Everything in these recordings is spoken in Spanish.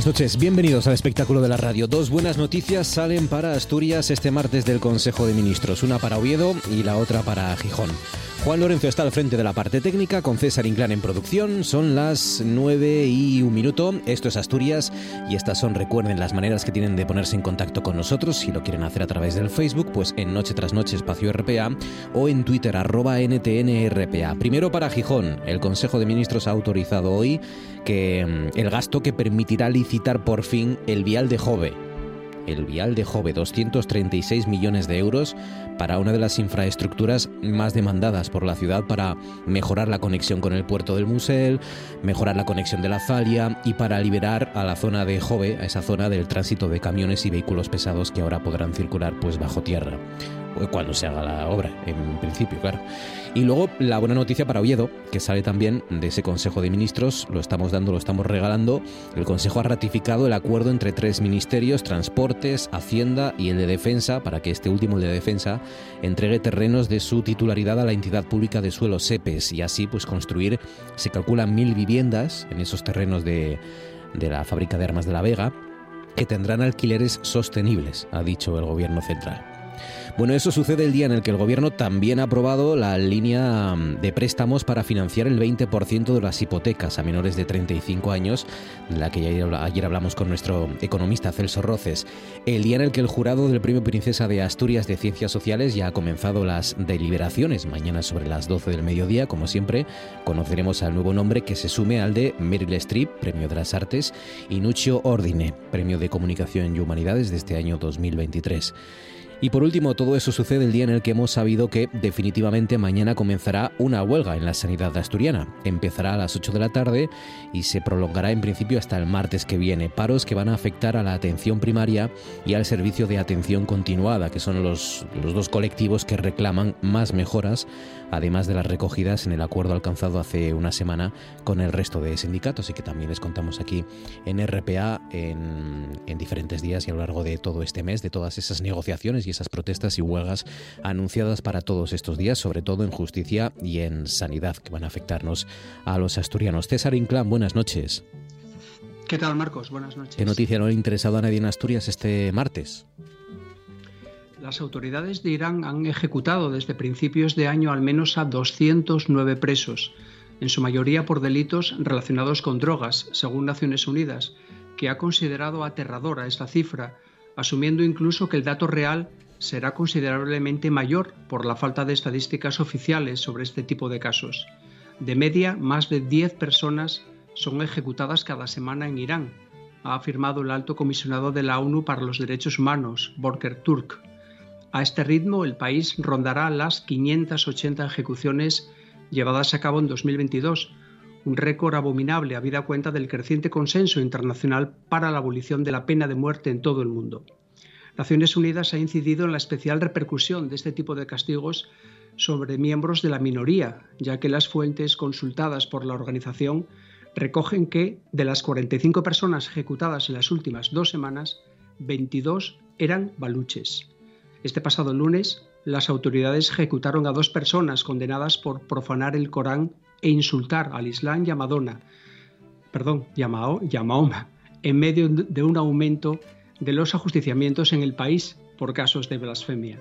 Buenas noches, bienvenidos al espectáculo de la radio. Dos buenas noticias salen para Asturias este martes del Consejo de Ministros, una para Oviedo y la otra para Gijón. Juan Lorenzo está al frente de la parte técnica, con César Inclán en producción. Son las 9 y un minuto. Esto es Asturias y estas son, recuerden, las maneras que tienen de ponerse en contacto con nosotros. Si lo quieren hacer a través del Facebook, pues en Noche tras Noche Espacio RPA o en Twitter arroba NTNRPA. Primero para Gijón. El Consejo de Ministros ha autorizado hoy que mm, el gasto que permitirá licitar por fin el vial de Jove el vial de Jove, 236 millones de euros para una de las infraestructuras más demandadas por la ciudad para mejorar la conexión con el puerto del Musel, mejorar la conexión de la Zalia y para liberar a la zona de Jove, a esa zona del tránsito de camiones y vehículos pesados que ahora podrán circular pues bajo tierra cuando se haga la obra, en principio, claro. Y luego la buena noticia para Oviedo, que sale también de ese Consejo de Ministros, lo estamos dando, lo estamos regalando. El Consejo ha ratificado el acuerdo entre tres ministerios, Transportes, Hacienda y el de Defensa, para que este último, el de Defensa, entregue terrenos de su titularidad a la entidad pública de suelo SEPES y así pues construir, se calculan mil viviendas en esos terrenos de, de la fábrica de armas de la Vega, que tendrán alquileres sostenibles, ha dicho el gobierno central. Bueno, eso sucede el día en el que el gobierno también ha aprobado la línea mm, de préstamos para financiar el 20% de las hipotecas a menores de 35 años, de la que ayer hablamos con nuestro economista Celso Roces. El día en el que el jurado del Premio Princesa de Asturias de Ciencias Sociales ya ha comenzado las deliberaciones. Mañana sobre las 12 del mediodía, como siempre, conoceremos al nuevo nombre que se sume al de Meryl Streep, Premio de las Artes, y Nuccio Ordine, Premio de Comunicación y Humanidades de este año 2023. Y por último, todo eso sucede el día en el que hemos sabido que definitivamente mañana comenzará una huelga en la sanidad asturiana. Empezará a las 8 de la tarde y se prolongará en principio hasta el martes que viene. Paros que van a afectar a la atención primaria y al servicio de atención continuada, que son los, los dos colectivos que reclaman más mejoras, además de las recogidas en el acuerdo alcanzado hace una semana con el resto de sindicatos y que también les contamos aquí en RPA en, en diferentes días y a lo largo de todo este mes, de todas esas negociaciones esas protestas y huelgas anunciadas para todos estos días, sobre todo en justicia y en sanidad, que van a afectarnos a los asturianos. César Inclán, buenas noches. ¿Qué tal, Marcos? Buenas noches. ¿Qué noticia no ha interesado a nadie en Asturias este martes? Las autoridades de Irán han ejecutado desde principios de año al menos a 209 presos, en su mayoría por delitos relacionados con drogas, según Naciones Unidas, que ha considerado aterradora esta cifra, asumiendo incluso que el dato real será considerablemente mayor por la falta de estadísticas oficiales sobre este tipo de casos. De media, más de 10 personas son ejecutadas cada semana en Irán, ha afirmado el alto comisionado de la ONU para los Derechos Humanos, Borker Turk. A este ritmo, el país rondará las 580 ejecuciones llevadas a cabo en 2022, un récord abominable habida cuenta del creciente consenso internacional para la abolición de la pena de muerte en todo el mundo. Naciones Unidas ha incidido en la especial repercusión de este tipo de castigos sobre miembros de la minoría, ya que las fuentes consultadas por la organización recogen que de las 45 personas ejecutadas en las últimas dos semanas, 22 eran baluches. Este pasado lunes, las autoridades ejecutaron a dos personas condenadas por profanar el Corán e insultar al Islam y a Madonna, perdón, y Mahoma, en medio de un aumento de los ajusticiamientos en el país por casos de blasfemia.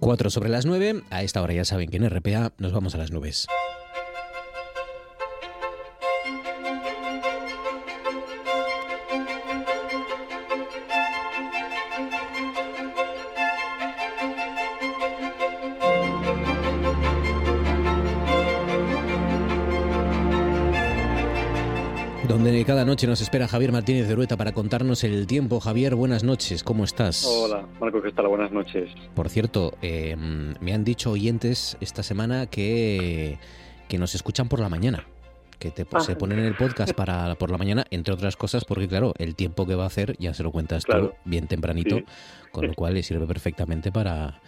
4 sobre las 9. A esta hora ya saben que en RPA nos vamos a las nubes. Cada noche nos espera Javier Martínez de Rueta para contarnos el tiempo. Javier, buenas noches, ¿cómo estás? Hola, Marco, ¿qué tal? Buenas noches. Por cierto, em, me han dicho oyentes esta semana que, que nos escuchan por la mañana que te, se ah. ponen en el podcast para por la mañana, entre otras cosas, porque claro, el tiempo que va a hacer ya se lo cuentas tú bien tempranito, con lo cual le sirve perfectamente para,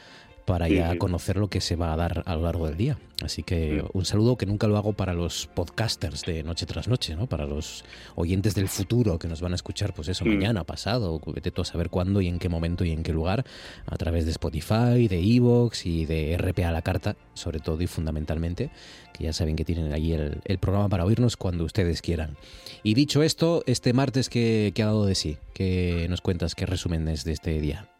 para ya conocer lo que se va a dar a lo largo del día. Así que un saludo que nunca lo hago para los podcasters de noche tras noche, ¿no? Para los oyentes del futuro que nos van a escuchar, pues eso, mañana, pasado, vete tú a saber cuándo y en qué momento y en qué lugar, a través de Spotify, de Evox y de RPA a la carta, sobre todo y fundamentalmente, que ya saben que tienen ahí el, programa para oírnos cuando ustedes quieran. Y dicho esto, este martes que, ha dado de sí, que nos cuentas, qué resumen de este día.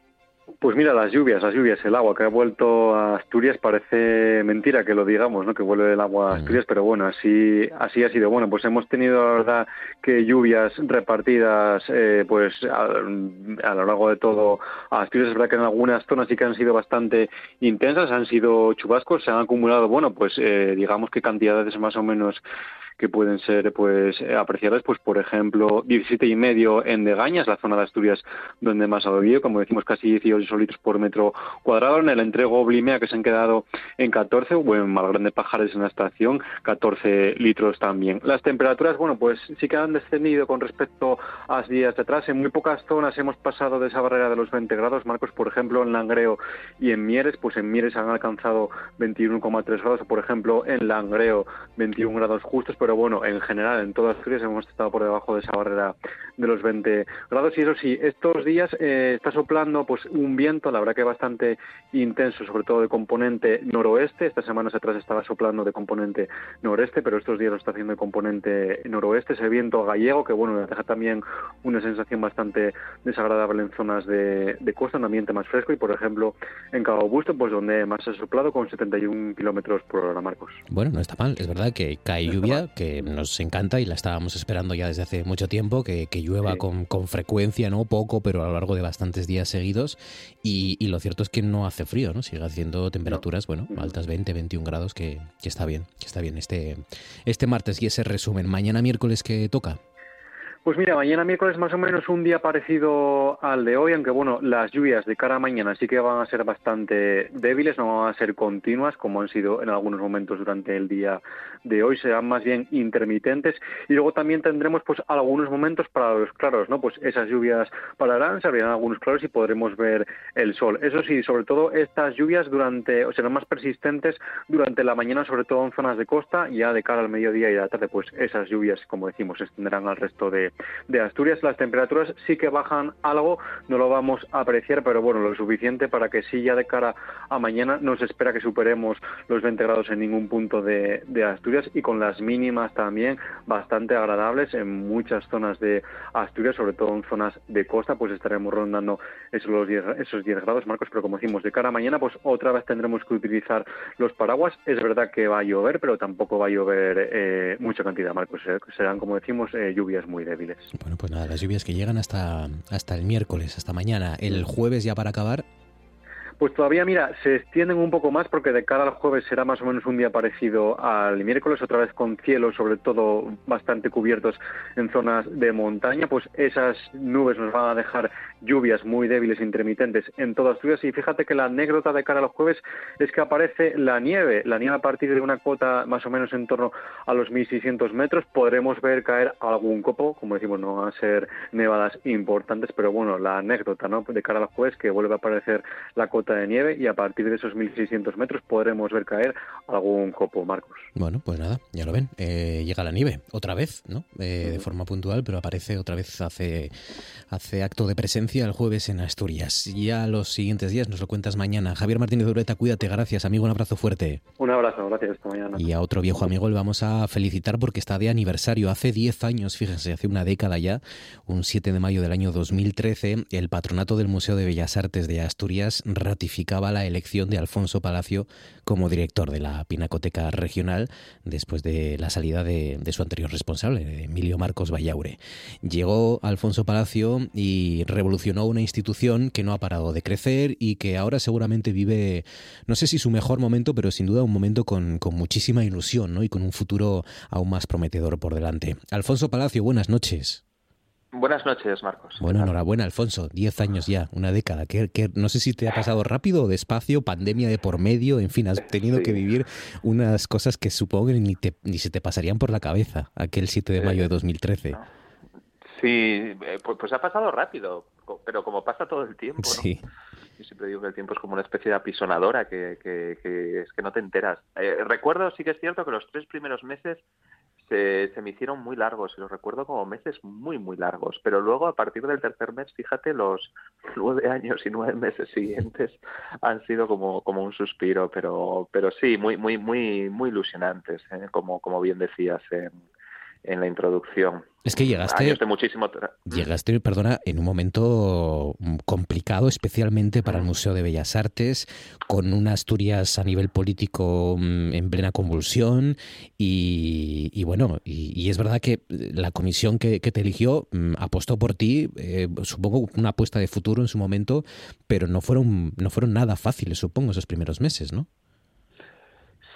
Pues mira, las lluvias, las lluvias, el agua que ha vuelto a Asturias, parece mentira que lo digamos, ¿no? Que vuelve el agua a Asturias, pero bueno, así, así ha sido. Bueno, pues hemos tenido, la verdad, que lluvias repartidas, eh, pues a, lo largo de todo Asturias. Es verdad que en algunas zonas sí que han sido bastante intensas, han sido chubascos, se han acumulado, bueno, pues eh, digamos que cantidades más o menos que pueden ser pues apreciables, pues por ejemplo 17 y medio en Degañas, la zona de Asturias donde más ha llovido, como decimos casi 18 litros por metro cuadrado, en el entrego Blimea que se han quedado en 14, o en Malgrande Pajares en la estación 14 litros también. Las temperaturas, bueno, pues sí que han descendido con respecto a días de atrás, en muy pocas zonas hemos pasado de esa barrera de los 20 grados, Marcos, por ejemplo, en Langreo y en Mieres, pues en Mieres han alcanzado 21,3 grados, o por ejemplo en Langreo 21 grados justos, bueno, en general, en todas Asturias hemos estado por debajo de esa barrera de los 20 grados. Y eso sí, estos días eh, está soplando pues un viento, la verdad que bastante intenso, sobre todo de componente noroeste. Estas semanas atrás estaba soplando de componente noreste, pero estos días lo está haciendo de componente noroeste. Ese viento gallego, que bueno, deja también una sensación bastante desagradable en zonas de, costa, un ambiente más fresco. Y por ejemplo, en Cabo Busto, pues donde más ha soplado con 71 kilómetros por hora, Marcos. Bueno, no está mal. Es verdad que cae lluvia, que nos encanta y la estábamos esperando ya desde hace mucho tiempo, que, llueva con, con, frecuencia, no poco, pero a lo largo de bastantes días seguidos. Y, lo cierto es que no hace frío, ¿no? Sigue haciendo temperaturas, bueno, altas 20, 21 grados, que, que, está bien, que está bien este, este martes y ese resumen. Mañana miércoles que toca. Pues mira, mañana miércoles más o menos un día parecido al de hoy, aunque bueno, las lluvias de cara a mañana sí que van a ser bastante débiles, no van a ser continuas como han sido en algunos momentos durante el día de hoy, serán más bien intermitentes y luego también tendremos pues algunos momentos para los claros, ¿no? Pues esas lluvias pararán, se abrirán algunos claros y podremos ver el sol. Eso sí, sobre todo estas lluvias durante, o serán más persistentes durante la mañana, sobre todo en zonas de costa, ya de cara al mediodía y a la tarde, pues esas lluvias, como decimos, se extenderán al resto de de, Asturias. Las temperaturas sí que bajan algo, no lo vamos a apreciar, pero bueno, lo suficiente para que sí ya de cara a mañana no se espera que superemos los 20 grados en ningún punto de, Asturias y con las mínimas también bastante agradables en muchas zonas de Asturias, sobre todo en zonas de costa, pues estaremos rondando esos 10, esos 10 grados, Marcos, pero como decimos, de cara a mañana, pues otra vez tendremos que utilizar los paraguas. Es verdad que va a llover, pero tampoco va a llover eh, mucha cantidad, Marcos. Serán, como decimos, eh, lluvias muy débiles. Bueno, pues nada, las lluvias que llegan hasta, hasta el miércoles, hasta mañana. El jueves ya para acabar, pues todavía, mira, se extienden un poco más porque de cara al jueves será más o menos un día parecido al miércoles, otra vez con cielos, sobre todo bastante cubiertos en zonas de montaña, pues esas nubes nos van a dejar lluvias muy débiles, intermitentes en todas Asturias. Y fíjate que la anécdota de cara al jueves es que aparece la nieve, la nieve a partir de una cota más o menos en torno a los 1600 metros. Podremos ver caer algún copo, como decimos, no van a ser nevadas importantes, pero bueno, la anécdota ¿no? de cara al jueves que vuelve a aparecer la cota de nieve y a partir de esos 1.600 metros podremos ver caer algún copo, Marcos. Bueno, pues nada, ya lo ven. Eh, llega la nieve, otra vez, ¿no? Eh, de forma puntual, pero aparece otra vez, hace, hace acto de presencia el jueves en Asturias. Ya los siguientes días nos lo cuentas mañana. Javier Martínez de Ureta, cuídate, gracias, amigo, un abrazo fuerte. Un abrazo, gracias, esta mañana. Y a otro viejo amigo le vamos a felicitar porque está de aniversario. Hace 10 años, fíjense, hace una década ya, un 7 de mayo del año 2013, el patronato del Museo de Bellas Artes de Asturias ratificaba la elección de Alfonso Palacio como director de la Pinacoteca Regional después de la salida de, su anterior responsable, Emilio Marcos Vallaure. Llegó Alfonso Palacio y revolucionó una institución que no ha parado de crecer y que ahora seguramente vive, no sé si su mejor momento, pero sin duda un momento con, muchísima ilusión ¿no? y con un futuro aún más prometedor por delante. Alfonso Palacio, buenas noches. Buenas noches, Marcos. Bueno, enhorabuena, Alfonso. Diez años ya, una década. Que, no sé si te ha pasado rápido o despacio, pandemia de por medio, en fin, has tenido que vivir unas cosas que supongo que ni, ni se te pasarían por la cabeza aquel 7 de mayo de 2013. Sí, eh, pues, pues, ha pasado rápido, pero como pasa todo el tiempo. Sí. Yo siempre digo que el tiempo es como una especie de apisonadora que, es que no te enteras. Eh, recuerdo, sí que es cierto que los tres primeros meses se, me hicieron muy largos y los recuerdo como meses muy, muy largos. Pero luego, a partir del tercer mes, fíjate, los nueve años y nueve meses siguientes han sido como, como un suspiro, pero, pero sí, muy, muy, muy, muy ilusionantes, ¿eh? como, como bien decías en, en la introducción. Es que llegaste, muchísimo... llegaste, perdona, en un momento complicado, especialmente para el Museo de Bellas Artes, con una Asturias a nivel político mm, en plena convulsión y, bueno, y, es verdad que la comisión que, te eligió mm, apostó por ti, eh, supongo una apuesta de futuro en su momento, pero no fueron, no fueron nada fáciles, supongo, esos primeros meses, ¿no?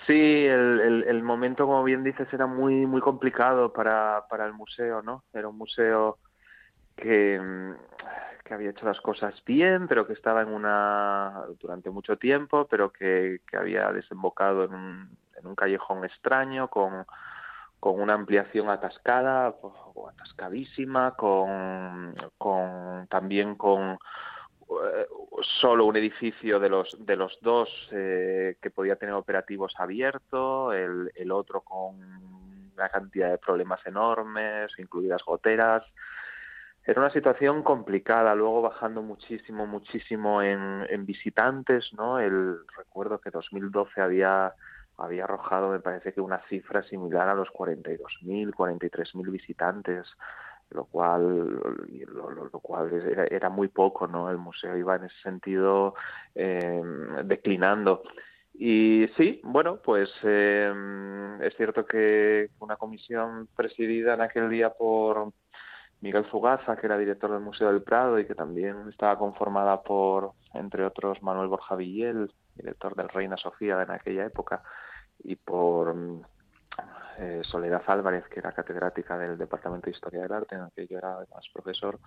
Sí, el, el, momento, como bien dices, era muy muy complicado para, para el museo, ¿no? Era un museo que, que había hecho las cosas bien, pero que estaba en una durante mucho tiempo, pero que, que había desembocado en un, en un callejón extraño con, con una ampliación atascada atascadísima, con, con también con solo un edificio de los de los dos eh, que podía tener operativos abierto, el, el otro con una cantidad de problemas enormes, incluidas goteras. Era una situación complicada, luego bajando muchísimo, muchísimo en, en visitantes, ¿no? El recuerdo que 2012 había había arrojado, me parece que una cifra similar a los 42.000, 43.000 visitantes lo cual lo, cual era, muy poco no el museo iba en ese sentido eh, declinando. Y sí bueno pues eh, es cierto que una comisión presidida en aquel día por Miguel Fugaza que era director del Museo del Prado y que también estaba conformada por entre otros Manuel Borja Villel director del Reina Sofía en aquella época y por eh, Soledad Álvarez, que era catedrática del Departamento de Historia del Arte, en el que yo era además profesor,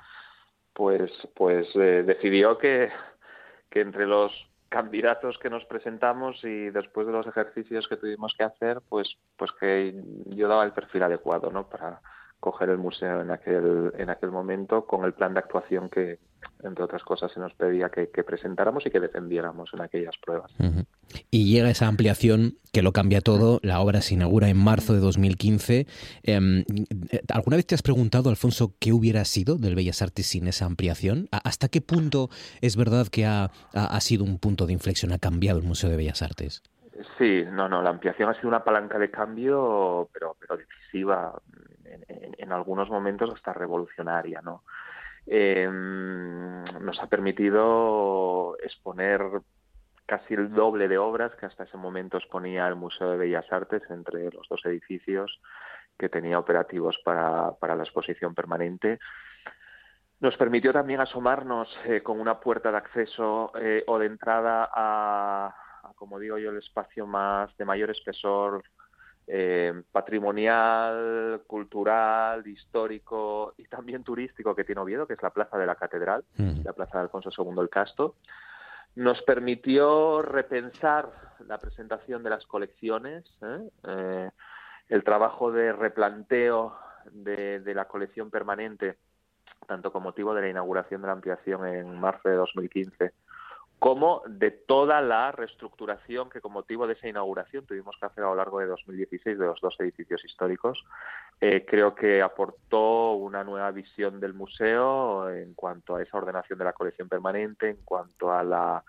pues, pues eh, decidió que, que entre los candidatos que nos presentamos y después de los ejercicios que tuvimos que hacer, pues, pues que yo daba el perfil adecuado, ¿no? Para coger el museo en aquel, en aquel momento con el plan de actuación que, entre otras cosas, se nos pedía que, presentáramos y que defendiéramos en aquellas pruebas. Y llega esa ampliación que lo cambia todo. La obra se inaugura en marzo de 2015. Em, ¿Alguna vez te has preguntado, Alfonso, qué hubiera sido del Bellas Artes sin esa ampliación? ¿Hasta qué punto es verdad que ha, sido un punto de inflexión, ha cambiado el Museo de Bellas Artes? Sí, no, no, la ampliación ha sido una palanca de cambio, pero, pero decisiva, en, algunos momentos hasta revolucionaria, ¿no? Em, nos ha permitido exponer casi el doble de obras que hasta ese momento exponía el Museo de Bellas Artes entre los dos edificios que tenía operativos para, para la exposición permanente. Nos permitió también asomarnos eh, con una puerta de acceso eh, o de entrada a, como digo yo, el espacio más de mayor espesor eh, patrimonial, cultural, histórico y también turístico que tiene Oviedo, que es la Plaza de la Catedral, mm. la Plaza de Alfonso II el Casto. Nos permitió repensar la presentación de las colecciones, ¿eh? Eh, el trabajo de replanteo de, de la colección permanente, tanto con motivo de la inauguración de la ampliación en marzo de 2015 como de toda la reestructuración que con motivo de esa inauguración tuvimos que hacer a lo largo de 2016 de los dos edificios históricos. Eh, creo que aportó una nueva visión del museo en cuanto a esa ordenación de la colección permanente, en cuanto a la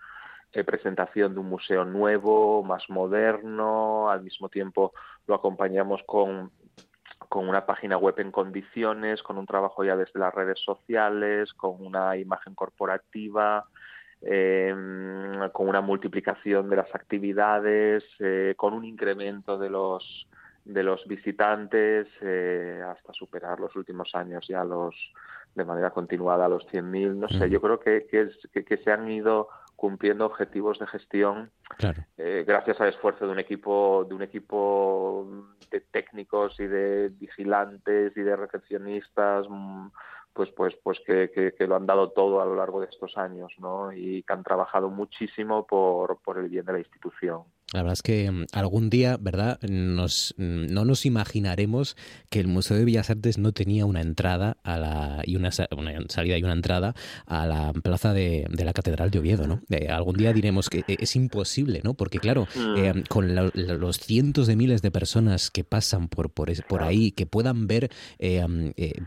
eh, presentación de un museo nuevo, más moderno, al mismo tiempo lo acompañamos con con una página web en condiciones, con un trabajo ya desde las redes sociales, con una imagen corporativa, eh, con una multiplicación de las actividades, eh, con un incremento de los de los visitantes eh, hasta superar los últimos años ya los de manera continuada los 100.000 no sé yo creo que que, es, que, se han ido cumpliendo objetivos de gestión eh, gracias al esfuerzo de un equipo de un equipo de técnicos y de vigilantes y de recepcionistas mm, pues pues pues que, que, lo han dado todo a lo largo de estos años ¿no? y que han trabajado muchísimo por, por el bien de la institución. La verdad es que mm, algún día, ¿verdad? Nos, mm, no nos imaginaremos que el Museo de Bellas Artes no tenía una entrada a la, y una, salida y una entrada a la plaza de, la Catedral de Oviedo, ¿no? Eh, algún día diremos que es imposible, ¿no? Porque claro, mm. eh, con los cientos de miles de personas que pasan por, por, por ahí, que puedan ver, eh,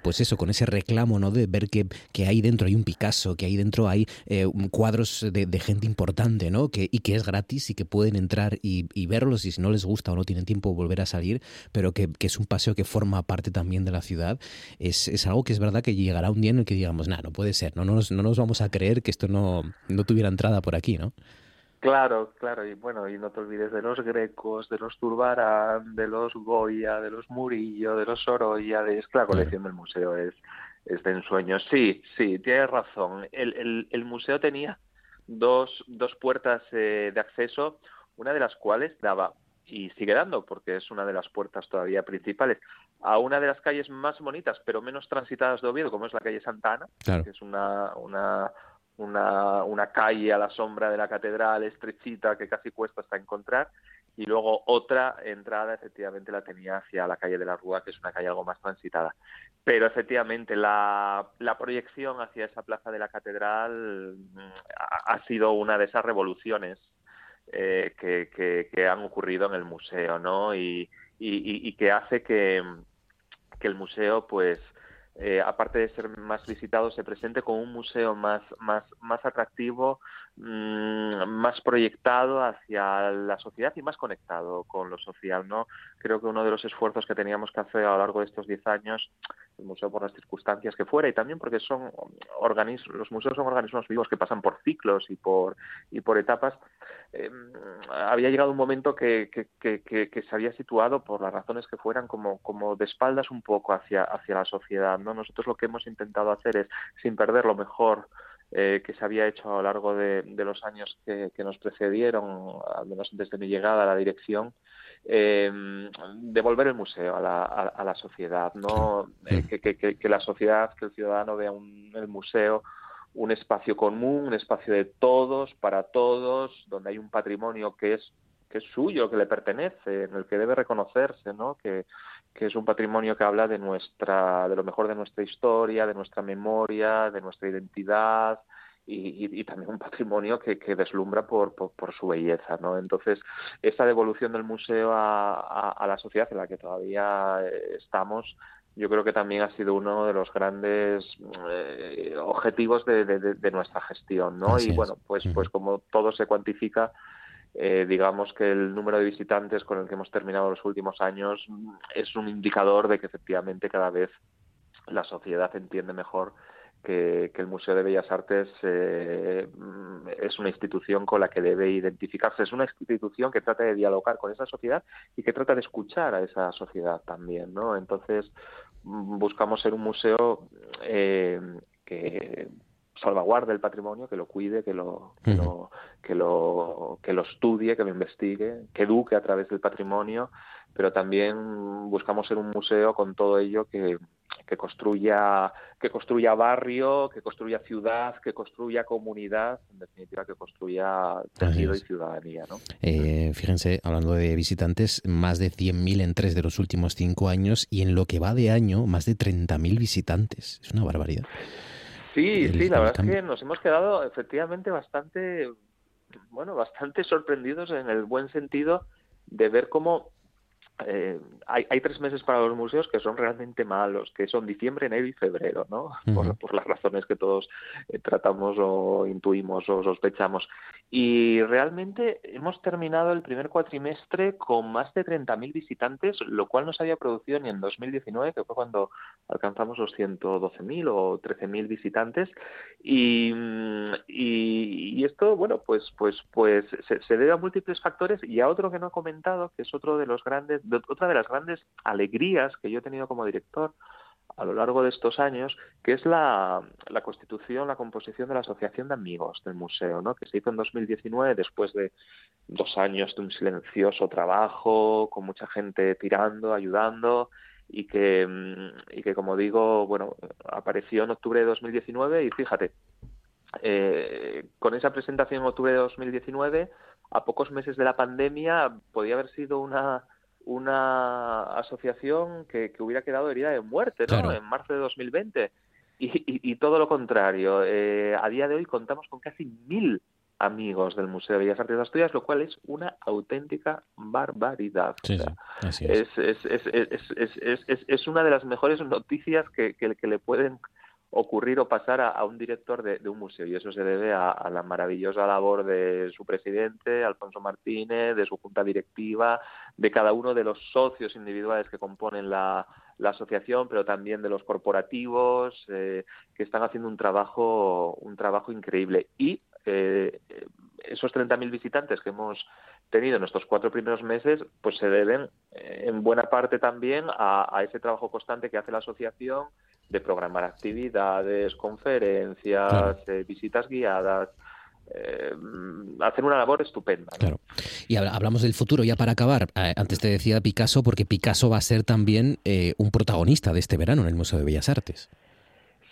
pues eso, con ese reclamo, ¿no? De ver que, que ahí dentro hay un Picasso, que ahí dentro hay cuadros de, de, gente importante, ¿no? Que, y que es gratis y que pueden entrar y, verlos y si no les gusta o no tienen tiempo volver a salir, pero que, es un paseo que forma parte también de la ciudad, es, algo que es verdad que llegará un día en el que digamos, nada, no puede ser, no nos, no nos vamos a creer que esto no, no tuviera entrada por aquí, ¿no? Claro, claro, y bueno, y no te olvides de los grecos, de los Turbarán, de los Goya, de los Murillo, de los Sorolla, de es la colección del museo es, es de ensueño. Sí, sí, tienes razón. El, el, el museo tenía dos, dos puertas eh, de acceso, una de las cuales daba y sigue dando, porque es una de las puertas todavía principales, a una de las calles más bonitas, pero menos transitadas de Oviedo, como es la calle Santa Ana, que es una, una, una, una calle a la sombra de la catedral, estrechita, que casi cuesta hasta encontrar, y luego otra entrada efectivamente la tenía hacia la calle de la Rúa, que es una calle algo más transitada. Pero efectivamente la, la proyección hacia esa plaza de la catedral mm, ha sido una de esas revoluciones eh, que, que, han ocurrido en el museo, ¿no? Y, que hace que, que el museo, pues, eh, aparte de ser más visitado, se presente como un museo más, más, más atractivo, más proyectado hacia la sociedad y más conectado con lo social. ¿no? Creo que uno de los esfuerzos que teníamos que hacer a lo largo de estos diez años, el museo por las circunstancias que fuera y también porque son organismos, los museos son organismos vivos que pasan por ciclos y por, y por etapas, eh, había llegado un momento que, que, que, que, se había situado por las razones que fueran como, como de espaldas un poco hacia, hacia la sociedad. ¿no? Nosotros lo que hemos intentado hacer es, sin perder lo mejor eh, que se había hecho a lo largo de, de los años que, que, nos precedieron, al menos desde mi llegada a la dirección, eh, devolver el museo a la, a, a la sociedad, ¿no? Eh, que, que, que, la sociedad, que el ciudadano vea un, el museo un espacio común, un espacio de todos, para todos, donde hay un patrimonio que es que es suyo, que le pertenece, en el que debe reconocerse, ¿no? Que, que es un patrimonio que habla de nuestra, de lo mejor de nuestra historia, de nuestra memoria, de nuestra identidad, y, y, y, también un patrimonio que, que deslumbra por, por, por, su belleza, ¿no? Entonces, esa devolución del museo a, a, a, la sociedad en la que todavía estamos yo creo que también ha sido uno de los grandes eh, objetivos de, de, de, nuestra gestión, ¿no? Así y bueno, pues, pues como todo se cuantifica, eh, digamos que el número de visitantes con el que hemos terminado los últimos años es un indicador de que efectivamente cada vez la sociedad entiende mejor que, el Museo de Bellas Artes eh, es una institución con la que debe identificarse. Es una institución que trata de dialogar con esa sociedad y que trata de escuchar a esa sociedad también, ¿no? Entonces buscamos ser un museo eh, que salvaguarde el patrimonio, que lo cuide, que lo, que, lo, que, lo, que lo estudie, que lo investigue, que eduque a través del patrimonio, pero también buscamos ser un museo con todo ello que, que construya que construya barrio, que construya ciudad, que construya comunidad, en definitiva que construya tejido y ciudadanía. ¿no? Eh, fíjense, hablando de visitantes, más de 100.000 en tres de los últimos cinco años y en lo que va de año, más de 30.000 visitantes. Es una barbaridad. Sí, sí, la verdad es que nos hemos quedado efectivamente bastante, bueno, bastante sorprendidos en el buen sentido de ver cómo eh, hay, hay, tres meses para los museos que son realmente malos, que son diciembre, enero y febrero, ¿no? por, por, las razones que todos eh, tratamos o intuimos o sospechamos. Y realmente hemos terminado el primer cuatrimestre con más de 30.000 visitantes, lo cual no se había producido ni en 2019, que fue cuando alcanzamos los 112.000 o 13.000 visitantes. Y, y, y, esto, bueno, pues, pues, pues se, se debe a múltiples factores y a otro que no he comentado, que es otro de los grandes otra de las grandes alegrías que yo he tenido como director a lo largo de estos años, que es la, la, constitución, la composición de la Asociación de Amigos del Museo, ¿no? que se hizo en 2019 después de dos años de un silencioso trabajo, con mucha gente tirando, ayudando, y que, mm, y que como digo, bueno, apareció en octubre de 2019 y fíjate, eh, con esa presentación en octubre de 2019, a pocos meses de la pandemia, podía haber sido una una asociación que, que, hubiera quedado herida de muerte ¿no? en marzo de 2020. Y, y, y todo lo contrario. Eh, a día de hoy contamos con casi mil amigos del Museo de Bellas Artes de Asturias, lo cual es una auténtica barbaridad. Sí, sí, así es. Es, es, es, es, es, una de las mejores noticias que, que, que le pueden ocurrir o pasar a, un director de, un museo y eso se debe a, la maravillosa labor de su presidente, Alfonso Martínez, de su junta directiva, de cada uno de los socios individuales que componen la, asociación, pero también de los corporativos eh, que están haciendo un trabajo un trabajo increíble. Y eh, esos 30.000 visitantes que hemos tenido en estos cuatro primeros meses, pues se deben eh, en buena parte también a ese trabajo constante que hace la asociación de programar actividades, conferencias, claro. eh, visitas guiadas, eh, hacer una labor estupenda. ¿no? Claro. Y hablamos del futuro, ya para acabar. Eh, antes te decía Picasso, porque Picasso va a ser también eh, un protagonista de este verano en el Museo de Bellas Artes.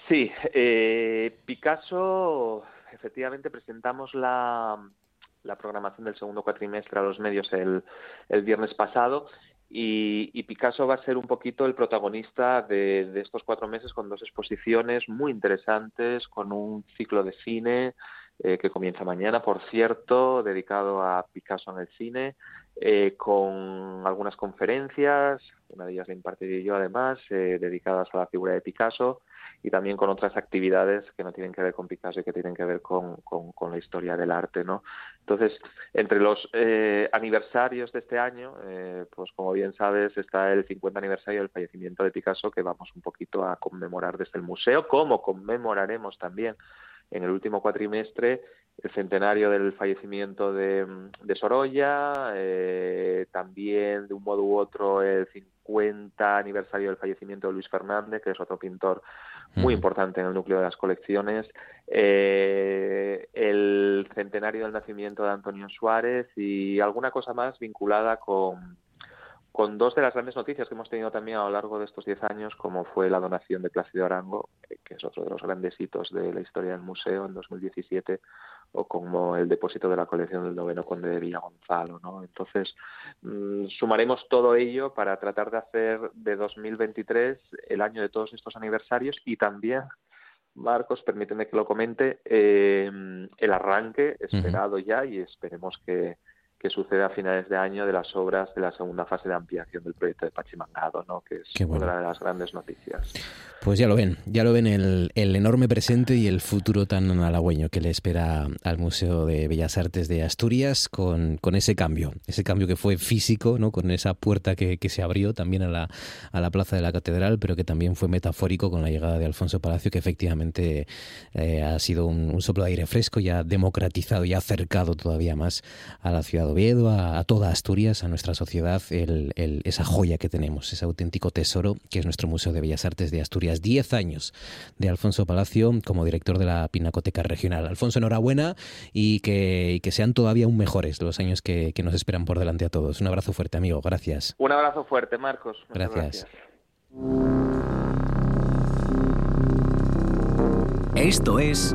Sí, eh, Picasso, efectivamente presentamos la, la programación del segundo cuatrimestre a los medios el, el viernes pasado y, y, Picasso va a ser un poquito el protagonista de, estos cuatro meses con dos exposiciones muy interesantes, con un ciclo de cine eh, que comienza mañana, por cierto, dedicado a Picasso en el cine, eh, con algunas conferencias, una de ellas la impartiré yo además, eh, dedicadas a la figura de Picasso, y también con otras actividades que no tienen que ver con Picasso y que tienen que ver con, con, la historia del arte, ¿no? Entonces, entre los eh, aniversarios de este año, eh, pues como bien sabes, está el 50 aniversario del fallecimiento de Picasso, que vamos un poquito a conmemorar desde el museo, como conmemoraremos también en el último cuatrimestre el centenario del fallecimiento de, de Sorolla, eh, también de un modo u otro el 50 aniversario del fallecimiento de Luis Fernández, que es otro pintor muy importante en el núcleo de las colecciones, eh, el centenario del nacimiento de Antonio Suárez y alguna cosa más vinculada con, con dos de las grandes noticias que hemos tenido también a lo largo de estos diez años, como fue la donación de Plácido Arango, que es otro de los grandes hitos de la historia del museo en 2017, o como el depósito de la colección del noveno conde de Villa Gonzalo. ¿no? Entonces, mmm, sumaremos todo ello para tratar de hacer de 2023 el año de todos estos aniversarios y también Marcos, permíteme que lo comente, eh, el arranque esperado uh -huh. ya y esperemos que, que sucede a finales de año de las obras de la segunda fase de ampliación del proyecto de Pachimangado, ¿no? que es bueno. una de las grandes noticias. Pues ya lo ven, ya lo ven el, el, enorme presente y el futuro tan halagüeño que le espera al Museo de Bellas Artes de Asturias con, con ese cambio, ese cambio que fue físico, ¿no? con esa puerta que, que se abrió también a la, a la plaza de la catedral, pero que también fue metafórico con la llegada de Alfonso Palacio, que efectivamente eh, ha sido un, un soplo de aire fresco y ha democratizado y ha acercado todavía más a la ciudad Oviedo, a, a toda Asturias, a nuestra sociedad, el, el, esa joya que tenemos, ese auténtico tesoro que es nuestro Museo de Bellas Artes de Asturias. Diez años de Alfonso Palacio como director de la Pinacoteca Regional. Alfonso, enhorabuena y que, y que sean todavía aún mejores los años que, que, nos esperan por delante a todos. Un abrazo fuerte, amigo. Gracias. Un abrazo fuerte, Marcos. Gracias. gracias. Esto es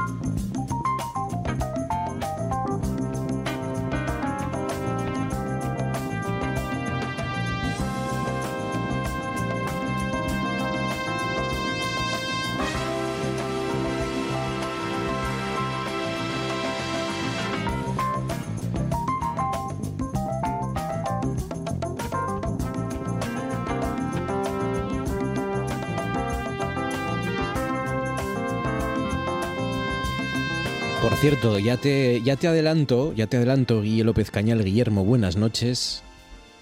Cierto, ya te, ya te adelanto, ya te adelanto, Guille López Cañal, Guillermo, buenas noches.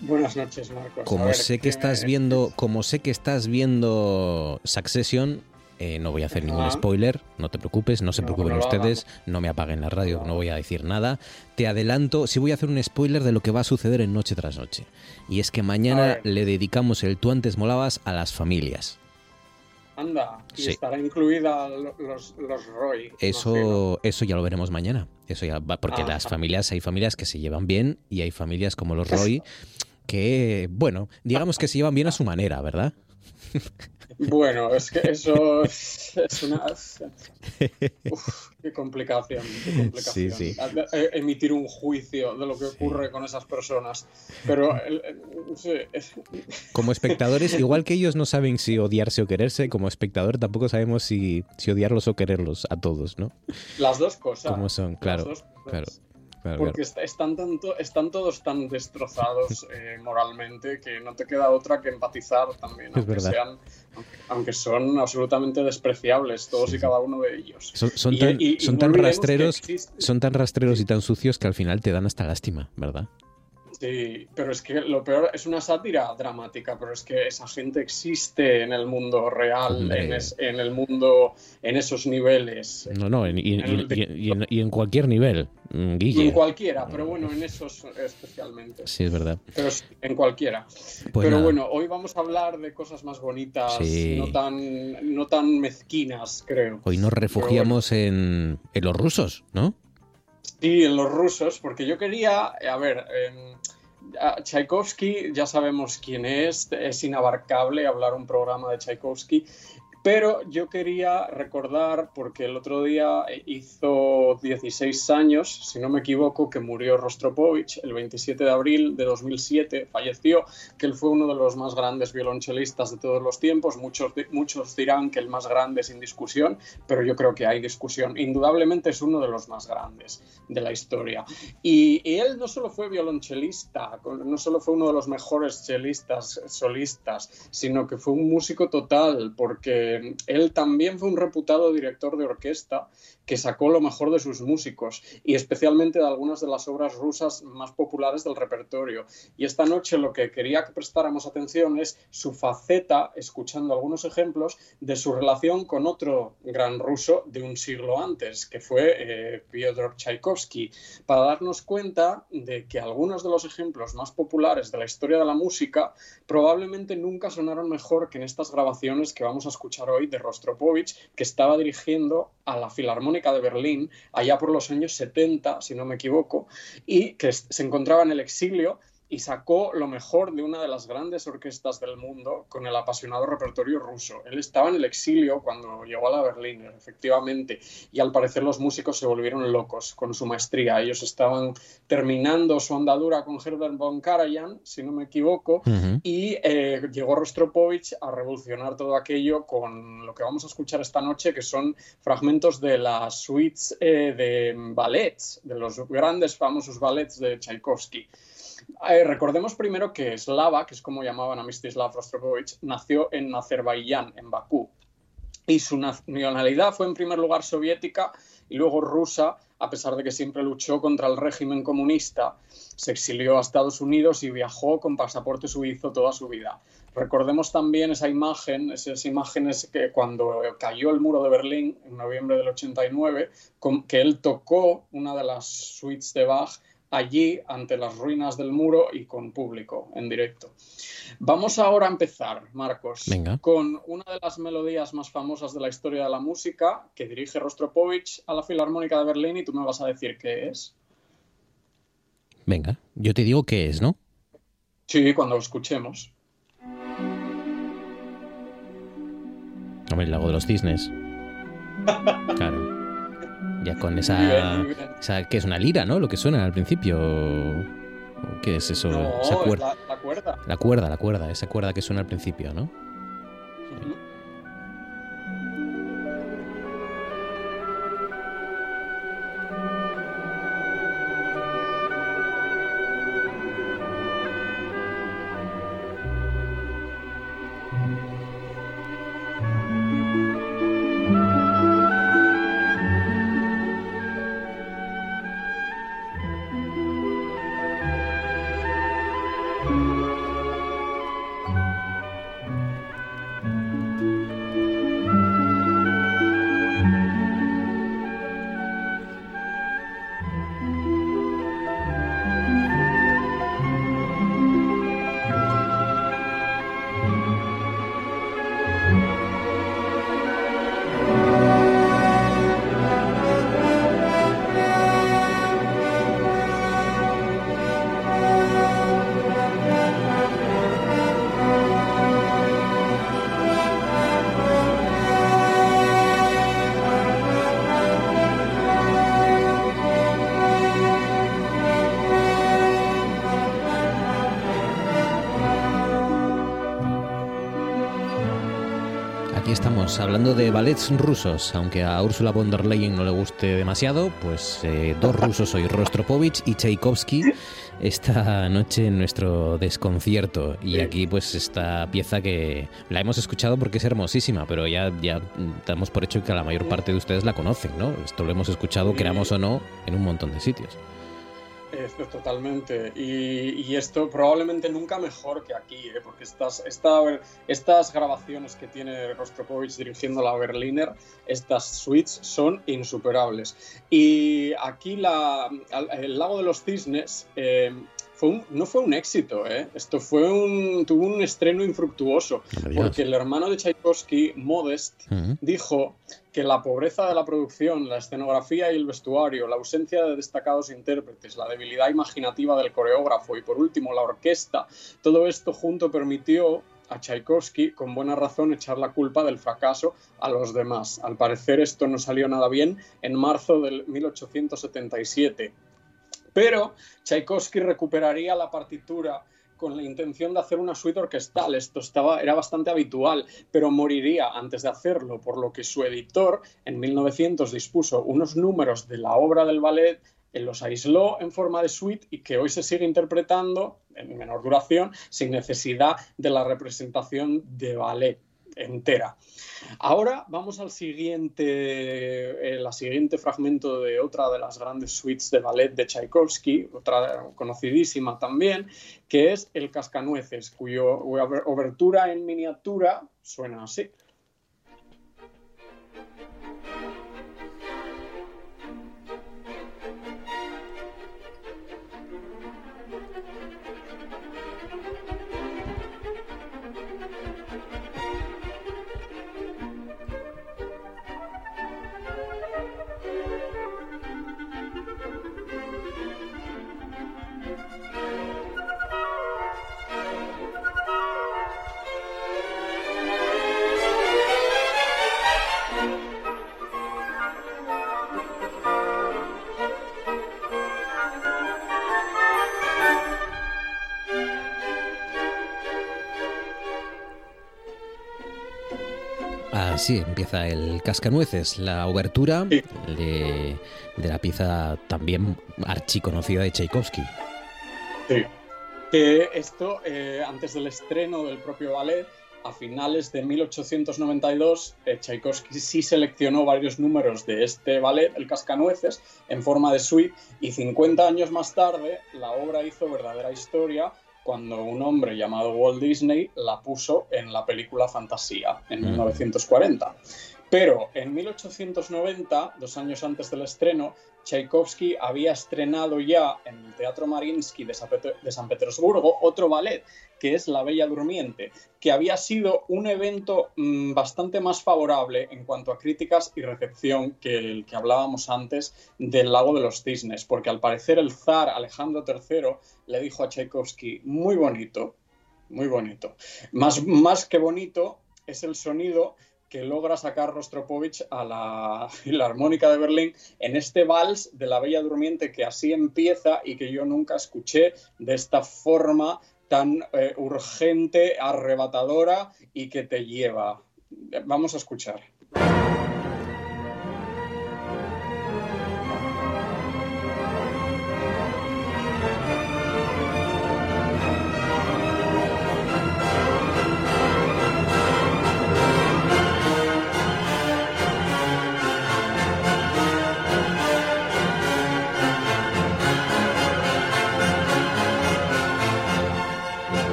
Buenas noches, Marcos. Como sé que estás viendo, como sé que estás viendo Succession, eh, no voy a hacer ningún Ah. spoiler, no te preocupes, no se No, preocupen no ustedes, no me apaguen la radio, no voy a decir nada. Te adelanto, sí voy a hacer un spoiler de lo que va a suceder en Noche tras Noche. Y es que mañana le dedicamos el Tú antes molabas a las familias. Anda, y Sí. estará incluida lo- los, los. Eso, eso ya lo veremos mañana. Eso ya va, porque Ajá. las familias, hay familias que se llevan bien y hay familias como los Roy que, bueno, digamos que se llevan bien a su manera, ¿verdad? Bueno, es que eso es, es una. Uf, qué complicación, qué complicación. Sí, sí. Emitir un juicio de lo que ocurre con esas personas. Pero, Como espectadores, igual que ellos no saben si odiarse o quererse, como espectador tampoco sabemos si, si odiarlos o quererlos a todos, ¿no? las dos cosas. ¿Cómo son? Claro, claro. Claro, Porque est- están, tanto, están todos tan destrozados eh, moralmente que no te queda otra que empatizar también, Es aunque, verdad. sean, aunque, aunque son absolutamente despreciables todos y cada uno de ellos. Son, son Y- tan, y- y son tan rastreros, son tan rastreros y tan sucios que al final te dan hasta lástima, ¿verdad? Sí, pero es que lo peor es una sátira dramática, pero es que esa gente existe en el mundo real, en, es- en el mundo, en esos niveles. No, no, en- y, y- de- y- y en, y en cualquier nivel, mm, Y Guille. en cualquiera, pero bueno, en esos especialmente. Sí, es verdad. Pero sí, en cualquiera. Pues Pero nada. bueno, hoy vamos a hablar de cosas más bonitas, Sí. no, tan, no tan mezquinas, creo. Hoy nos refugiamos en, en los rusos, ¿no? Sí, en los rusos, porque yo quería, eh, a ver, a Tchaikovsky ya sabemos quién es, es inabarcable hablar un programa de Tchaikovsky, pero yo quería recordar, porque el otro día hizo 16 años, si no me equivoco, que murió Rostropovich el 27 de abril de 2007, falleció, que él fue uno de los más grandes violonchelistas de todos los tiempos, muchos, muchos dirán que el más grande sin discusión, pero yo creo que hay discusión. Indudablemente es uno de los más grandes de la historia. Y, y él no solo fue violonchelista, no solo fue uno de los mejores chelistas solistas, sino que fue un músico total, porque él también fue un reputado director de orquesta que sacó lo mejor de sus músicos y especialmente de algunas de las obras rusas más populares del repertorio. Y esta noche lo que quería que prestáramos atención es su faceta, escuchando algunos ejemplos, de su relación con otro gran ruso de un siglo antes, que fue eh, Fyodor Tchaikovsky, para darnos cuenta de que algunos de los ejemplos más populares de la historia de la música probablemente nunca sonaron mejor que en estas grabaciones que vamos a escuchar hoy de Rostropovich, que estaba dirigiendo a la Filarmónica de Berlín allá por los años 70, si no me equivoco, y que se encontraba en el exilio y sacó lo mejor de una de las grandes orquestas del mundo con el apasionado repertorio ruso. Él estaba en el exilio cuando llegó a la Berliner, efectivamente, y al parecer los músicos se volvieron locos con su maestría. Ellos estaban terminando su andadura con Herbert von Karajan, si no me equivoco, y eh, llegó Rostropovich a revolucionar todo aquello con lo que vamos a escuchar esta noche, que son fragmentos de las suites eh, de ballets, de los grandes famosos ballets de Tchaikovsky. Eh, recordemos primero que Slava, que es como llamaban a Mstislav Rostropovich, nació en Azerbaiyán, en Bakú. Y su nacionalidad fue en primer lugar soviética y luego rusa, a pesar de que siempre luchó contra el régimen comunista. Se exilió a Estados Unidos y viajó con pasaporte suizo toda su vida. Recordemos también esa imagen, esas imágenes que cuando cayó el muro de Berlín en noviembre del 89, con, que él tocó una de las suites de Bach allí ante las ruinas del muro y con público en directo. Vamos ahora a empezar, Marcos, Venga. con una de las melodías más famosas de la historia de la música que dirige Rostropovich a la Filarmónica de Berlín y tú me vas a decir qué es. Venga, yo te digo qué es, ¿no? Sí, cuando lo escuchemos. Hombre, el lago de los cisnes. Claro. Ya con esa, esa, que es una lira, ¿no? Lo que suena al principio. ¿Qué es eso? No, esa cuerda. La, la, cuerda. La cuerda, la cuerda, esa cuerda que suena al principio, ¿no? Hablando de ballets rusos, aunque a Ursula von der Leyen no le guste demasiado, pues eh, dos rusos hoy, Rostropovich y Tchaikovsky, esta noche en nuestro desconcierto. Y aquí pues esta pieza que la hemos escuchado porque es hermosísima, pero ya, ya damos por hecho que la mayor parte de ustedes la conocen, ¿no? Esto lo hemos escuchado, queramos o no, en un montón de sitios. Esto totalmente. Y, esto probablemente nunca mejor que aquí, ¿eh? porque estas, estas grabaciones que tiene Rostropovich dirigiendo la Berliner, estas suites son insuperables. Y aquí la, el lago de los cisnes eh, no fue un éxito, ¿eh? Esto fue un, tuvo un estreno infructuoso, porque el hermano de Tchaikovsky, Modest, dijo que la pobreza de la producción, la escenografía y el vestuario, la ausencia de destacados intérpretes, la debilidad imaginativa del coreógrafo y por último la orquesta, todo esto junto permitió a Tchaikovsky, con buena razón, echar la culpa del fracaso a los demás. Al parecer esto no salió nada bien en marzo del 1877 pero Tchaikovsky recuperaría la partitura con la intención de hacer una suite orquestal. Esto estaba, era bastante habitual, pero moriría antes de hacerlo, por lo que su editor en 1900 dispuso unos números de la obra del ballet, los aisló en forma de suite y que hoy se sigue interpretando en menor duración sin necesidad de la representación de ballet entera. Ahora vamos al siguiente, el siguiente fragmento de otra de las grandes suites de ballet de Tchaikovsky, otra conocidísima también, que es El Cascanueces, cuyo obertura en miniatura suena así. El Cascanueces, la obertura de, la pieza también archiconocida de Tchaikovsky. Sí. esto, eh, antes del estreno del propio ballet, a finales de 1892, eh, Tchaikovsky sí seleccionó varios números de este ballet, el Cascanueces, en forma de suite, y 50 años más tarde la obra hizo verdadera historia cuando un hombre llamado Walt Disney la puso en la película Fantasía en 1940. Pero en 1890, dos años antes del estreno, Tchaikovsky había estrenado ya en el Teatro Mariinsky de San Petersburgo otro ballet, que es La Bella Durmiente, que había sido un evento mm, bastante más favorable en cuanto a críticas y recepción que el que hablábamos antes del Lago de los Cisnes, porque al parecer el zar Alejandro III le dijo a Tchaikovsky, muy bonito, muy bonito. Más, más que bonito es el sonido que logra sacar Rostropovich a la Filarmónica de Berlín en este vals de la Bella Durmiente que así empieza y que yo nunca escuché de esta forma tan eh, urgente, arrebatadora y que te lleva. Vamos a escuchar.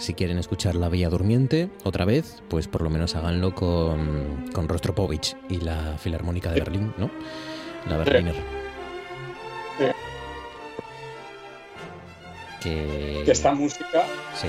Si quieren escuchar La Bella Durmiente otra vez, pues por lo menos háganlo con, con Rostropovich y la Filarmónica de Berlín, ¿no? La Berliner. Sí. Que... Que esta música Sí.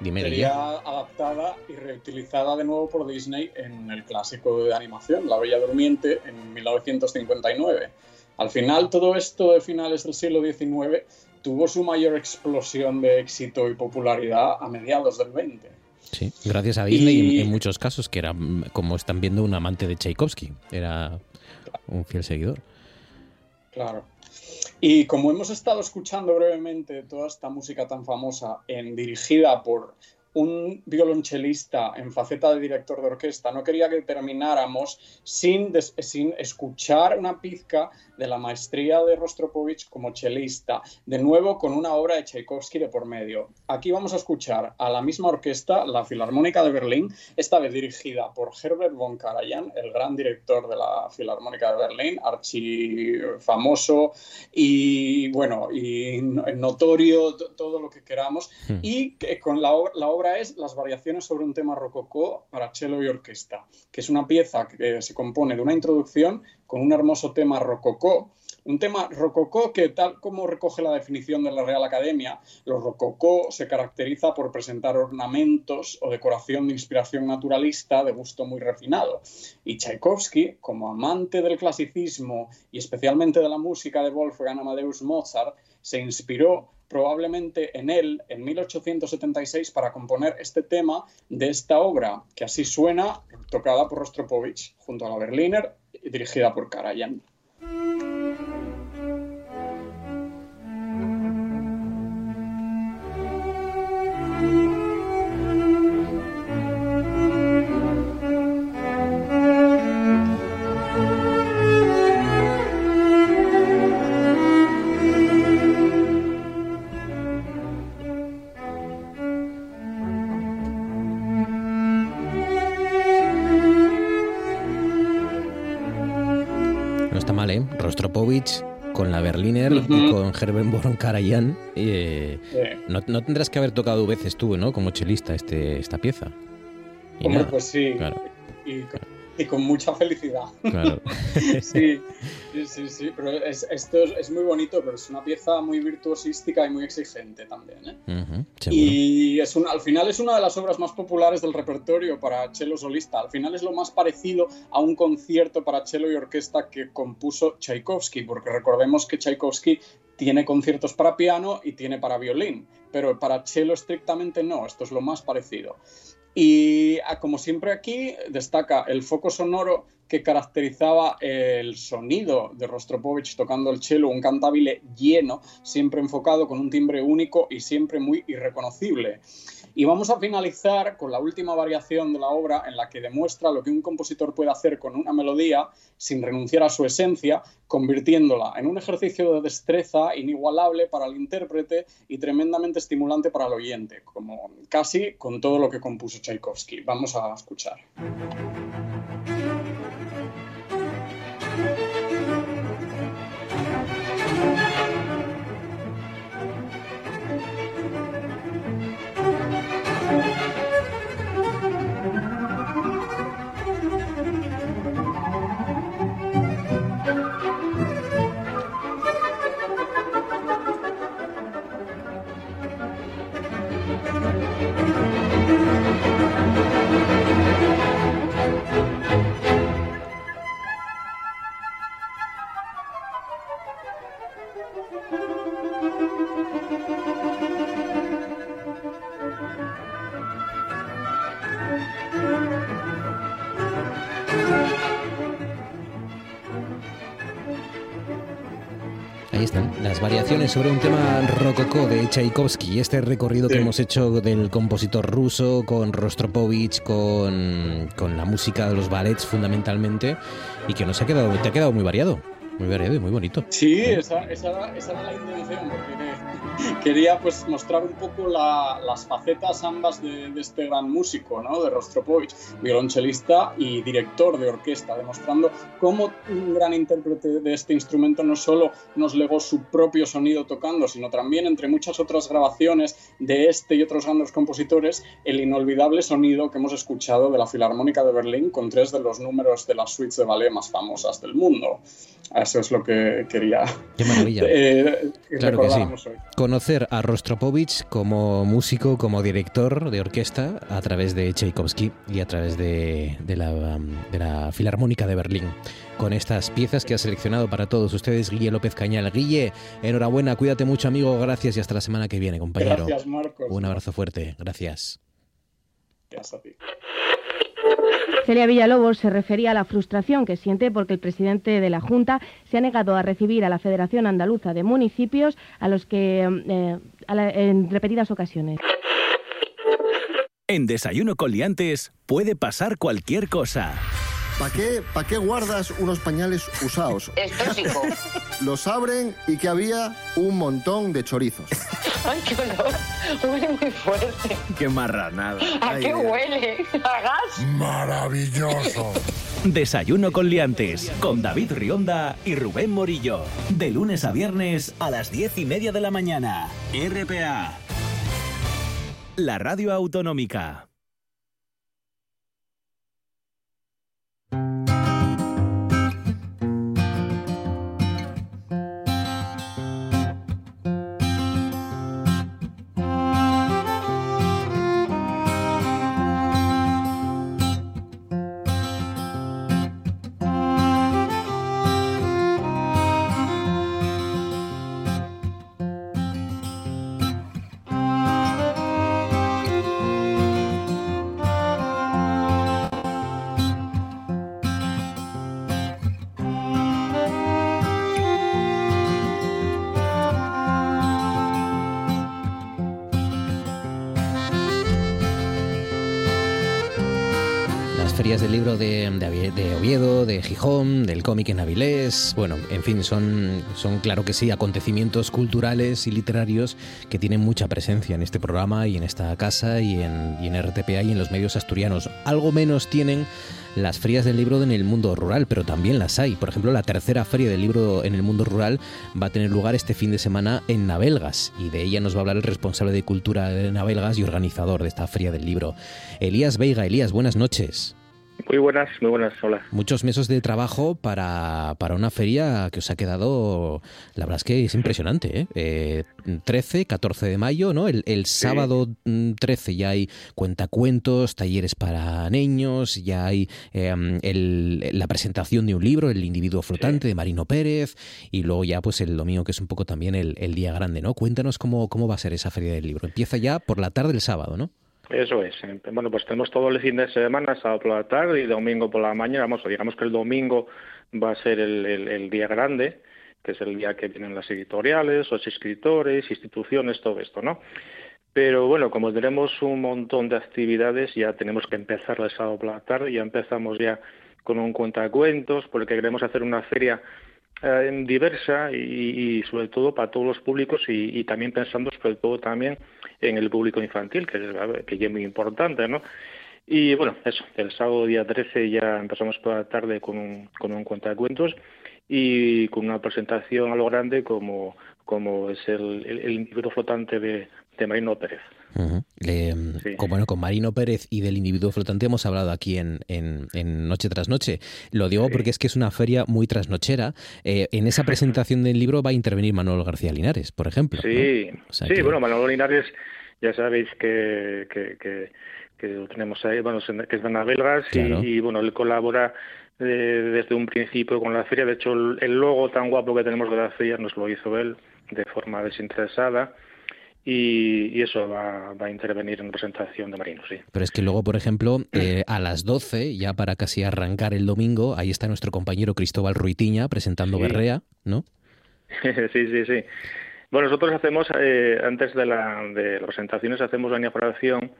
Dime, sería adaptada y reutilizada de nuevo por Disney en el clásico de animación, La Bella Durmiente, en 1959. Al final, todo esto de finales del siglo XIX tuvo su mayor explosión de éxito y popularidad a mediados del 20. Sí, gracias a Disney Y- en, en muchos casos, que era, mm, como están viendo, un amante de Tchaikovsky. Era un fiel seguidor. Claro. Y como hemos estado escuchando brevemente toda esta música tan famosa, en, dirigida por un violonchelista en faceta de director de orquesta, no quería que termináramos sin, des- sin escuchar una pizca de la maestría de Rostropovich como chelista, de nuevo con una obra de Tchaikovsky de por medio. Aquí vamos a escuchar a la misma orquesta, la Filarmónica de Berlín, esta vez dirigida por Herbert von Karajan, el gran director de la Filarmónica de Berlín, archifamoso y bueno, y no- notorio, todo lo que queramos, Hmm. y con la, la obra es Las variaciones sobre un tema rococó para cello y orquesta, que es una pieza que se compone de una introducción con un hermoso tema rococó, un tema rococó que, tal como recoge la definición de la Real Academia, lo rococó se caracteriza por presentar ornamentos o decoración de inspiración naturalista de gusto muy refinado. Y Tchaikovsky, como amante del clasicismo y especialmente de la música de Wolfgang Amadeus Mozart, se inspiró probablemente en él en 1876 para componer este tema de esta obra, que así suena, tocada por Rostropovich, junto a la Berliner y dirigida por Karajan. Herbert von Karajan. eh, Eh, no, no tendrás que haber tocado veces tú, ¿no? Como chelista este, esta pieza. Y hombre, nada, pues sí, Claro, y, con, y con mucha felicidad. claro. Sí, sí, sí, pero es- esto es, es muy bonito, pero es una pieza muy virtuosística y muy exigente también. ¿eh? Ujú, seguro. Y es un- al final es una de las obras más populares del repertorio para cello solista. Al final es lo más parecido a un concierto para cello y orquesta que compuso Tchaikovsky, porque recordemos que Tchaikovsky tiene conciertos para piano y tiene para violín, pero para cello estrictamente no, esto es lo más parecido. Y ah, como siempre aquí destaca el foco sonoro que caracterizaba el sonido de Rostropovich tocando el cello, un cantabile lleno, siempre enfocado con un timbre único y siempre muy irreconocible. Y vamos a finalizar con la última variación de la obra en la que demuestra lo que un compositor puede hacer con una melodía sin renunciar a su esencia, convirtiéndola en un ejercicio de destreza inigualable para el intérprete y tremendamente estimulante para el oyente, como casi con todo lo que compuso Tchaikovsky. Vamos a escuchar. Sobre un tema rococó de Tchaikovsky, este recorrido que hemos hecho del compositor ruso con Rostropovich, con, con la música de los ballets fundamentalmente, y que nos ha quedado, te ha quedado muy variado. Muy y muy bonito. Sí, esa, esa, esa era la intención, porque quería pues mostrar un poco la, las facetas ambas de, de, este gran músico, ¿no? de Rostropovich, violonchelista y director de orquesta, demostrando cómo un gran intérprete de este instrumento no solo nos legó su propio sonido tocando, sino también entre muchas otras grabaciones de este y otros grandes compositores, el inolvidable sonido que hemos escuchado de la Filarmónica de Berlín con tres de los números de las suites de ballet más famosas del mundo. Eso es lo que quería. Qué maravilla. Eh, claro que sí. Hoy. Conocer a Rostropovich como músico, como director de orquesta a través de Tchaikovsky y a través de, de, la, de la Filarmónica de Berlín. Con estas piezas que ha seleccionado para todos ustedes Guille López Cañal. Guille, enhorabuena, cuídate mucho, amigo. Gracias y hasta la semana que viene, compañero. Gracias, Marcos. Un abrazo fuerte. Gracias. Gracias a ti. Celia Villalobos se refería a la frustración que siente porque el presidente de la Junta se ha negado a recibir a la Federación Andaluza de Municipios a los que eh, en repetidas ocasiones. En Desayuno con Liantes puede pasar cualquier cosa. ¿Para qué, ¿Para qué guardas unos pañales usados? Es tóxico. Los abren y que había un montón de chorizos. ¡Ay, qué olor! Huele muy fuerte. ¡Qué marranada! ¿A Ay, qué huele? ¿A gas? ¡Maravilloso! Desayuno con liantes, con David Rionda y Rubén Morillo. De lunes a viernes a las diez y media de la mañana. RPA. La radio autonómica. De, de, de, Oviedo, de Gijón, del cómic en Avilés. Bueno, en fin, son, son claro que sí, acontecimientos culturales y literarios que tienen mucha presencia en este programa y en esta casa y en, y en RTPA y en los medios asturianos. Algo menos tienen las ferias del libro en el mundo rural, pero también las hay. Por ejemplo, la tercera feria del libro en el mundo rural va a tener lugar este fin de semana en Navelgas y de ella nos va a hablar el responsable de cultura de Navelgas y organizador de esta feria del libro. Elías Veiga. Elías, buenas noches. Muy buenas, muy buenas, hola. Muchos meses de trabajo para, para una feria que os ha quedado, la verdad es que es impresionante, ¿eh? eh 13, 14 de mayo, ¿no? El, el sí. sábado 13 ya hay cuentacuentos, talleres para niños, ya hay eh, el, la presentación de un libro, El individuo flotante, sí. de Marino Pérez, y luego ya pues el domingo, que es un poco también el, el día grande, ¿no? Cuéntanos cómo, cómo va a ser esa feria del libro. Empieza ya por la tarde del sábado, ¿no? Eso es. Bueno, pues tenemos todo el fin de semana, sábado por la tarde y domingo por la mañana. Vamos, digamos que el domingo va a ser el, día grande, que es el día que vienen las editoriales, los escritores, instituciones, todo esto, ¿no? Pero bueno, como tenemos un montón de actividades, ya tenemos que empezar el sábado por la tarde, ya empezamos ya con un cuentacuentos, porque queremos hacer una feria eh, diversa y, sobre todo para todos los públicos y, también pensando sobre todo también en el público infantil, que, que ya es muy importante, ¿no? Y bueno, eso, el sábado día 13 ya empezamos por la tarde con un, con un cuentacuentos y con una presentación a lo grande como, como es el, el, libro flotante de, de Marino Pérez. Uh -huh. Le, sí. con, bueno, con Marino Pérez y del individuo flotante hemos hablado aquí en, en, en Noche tras Noche. Lo digo sí. porque es que es una feria muy trasnochera. Eh, en esa presentación del libro va a intervenir Manuel García Linares, por ejemplo. Sí, ¿no? o sea sí que... bueno, Manuel Linares ya sabéis que, que, que, que lo tenemos ahí, bueno, que es de Navelgas claro. y, y, bueno, él colabora eh, desde un principio con la feria. De hecho, el logo tan guapo que tenemos de la feria nos lo hizo él de forma desinteresada y, y, eso va, va, a intervenir en presentación de Marino, sí. Pero es que luego, por ejemplo, eh, a las 12, ya para casi arrancar el domingo, ahí está nuestro compañero Cristóbal Ruitiña presentando sí. Berrea, ¿no? sí, sí, sí. Bueno, nosotros hacemos, eh, antes de, la, de las presentaciones, hacemos la inauguración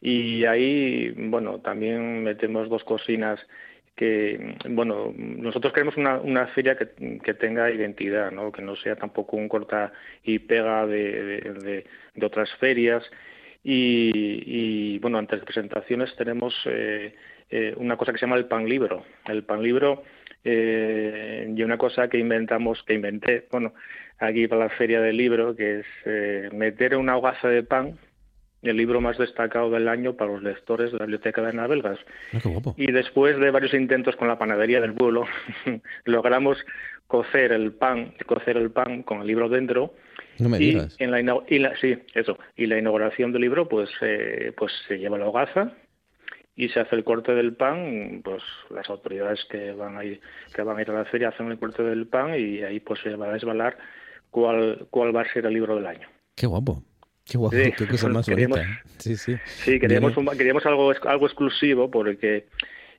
y ahí, bueno, también metemos dos cocinas que, bueno, nosotros queremos una, una feria que, que, tenga identidad, ¿no? Que no sea tampoco un corta y pega de, de, otras ferias. Y, y, bueno, antes de presentaciones tenemos eh, eh, una cosa que se llama el pan libro. El pan libro eh, y una cosa que inventamos, que inventé, bueno, aquí para la feria del libro, que es eh, meter una hogaza de pan el libro más destacado del año para los lectores de la biblioteca de Navelgas. Ah, y después de varios intentos con la panadería del pueblo, logramos cocer el pan, cocer el pan con el libro dentro. No me y digas. En la, y la, sí, eso. Y la inauguración del libro, pues, eh, pues se lleva la hogaza y se hace el corte del pan. Pues las autoridades que van a ir, que van a ir a la feria hacen el corte del pan y ahí pues se va a desvalar cuál, cuál va a ser el libro del año. Qué guapo. Qué guapo, Sí, qué cosa más queríamos- bonita. ¿eh? Sí, sí. Sí, queríamos, un- queríamos algo, algo exclusivo porque,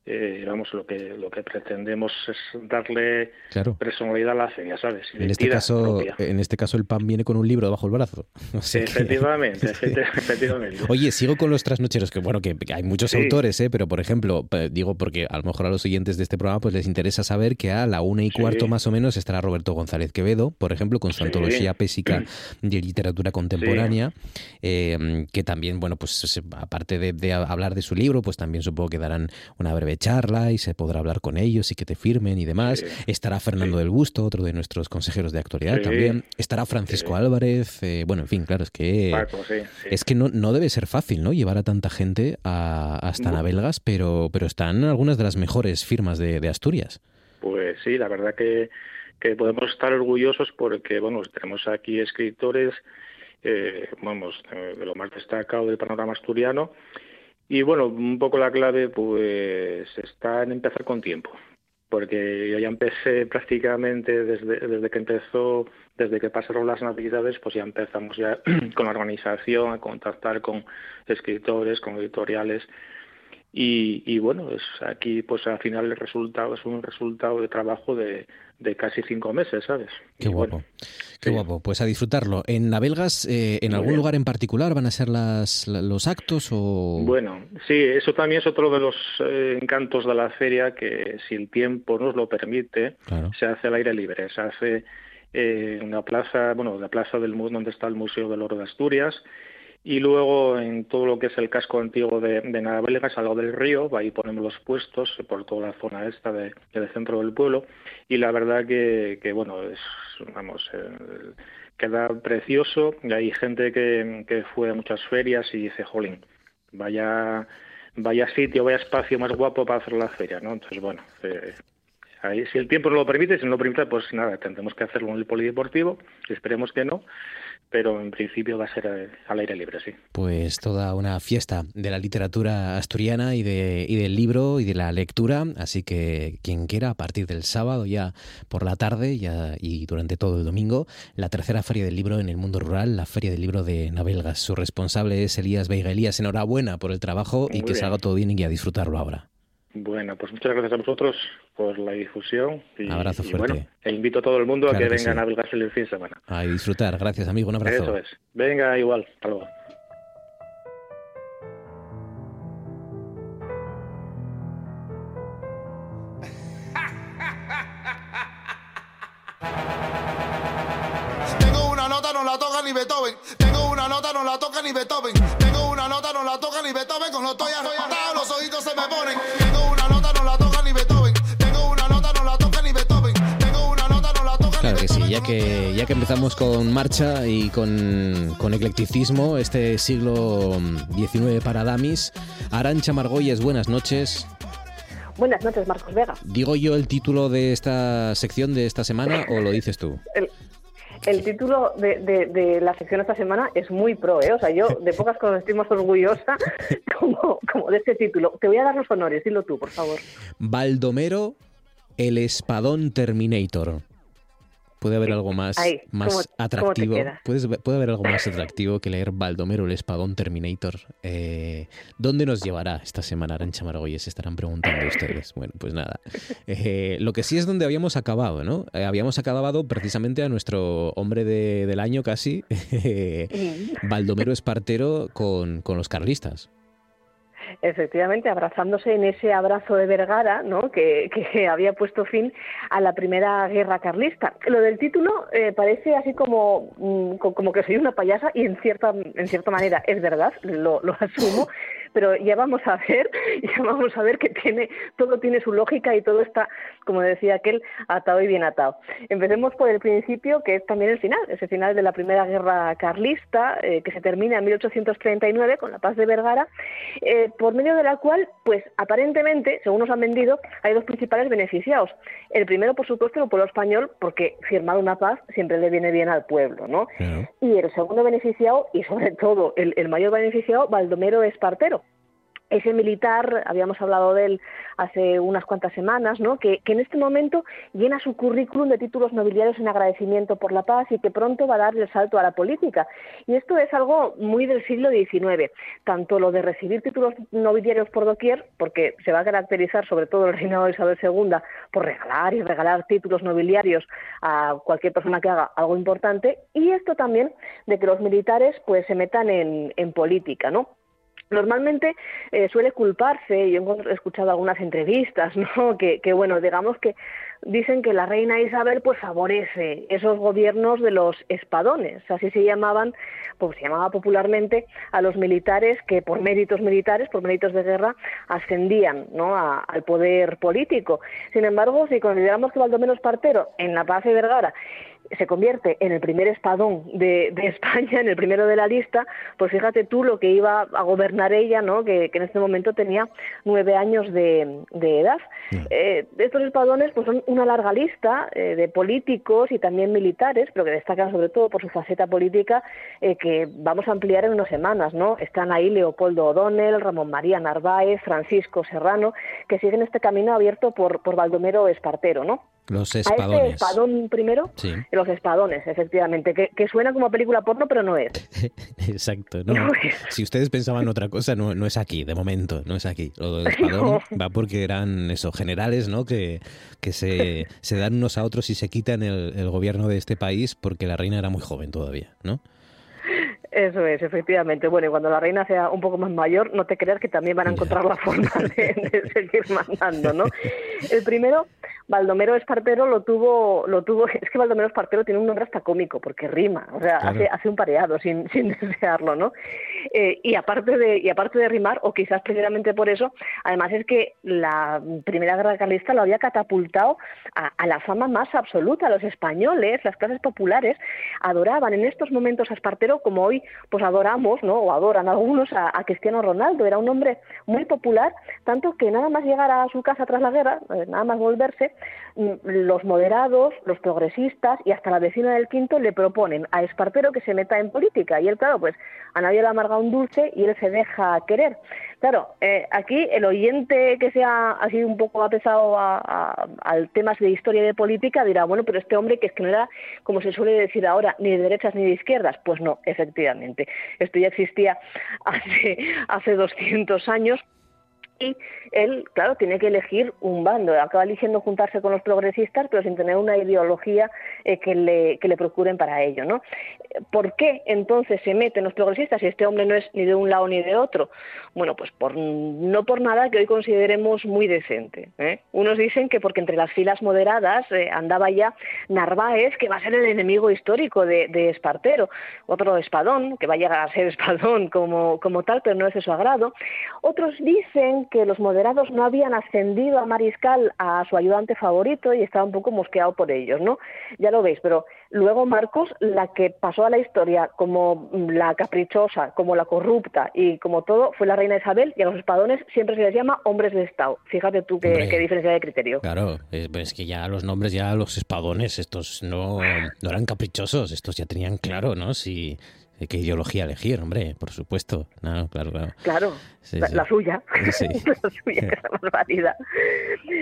eh, vamos, lo que, lo que pretendemos es darle Claro. personalidad a la feria, ¿sabes? En este caso, propia. en este caso el pan viene con un libro bajo el brazo. O sea Efectivamente, efecti- efectivamente. Oye, sigo con los trasnocheros, que bueno, que, hay muchos Sí. autores, ¿eh? pero por ejemplo, digo porque a lo mejor a los oyentes de este programa pues les interesa saber que a la una y Sí. cuarto más o menos estará Roberto González Quevedo, por ejemplo, con su Sí. antología pésica de literatura contemporánea, eh, que también, bueno, pues aparte de, de hablar de su libro, pues también supongo que darán una breve charla y se podrá hablar con ellos y que te firmen y demás. Sí. Estará Fernando Sí. del Busto, otro de nuestros consejeros de actualidad Sí. también. Estará Francisco. Álvarez, eh, bueno, en fin, claro, es que... Paco. Es que no, no debe ser fácil, ¿no? Llevar a tanta gente a, hasta Bu- Navelgas, pero, pero están algunas de las mejores firmas de, de Asturias. Pues sí, la verdad que, que podemos estar orgullosos porque, bueno, tenemos aquí escritores, eh, vamos, eh, de lo más destacado del panorama asturiano. Y bueno, un poco la clave, pues, está en empezar con tiempo. Porque yo ya empecé prácticamente desde, desde que empezó, desde que pasaron las navidades, pues ya empezamos ya con la organización, a contactar con escritores, con editoriales. Y, y bueno, es aquí pues al final el resultado es un resultado de trabajo de, de casi cinco meses, ¿sabes? Qué Y guapo. bueno, Qué sí. guapo. Pues a disfrutarlo. ¿En Navelgas, eh, en Muy algún bien. lugar en particular van a ser las, la- los actos o...? Bueno, sí, eso también es otro de los eh, encantos de la feria que si el tiempo nos lo permite, Claro. se hace al aire libre, se hace eh, en la plaza, bueno, la plaza del donde está el Museo del Oro de Asturias y luego en todo lo que es el casco antiguo de, de Navelgas, al lado del río, ahí ponemos los puestos por toda la zona esta de- del centro del pueblo. Y la verdad que, bueno, es, vamos, eh, queda precioso. Y hay gente que, fue a muchas ferias y dice, jolín, vaya vaya sitio, vaya espacio más guapo para hacer la feria, ¿no? Entonces, bueno, eh, ahí si el tiempo nos lo permite, si no lo permite, pues nada, tendremos que hacerlo en el polideportivo, esperemos que no, pero en principio va a ser eh, al aire libre, sí. Pues toda una fiesta de la literatura asturiana y, de, y del libro y de la lectura. Así que quien quiera, a partir del sábado ya por la tarde ya, y durante todo el domingo, la tercera feria del libro en el mundo rural, la feria del libro de Navelgas. Su responsable es Elías Veiga. Elías, enhorabuena por el trabajo y que bien. salga todo bien y a disfrutarlo ahora. Bueno, pues muchas gracias a vosotros por la difusión y, Abrazo y fuerte. bueno, e invito a todo el mundo a Claro que que vengan sí. a Belgas el fin de semana. A disfrutar. Gracias, amigo. Un abrazo. Eso es. Venga, igual. Hasta luego. Tengo una nota, no la toca ni Beethoven. Tengo una nota, no la toca ni Beethoven. Tengo una nota, no la toca ni Beethoven. Con los estoy arrebatado, los ojitos se me ponen. Tengo una Claro que sí, ya que, ya que empezamos con marcha y con, con eclecticismo, este siglo XIX para Damis, Arancha Margolles, buenas noches. Buenas noches, Marcos Vega. ¿Digo yo el título de esta sección de esta semana o lo dices tú? El, el título de, de- de la sección esta semana es muy pro, ¿eh? O sea, yo de pocas cosas estoy más orgullosa como, como de este título. Te voy a dar los honores, dilo tú, por favor. Baldomero, el espadón Terminator. Puede haber algo más, Ahí, más ¿cómo- cómo atractivo. ¿Puedes- puede haber algo más atractivo que leer Baldomero el espadón Terminator. Eh, ¿Dónde nos llevará esta semana Arancha Margolles? Se estarán preguntando ustedes. Bueno, pues nada. Eh, lo que sí es donde habíamos acabado, ¿no? Eh, habíamos acabado precisamente a nuestro hombre de- del año casi, Baldomero Espartero con, con los carlistas. Efectivamente, abrazándose en ese abrazo de Vergara, ¿no? que, que había puesto fin a la primera guerra carlista. Lo del título eh, parece así como, mm, co- como que soy una payasa y en cierta, en cierta manera es verdad, lo asumo, pero ya vamos a ver, ya vamos a ver que tiene, todo tiene su lógica y todo está, como decía aquel, atado y bien atado. Empecemos por el principio, que es también el final, ese final de la primera guerra carlista, eh, que se termina en 1839 con la paz de Vergara, eh, por medio de la cual, pues aparentemente, según nos han vendido, hay dos principales beneficiados. El primero, por supuesto, el pueblo español, porque firmar una paz siempre le viene bien al pueblo, ¿no? Y el segundo beneficiado, y sobre todo el, el mayor beneficiado, Baldomero Espartero. Ese militar, habíamos hablado de él hace unas cuantas semanas, ¿no? que, que en este momento llena su currículum de títulos nobiliarios en agradecimiento por la paz y que pronto va a dar el salto a la política. Y esto es algo muy del siglo XIX, tanto lo de recibir títulos nobiliarios por doquier, porque se va a caracterizar sobre todo el reinado de Isabel II por regalar y regalar títulos nobiliarios a cualquier persona que haga algo importante, y esto también de que los militares pues se metan en, en política, ¿no? Normalmente eh, suele culparse, yo he escuchado algunas entrevistas, ¿no? que, que, bueno, digamos que dicen que la reina Isabel pues favorece esos gobiernos de los espadones, así se llamaban, pues se llamaba popularmente a los militares que por méritos militares, por méritos de guerra, ascendían ¿no? A, al poder político. Sin embargo, si consideramos que Baldomero Espartero en la paz de Vergara se convierte en el primer espadón de, de, España, en el primero de la lista, pues fíjate tú lo que iba a gobernar ella, ¿no? que, que en este momento tenía nueve años de, de edad. Eh, estos espadones pues son una larga lista eh, de políticos y también militares, pero que destacan sobre todo por su faceta política, eh, que vamos a ampliar en unas semanas. ¿no? Están ahí Leopoldo O'Donnell, Ramón María Narváez, Francisco Serrano, que siguen este camino abierto por, por Baldomero Espartero. ¿no? Los A espadones. este espadón primero, Sí. Los espadones, efectivamente, que, que suena como película porno, pero no es. Exacto. No, No si ustedes pensaban otra cosa, no, no es aquí, de momento, no es aquí. Lo del espadón va porque eran eso, generales, ¿no? Que, que se, se dan unos a otros y se quitan el, el gobierno de este país porque la reina era muy joven todavía, ¿no? Eso es, efectivamente. Bueno, y cuando la reina sea un poco más mayor, no te creas que también van a encontrar la forma de, de seguir mandando, ¿no? El primero, Baldomero Espartero lo tuvo, lo tuvo, es que Baldomero Espartero tiene un nombre hasta cómico, porque rima, o sea, Claro. hace, hace un pareado sin, sin desearlo, ¿no? Eh, y aparte de, y aparte de rimar, o quizás precisamente por eso, además es que la primera guerra carlista lo había catapultado a, la fama más absoluta. Los españoles, las clases populares, adoraban en estos momentos a Espartero como hoy pues adoramos, ¿no? O adoran algunos a, a Cristiano Ronaldo. Era un hombre muy popular, tanto que nada más llegar a su casa tras la guerra, eh, nada más volverse, mm, los moderados, los progresistas y hasta la vecina del Quinto le proponen a Espartero que se meta en política. Y él, claro, pues a nadie le amarga un dulce y él se deja querer. Claro, eh, aquí el oyente que sea así un poco apesado a, a, al temas de historia y de política dirá, bueno, pero este hombre que es que no era, como se suele decir ahora, ni de derechas ni de izquierdas. Pues no, efectivamente. Esto ya existía hace, hace 200 años y él, claro, tiene que elegir un bando. Acaba eligiendo juntarse con los progresistas, pero sin tener una ideología eh, que, le, que le procuren para ello, ¿no? ¿Por qué entonces se meten los progresistas si este hombre no es ni de un lado ni de otro? Bueno, pues por, no por nada que hoy consideremos muy decente. ¿eh? Unos dicen que porque entre las filas moderadas eh, andaba ya Narváez, que va a ser el enemigo histórico de, de Espartero, otro espadón, que va a llegar a ser espadón como, como tal, pero no es de su agrado. Otros dicen que los moderados no habían ascendido a mariscal a su ayudante favorito y estaba un poco mosqueado por ellos, ¿no? Ya lo veis, pero luego Marcos, la que pasó a la historia como la caprichosa, como la corrupta y como todo, fue la reina Isabel y a los espadones siempre se les llama hombres de Estado. Fíjate tú qué, diferencia de criterio. Claro, es, pues es que ya los nombres, ya los espadones, estos no, no eran caprichosos, estos ya tenían claro, ¿no? Si, ¿Qué ideología elegir, hombre? Por supuesto. No, claro, claro. Claro, la, suya. la suya, que barbaridad.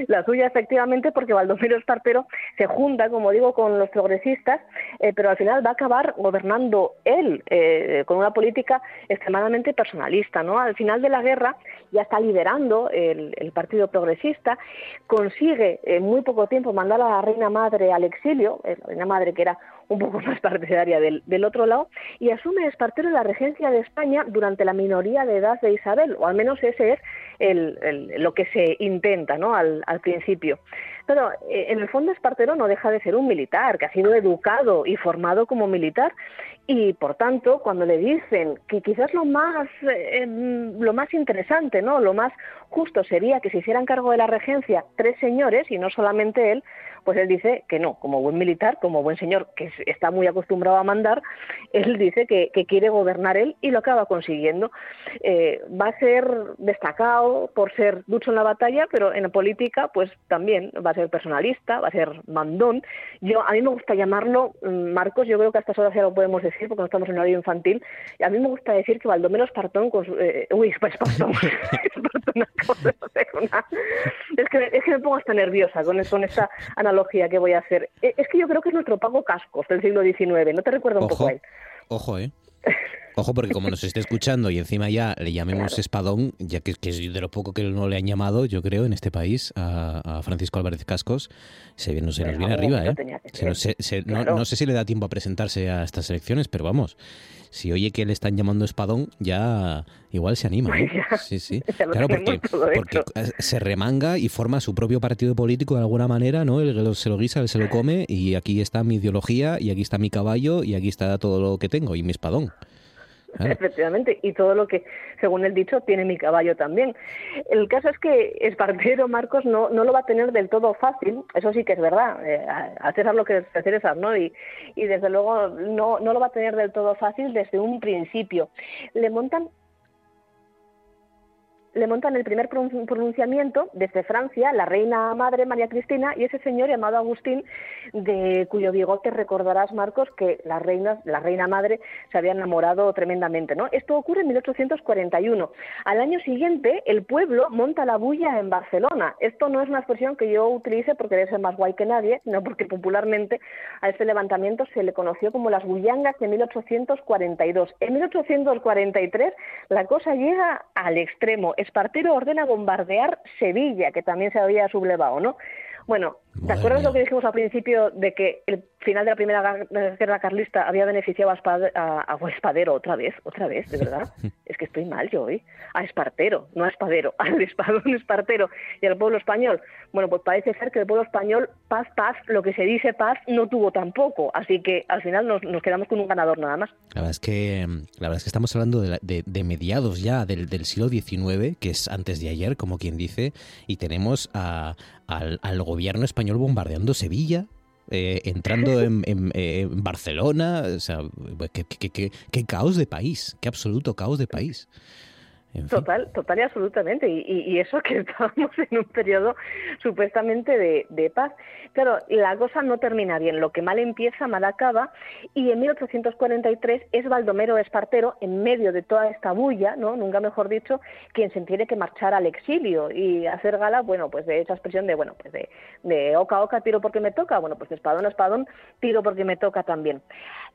La suya, efectivamente, porque Baldomero Espartero se junta, como digo, con los progresistas, eh, pero al final va a acabar gobernando él, eh, con una política extremadamente personalista, ¿no? Al final de la guerra ya está liderando el, Partido Progresista, consigue en muy poco tiempo mandar a la reina madre al exilio, la reina madre que era un poco más partidaria del, del otro lado, y asume Espartero la regencia de España durante la minoría de edad de Isabel, o al menos ese es el, lo que se intenta ¿no? al, al principio. Pero eh, en el fondo Espartero no deja de ser un militar, que ha sido educado y formado como militar, y por tanto cuando le dicen que quizás lo más eh, lo más interesante no lo más justo sería que se hicieran cargo de la regencia tres señores y no solamente él pues él dice que no, como buen militar, como buen señor que está muy acostumbrado a mandar, él dice que, quiere gobernar él y lo acaba consiguiendo. Eh, va a ser destacado por ser ducho en la batalla, pero en la política pues también va a ser personalista, va a ser mandón. Yo A mí me gusta llamarlo, mm, Marcos, yo creo que a estas horas ya lo podemos decir porque no estamos en horario infantil, a mí me gusta decir que Baldomero Espartón, con eh, uy, pues Espartón, es, que, es que me pongo hasta nerviosa con, con esta analogía que voy a hacer. E, es que yo creo que es nuestro pago cascos del siglo XIX, ¿no te recuerdo un poco a él? Ojo, ¿eh? Ojo, porque como nos esté escuchando y encima ya le llamemos espadón, ya que, es de lo poco que no le han llamado, yo creo, en este país, a, Francisco Álvarez Cascos, se, no se nos viene arriba, ¿eh? no, sé si le da tiempo a presentarse a estas elecciones, pero vamos, si oye que le están llamando espadón, ya igual se anima. ¿eh? Sí, sí. Claro, porque, se remanga y forma su propio partido político de alguna manera, ¿no? Él se lo guisa, él se lo come y aquí está mi ideología y aquí está mi caballo y aquí está todo lo que tengo y mi espadón. Efectivamente, y todo lo que, según el dicho, tiene mi caballo también. El caso es que Espartero, Marcos, no, no lo va a tener del todo fácil, eso sí que es verdad, eh, a lo que es César, ¿no? Y, y desde luego no, no lo va a tener del todo fácil desde un principio. Le montan le montan el primer pronunciamiento desde Francia, la reina madre María Cristina y ese señor llamado Agustín, de cuyo bigote recordarás, Marcos, que la reina, la reina madre se había enamorado tremendamente. ¿no? Esto ocurre en 1841. Al año siguiente, el pueblo monta la bulla en Barcelona. Esto no es una expresión que yo utilice porque debe ser más guay que nadie, sino porque popularmente a este levantamiento se le conoció como las bullangas de 1842. En 1843 la cosa llega al extremo Espartero ordena bombardear Sevilla, que también se había sublevado, ¿no? Bueno, ¿te acuerdas lo que dijimos al principio de que el final de la Primera Guerra Carlista había beneficiado a, Espadero otra vez? ¿Otra vez? ¿De verdad? es que estoy mal yo hoy. A Espartero, no a Espadero, al Espadón Espartero y al pueblo español. Bueno, pues parece ser que el pueblo español, paz, paz, lo que se dice paz, no tuvo tampoco. Así que al final nos, quedamos con un ganador nada más. La verdad es que, la verdad es que estamos hablando de, mediados ya del, del siglo XIX, que es antes de ayer, como quien dice, y tenemos a al, gobierno español bombardeando Sevilla, eh, entrando en, Barcelona. O sea, qué, caos de país, qué absoluto caos de país. Total, total y absolutamente. Y, eso que estábamos en un periodo supuestamente de, paz. Claro, la cosa no termina bien. Lo que mal empieza, mal acaba. Y en 1843 es Baldomero Espartero, en medio de toda esta bulla, ¿no? nunca mejor dicho, quien se tiene que marchar al exilio y hacer gala, bueno, pues de esa expresión de, bueno, pues de, de oca oca, tiro porque me toca. Bueno, pues de espadón a espadón, tiro porque me toca también.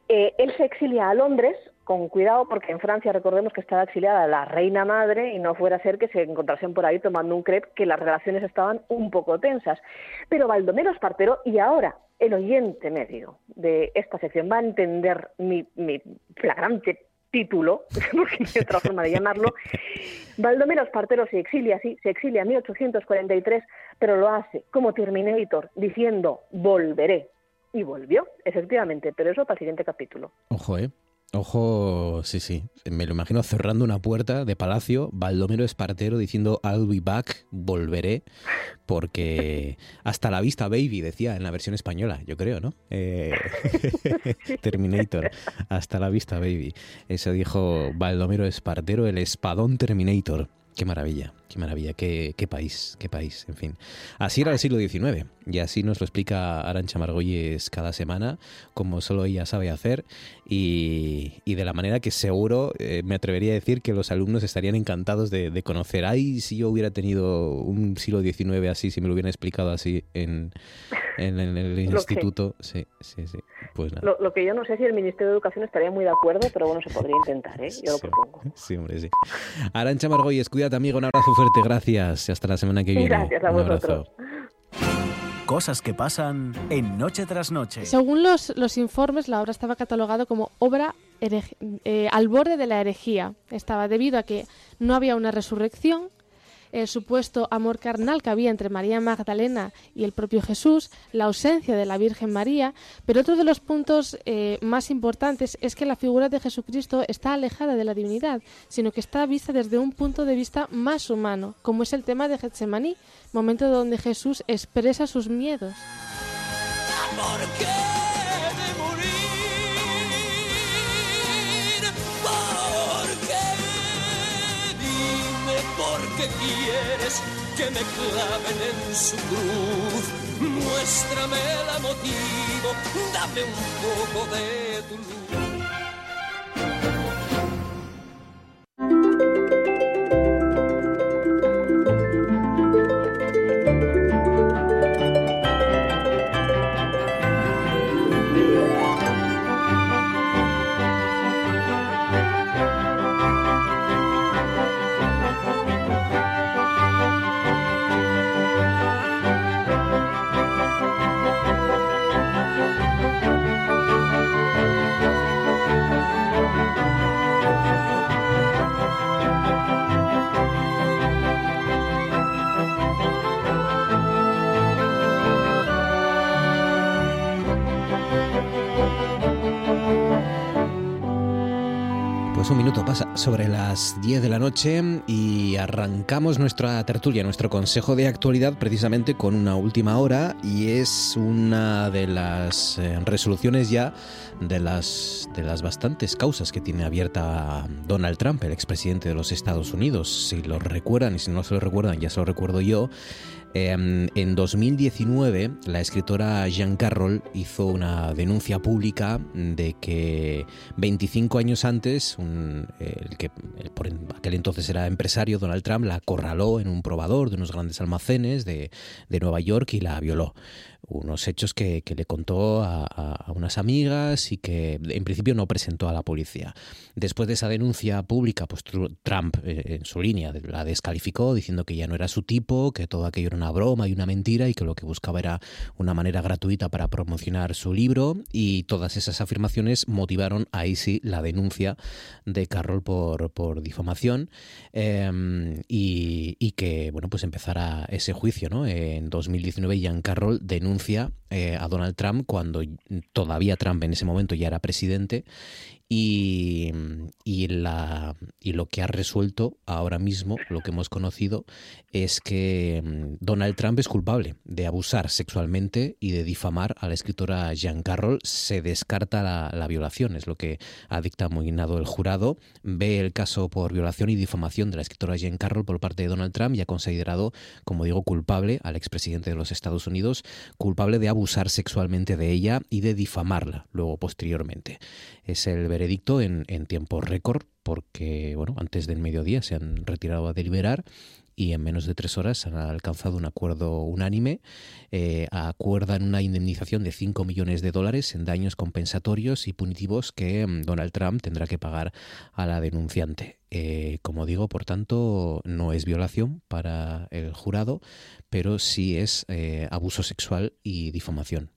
Eh, él se exilia a Londres, con cuidado porque en Francia recordemos que estaba exiliada la reina madre y no fuera a ser que se encontrasen por ahí tomando un crepe que las relaciones estaban un poco tensas. Pero Baldomero Espartero, y ahora el oyente medio de esta sección va a entender mi, flagrante título, porque hay otra forma de llamarlo, Baldomero Espartero se exilia, sí, se exilia en 1843, pero lo hace como Terminator, diciendo volveré. Y volvió, efectivamente, pero eso para el siguiente capítulo. Ojo, ¿eh? Ojo, sí, sí. Me lo imagino cerrando una puerta de palacio, Baldomero Espartero diciendo I'll be back, volveré, porque hasta la vista, baby, decía en la versión española, yo creo, ¿no? Eh, Terminator, hasta la vista, baby. Eso dijo Baldomero Espartero, el espadón Terminator. Qué maravilla, qué maravilla, qué, qué, país, qué país, en fin. Así era el siglo XIX y así nos lo explica Arancha Margolles cada semana, como solo ella sabe hacer y, y de la manera que seguro eh, me atrevería a decir que los alumnos estarían encantados de, de, conocer. Ay, si yo hubiera tenido un siglo XIX así, si me lo hubieran explicado así en, en, en el instituto. Que, sí, sí, sí. Pues nada. Lo, lo, que yo no sé si el Ministerio de Educación estaría muy de acuerdo, pero bueno, se podría intentar, ¿eh? Yo sí, lo propongo. Sí, hombre, sí. Arancha Margolles, cuídate, amigo, un abrazo fuerte, gracias. Hasta la semana que viene. Gracias a un. Abrazo. Cosas que pasan en Noche tras Noche. Según los, los informes, la obra estaba catalogada como obra eh, al borde de la herejía. Estaba debido a que no había una resurrección, el supuesto amor carnal que había entre María Magdalena y el propio Jesús, la ausencia de la Virgen María, pero otro de los puntos eh, más importantes es que la figura de Jesucristo está alejada de la divinidad, sino que está vista desde un punto de vista más humano, como es el tema de Getsemaní, momento donde Jesús expresa sus miedos. ¿Por qué quieres que me claven en su cruz. Muéstrame el motivo, dame un poco de tu luz. Un minuto pasa sobre las 10 de la noche y arrancamos nuestra tertulia, nuestro consejo de actualidad precisamente con una última hora y es una de las eh, resoluciones ya de las, de las bastantes causas que tiene abierta Donald Trump, el expresidente de los Estados Unidos. Si lo recuerdan y si no se lo recuerdan, ya se lo recuerdo yo. Eh, en 2019, la escritora Jean Carroll hizo una denuncia pública de que 25 años antes, un, el que por aquel entonces era empresario, Donald Trump, la acorraló en un probador de unos grandes almacenes de, de Nueva York y la violó unos hechos que, que le contó a, a, unas amigas y que en principio no presentó a la policía. Después de esa denuncia pública, pues Trump eh, en su línea la descalificó diciendo que ya no era su tipo, que todo aquello era una broma y una mentira y que lo que buscaba era una manera gratuita para promocionar su libro y todas esas afirmaciones motivaron ahí sí la denuncia de Carroll por, por difamación eh, y, y, que bueno pues empezara ese juicio. ¿no? En 2019 Jan Carroll denuncia eh, a Donald Trump cuando todavía Trump en ese momento ya era presidente y, y, la, y lo que ha resuelto ahora mismo, lo que hemos conocido, es que mm, Donald Trump es culpable de abusar sexualmente y de difamar a la escritora Jean Carroll. Se descarta la, la violación, es lo que ha dictaminado el jurado. Ve el caso por violación y difamación de la escritora Jean Carroll por parte de Donald Trump y ha considerado, como digo, culpable al expresidente de los Estados Unidos, culpable de abusar sexualmente de ella y de difamarla luego posteriormente. Es el veredicto en, en tiempo récord porque bueno antes del mediodía se han retirado a deliberar y en menos de tres horas han alcanzado un acuerdo unánime. Eh, acuerdan una indemnización de 5 millones de dólares en daños compensatorios y punitivos que Donald Trump tendrá que pagar a la denunciante. Eh, como digo, por tanto, no es violación para el jurado, pero sí es eh, abuso sexual y difamación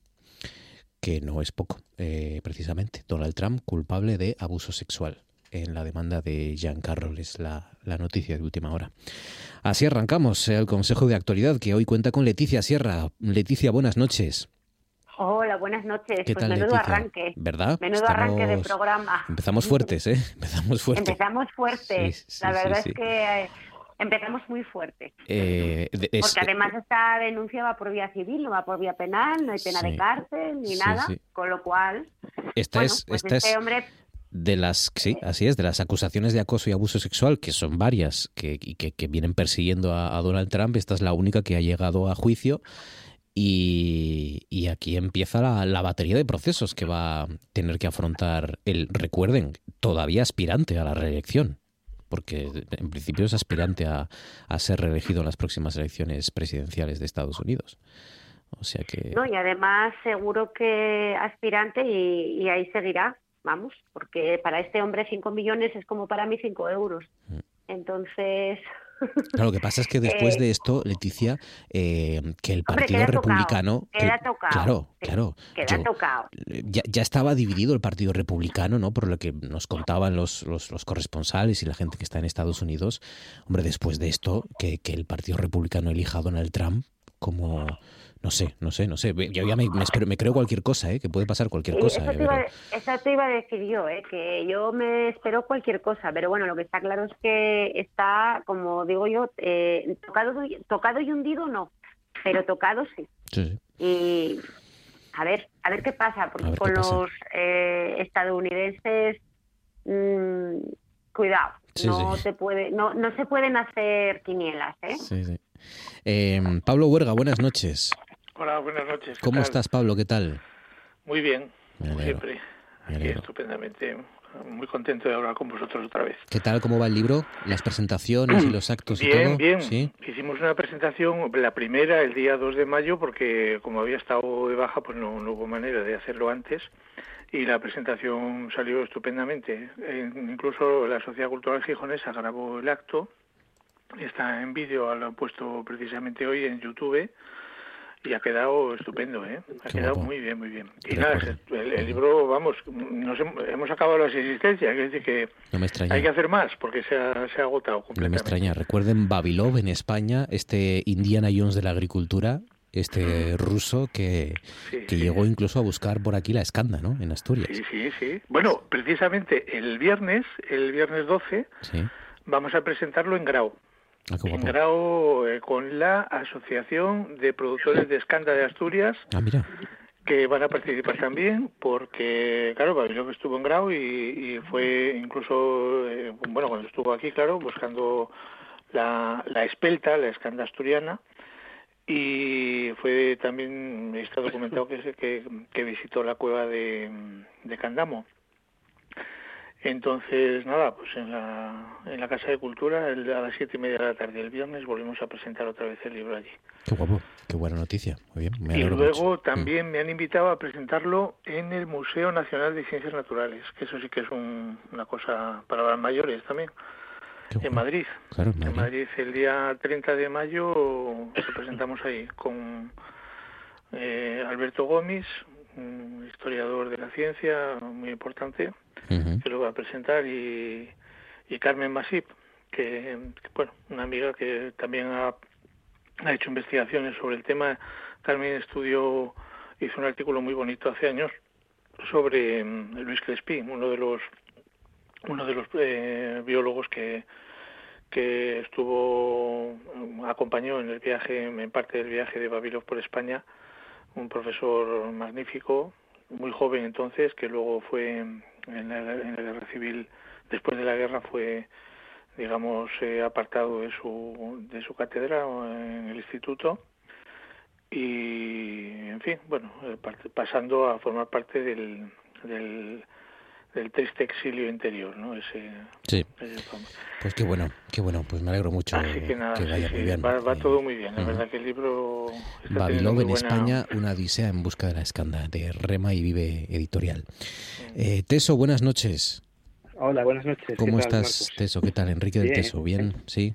que no es poco, eh, precisamente. Donald Trump culpable de abuso sexual en la demanda de Jean Carroll, es la, la, noticia de última hora. Así arrancamos el Consejo de Actualidad, que hoy cuenta con Leticia Sierra. Leticia, buenas noches. Hola, buenas noches. ¿Qué pues tal, menudo Leticia? arranque. ¿Verdad? Menudo Estamos... arranque de programa. Empezamos fuertes, ¿eh? Empezamos fuertes. Empezamos fuertes. Sí, sí, la verdad sí, es que... Eh, empezamos muy fuerte. Eh, es, Porque además esta denuncia va por vía civil, no va por vía penal, no hay pena Sí. de cárcel ni Sí, nada, sí. con lo cual, esta bueno, es, pues esta este es, hombre de las sí, así es, de las acusaciones de acoso y abuso sexual, que son varias, que, y que, vienen persiguiendo a, Donald Trump, esta es la única que ha llegado a juicio. Y, y aquí empieza la, la batería de procesos que va a tener que afrontar el, recuerden, todavía aspirante a la reelección, porque en principio es aspirante a, a ser reelegido en las próximas elecciones presidenciales de Estados Unidos. O sea que... No, y además seguro que aspirante y, y ahí seguirá, vamos, porque para este hombre 5 millones es como para mí 5 euros. Entonces, Claro, lo que pasa es que después Eh, de esto, Leticia, eh, que el Hombre, Partido tocado, Republicano... que- queda tocado, claro, sí, claro. queda yo- tocado. ya, ya estaba dividido el Partido Republicano, ¿no? Por lo que nos contaban los, los, los corresponsales y la gente que está en Estados Unidos. Hombre, después de esto, que, que el Partido Republicano elija a Donald Trump como... No sé, no sé, no sé. Yo ya me, me espero- me creo cualquier cosa, ¿eh? Que puede pasar cualquier Sí, cosa, eso, ¿eh? te iba, Pero- eso te iba a decir yo, ¿eh? que yo me espero cualquier cosa, pero bueno, lo que está claro es que está, como digo yo, eh, tocado, tocado y hundido no, pero tocado sí. Sí, sí. Y a ver, a ver qué pasa, porque con pasa. los eh, estadounidenses, mm, cuidado, Sí, no sí. se puede, no, no se pueden hacer quinielas, ¿eh? Sí, sí. Eh, Pablo Huerga, buenas noches. Hola, buenas noches. ¿qué ¿Cómo tal? estás, Pablo? ¿Qué tal? Muy bien, como siempre. Aquí estupendamente. Muy contento de hablar con vosotros otra vez. ¿Qué tal? ¿Cómo va el libro? ¿Las presentaciones y los actos y todo? bien. ¿Sí? Hicimos una presentación, la primera el día 2 de mayo, porque como había estado de baja, pues no, no hubo manera de hacerlo antes. Y la presentación salió estupendamente. Incluso la Sociedad Cultural Gijonesa grabó el acto. Está en vídeo, lo han puesto precisamente hoy en YouTube. Y ha quedado estupendo, ¿eh? Ha Qué quedado guapo. muy bien, muy bien. Y nada, el, el libro, vamos, nos hem- hemos acabado las existencias, es decir, que No me extraña. hay que hacer más porque se ha, se ha agotado No me completamente. extraña. Recuerden Babilov en España, este Indiana Jones de la agricultura, este ruso que, que llegó incluso a buscar por aquí la escanda, ¿no? En Asturias. Sí, sí, sí. Bueno, precisamente el viernes, el viernes 12, Sí. vamos a presentarlo en Grau. Ah, En. Grau eh, con la Asociación de Productores de Escanda de Asturias, Ah, mira. que van a participar también, porque, claro, Babilov estuvo en Grau y, y fue incluso, eh, bueno, cuando estuvo aquí, claro, buscando la, la espelta, la escanda asturiana, y fue también, está documentado que, se- que, que visitó la cueva de, de Candamo. Entonces, nada, pues en la, en la Casa de Cultura, el- a las siete y media de la tarde el viernes, volvemos a presentar otra vez el libro allí. Qué guapo. Qué buena noticia. Muy bien. Me Y luego mucho. también me han invitado a presentarlo en el Museo Nacional de Ciencias Naturales, que eso sí que es un- una cosa para las mayores también, en Madrid. Claro, en En Madrid el día 30 de mayo lo presentamos ahí con eh, Alberto Gómez, historiador de la ciencia muy importante, que lo va a presentar, y, y Carmen Masip, que, que, bueno, una amiga que también ha, ha hecho investigaciones sobre el tema. Carmen estudió, hizo un artículo muy bonito hace años sobre mm, Luis Crespi, uno de los uno de los eh, biólogos que que estuvo mm, acompañó en el viaje en parte del viaje de Babilov por España un profesor magnífico muy joven entonces que luego fue en la, en la guerra civil después de la guerra fue digamos eh, apartado de su de su cátedra en el instituto. Y en fin bueno eh, pasando a formar parte del del, del triste exilio interior no ese, Sí. ese Pues qué bueno, qué bueno. Pues me alegro mucho así que nada sí, vaya sí, muy bien. va, va todo muy bien la Ujú. verdad que el libro Babilov en buena- España, una odisea en busca de la escanda, de Rema y Vive Editorial. Eh, Teso, buenas noches. Hola, buenas noches. ¿qué ¿Cómo tal, estás, Marcos? Teso? ¿Qué tal? Enrique del Bien. Teso, ¿bien? ¿Sí?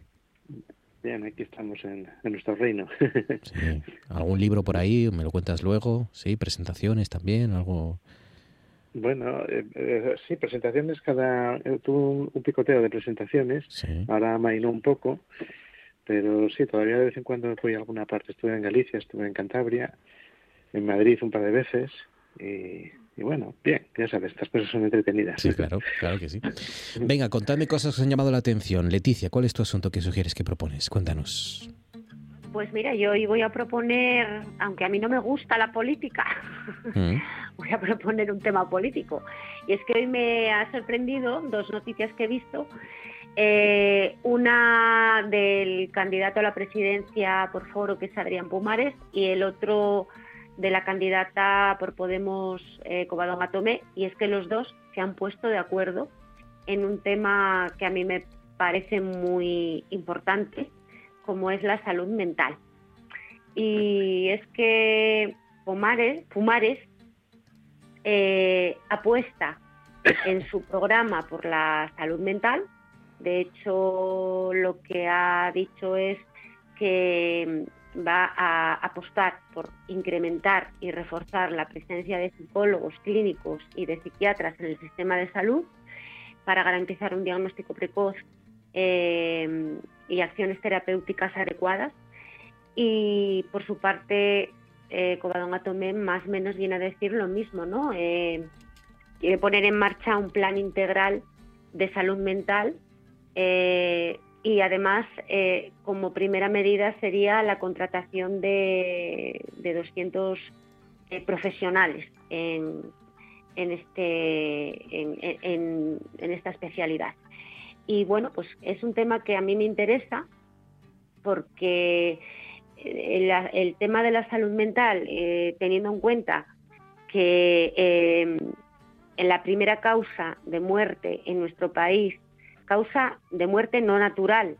Bien, aquí estamos en, en nuestro reino. Sí. ¿Algún libro por ahí? ¿Me lo cuentas luego? ¿Sí? ¿Presentaciones también? ¿Algo? Bueno, eh, eh, sí, presentaciones cada... eh, tuve un, un picoteo de presentaciones, ahora amainó un poco, pero sí, todavía de vez en cuando voy a alguna parte. Estuve en Galicia, estuve en Cantabria, en Madrid un par de veces y, y bueno, bien, ya sabes, estas cosas son entretenidas. Sí, claro, claro que sí. Venga, contadme cosas que os han llamado la atención. Leticia, ¿cuál es tu asunto que sugieres que propones? Cuéntanos. Pues mira, yo hoy voy a proponer, aunque a mí no me gusta la política, Mm. voy a proponer un tema político. Y es que hoy me ha sorprendido dos noticias que he visto. Eh, una del candidato a la presidencia por foro, que es Adrián Pumares, y el otro de la candidata por Podemos, eh, Covadonga Atomé, y es que los dos se han puesto de acuerdo en un tema que a mí me parece muy importante, como es la salud mental. Y es que Pumares, Pumares eh, apuesta en su programa por la salud mental. De hecho, lo que ha dicho es que va a apostar por incrementar y reforzar la presencia de psicólogos clínicos y de psiquiatras en el sistema de salud para garantizar un diagnóstico precoz eh, y acciones terapéuticas adecuadas. Y por su parte, eh, Covadonga Tomé más o menos viene a decir lo mismo, ¿no? Eh, quiere poner en marcha un plan integral de salud mental eh, y además eh, como primera medida sería la contratación de, 200 eh, profesionales en, en, este, en, en, esta especialidad. Y bueno, pues es un tema que a mí me interesa porque el, el tema de la salud mental, teniendo en cuenta que en la primera causa de muerte en nuestro país causa de muerte no natural,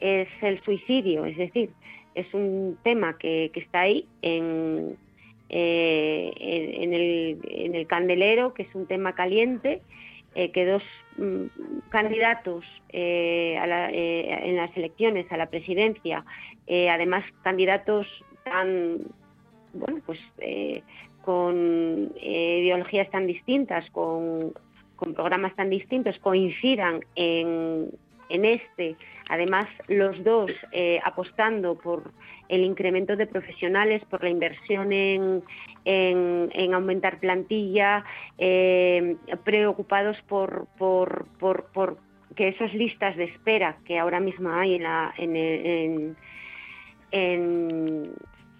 es el suicidio, es decir, es un tema que, está ahí en, eh, en, el, candelero, que es un tema caliente, eh, que dos mm, candidatos eh, en las elecciones a la presidencia, además candidatos tan, bueno, pues con ideologías tan distintas, con con programas tan distintos coincidan en, este, además los dos eh, apostando por el incremento de profesionales, por la inversión en, en, aumentar plantilla, eh, preocupados por, por, por, que esas listas de espera que ahora mismo hay en la, en, en,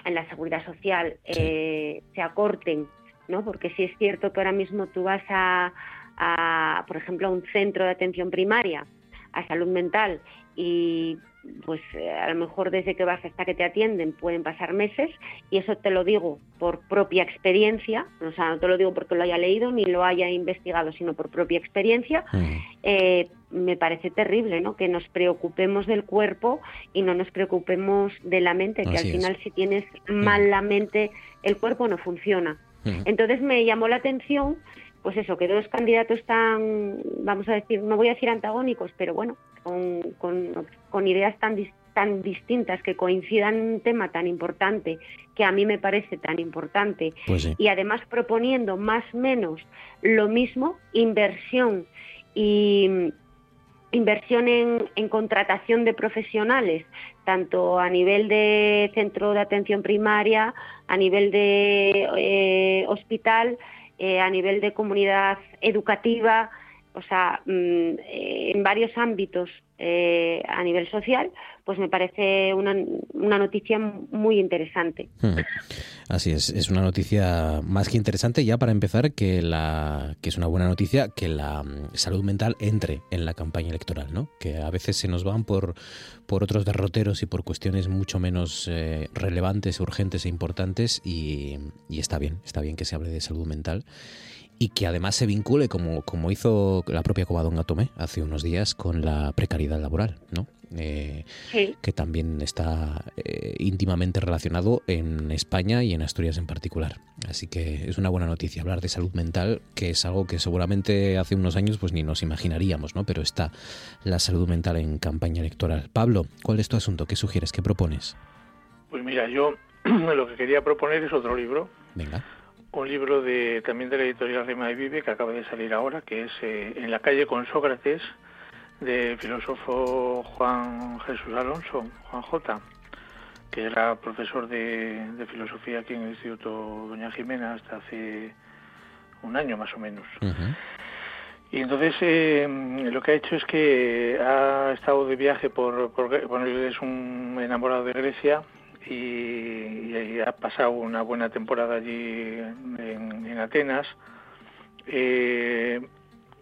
la seguridad social eh, se acorten, ¿no? porque sí es cierto que ahora mismo tú vas a a, por ejemplo, a un centro de atención primaria, a salud mental, y pues a lo mejor desde que vas hasta que te atienden pueden pasar meses y eso te lo digo por propia experiencia, o sea, no te lo digo porque lo haya leído ni lo haya investigado, sino por propia experiencia, mm. eh, me parece terrible, ¿no? Que nos preocupemos del cuerpo y no nos preocupemos de la mente, que al final si tienes mal la mente, el cuerpo no funciona. Mm. Entonces me llamó la atención pues eso, que dos candidatos tan, vamos a decir, no voy a decir antagónicos, pero bueno, con, ideas tan, tan distintas que coincidan en un tema tan importante, que a mí me parece tan importante, pues y además proponiendo más o menos lo mismo, inversión y inversión en, contratación de profesionales, tanto a nivel de centro de atención primaria, a nivel de eh, hospital, eh, a nivel de comunidad educativa, o sea, mm, eh, en varios ámbitos eh, a nivel social, pues me parece una, una noticia muy interesante. Hmm. Así es, es una noticia más que interesante ya para empezar que la que es una buena noticia que la mm, salud mental entre en la campaña electoral, ¿no? Que a veces se nos van por por otros derroteros y por cuestiones mucho menos eh, relevantes, urgentes e importantes y, y está bien, está bien que se hable de salud mental y que además se vincule, como, como hizo la propia Covadonga Tomé hace unos días, con la precariedad laboral, ¿no? Eh, que también está eh, íntimamente relacionado en España y en Asturias en particular. Así que es una buena noticia hablar de salud mental, que es algo que seguramente hace unos años pues ni nos imaginaríamos, ¿no? Pero está la salud mental en campaña electoral. Pablo, ¿cuál es tu asunto? ¿Qué sugieres? ¿Qué propones? Pues mira, yo lo que quería proponer es otro libro. Venga un libro de también de la editorial Rima y Vive que acaba de salir ahora, que es eh, En la calle con Sócrates, de filósofo Juan Jesús Alonso, Juan J., que era profesor de, filosofía aquí en el Instituto Doña Jimena hasta hace un año más o menos. Y entonces eh, lo que ha hecho es que ha estado de viaje por, por bueno, es un enamorado de Grecia y, ha pasado una buena temporada allí en, Atenas, eh,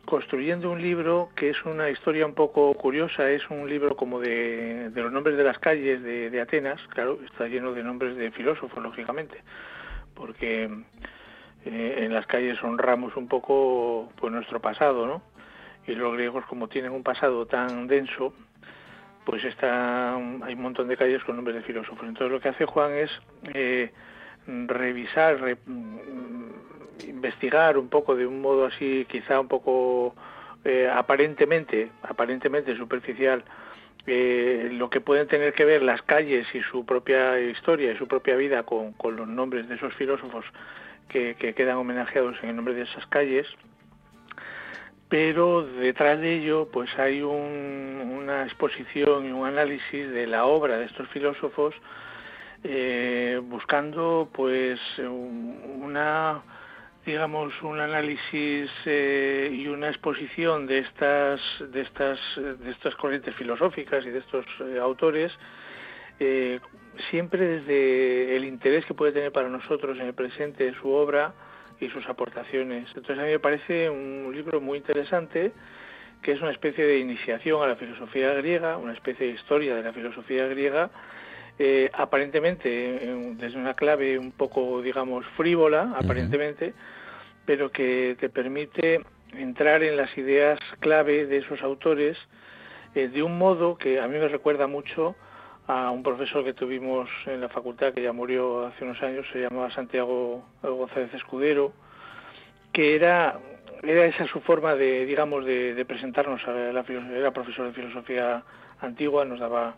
construyendo un libro que es una historia un poco curiosa, es un libro como de, los nombres de las calles de, Atenas, claro, está lleno de nombres de filósofos, lógicamente, porque eh, en las calles honramos un poco pues nuestro pasado, ¿no? Y los griegos como tienen un pasado tan denso, pues está, hay un montón de calles con nombres de filósofos. Entonces lo que hace Juan es eh, revisar, investigar un poco de un modo así quizá un poco eh, aparentemente aparentemente superficial eh, lo que pueden tener que ver las calles y su propia historia y su propia vida con, con los nombres de esos filósofos que, que, quedan homenajeados en el nombre de esas calles pero detrás de ello pues hay un, una exposición y un análisis de la obra de estos filósofos eh, buscando pues una digamos un análisis eh, y una exposición de estas de estas de estas corrientes filosóficas y de estos eh, autores siempre desde el interés que puede tener para nosotros en el presente su obra y sus aportaciones. Entonces a mí me parece un libro muy interesante que es una especie de iniciación a la filosofía griega una especie de historia de la filosofía griega aparentemente desde una clave un poco digamos frívola aparentemente pero que te permite entrar en las ideas clave de esos autores eh, de un modo que a mí me recuerda mucho a un profesor que tuvimos en la facultad que ya murió hace unos años, se llamaba Santiago González Escudero, que era, era esa su forma de, digamos, de, presentarnos a la era profesor de filosofía antigua, nos daba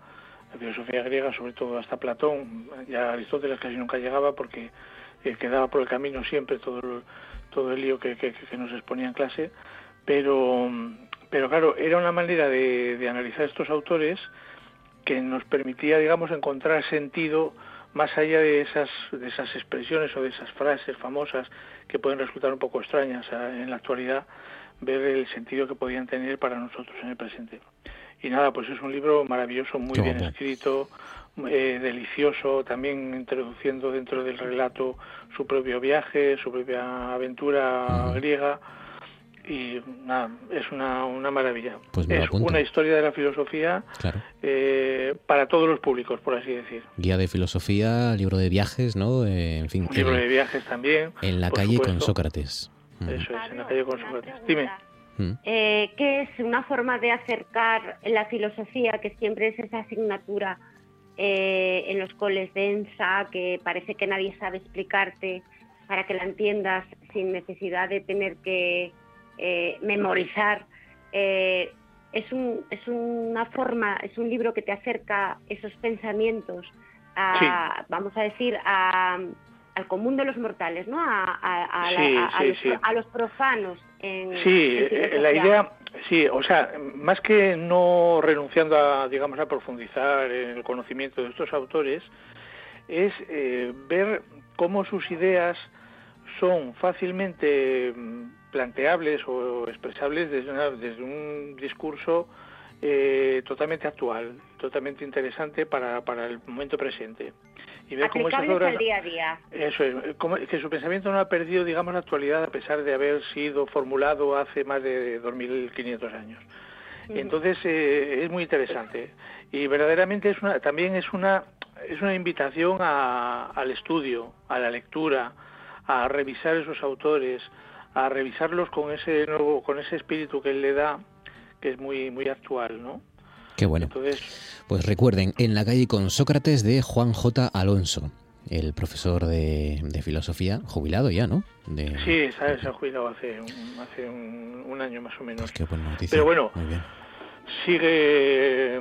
la filosofía griega, sobre todo hasta Platón, ya Aristóteles casi nunca llegaba porque eh, quedaba por el camino siempre todo el, todo el lío que, que, nos exponía en clase, pero, pero claro, era una manera de, analizar estos autores que nos permitía, digamos, encontrar sentido más allá de esas, de esas expresiones o de esas frases famosas que pueden resultar un poco extrañas en la actualidad, ver el sentido que podían tener para nosotros en el presente. Y nada, pues es un libro maravilloso, muy bien escrito, eh, delicioso, también introduciendo dentro del relato su propio viaje, su propia aventura griega. Y nada, es una, una maravilla. Pues es una historia de la filosofía eh, para todos los públicos, por así decir. Guía de filosofía, libro de viajes, ¿no? Eh, en fin. libro de viajes también. En la calle con Sócrates. Eso es, en la calle con Sócrates. Dime. Eh, ¿Qué es una forma de acercar la filosofía, que siempre es esa asignatura eh, en los coles densa, que parece que nadie sabe explicarte para que la entiendas sin necesidad de tener que eh, memorizar. Eh, es, un, es una forma, es un libro que te acerca esos pensamientos a, vamos a decir, a, al común de los mortales, ¿no? A, los, profanos. En, sí, la idea, sí, o sea, más que no renunciando a, digamos, a profundizar en el conocimiento de estos autores, es eh, ver cómo sus ideas son fácilmente mm, planteables o expresables desde, desde un discurso eh, totalmente actual, totalmente interesante para, para el momento presente. Y ver cómo esas obras día a día. eso es que su pensamiento no ha perdido digamos la actualidad a pesar de haber sido formulado hace más de 2.500 años. Entonces eh, es muy interesante. Y verdaderamente es una también es una es una invitación al estudio a la lectura a revisar esos autores a revisarlos con ese nuevo con ese espíritu que él le da que es muy muy actual no Qué bueno. pues recuerden, en la calle con Sócrates de Juan J. Alonso, el profesor de, filosofía, jubilado ya, ¿no? Sí, se ha jubilado hace, un, hace un, año más o menos. Pues qué buena noticia. Pero bueno, sigue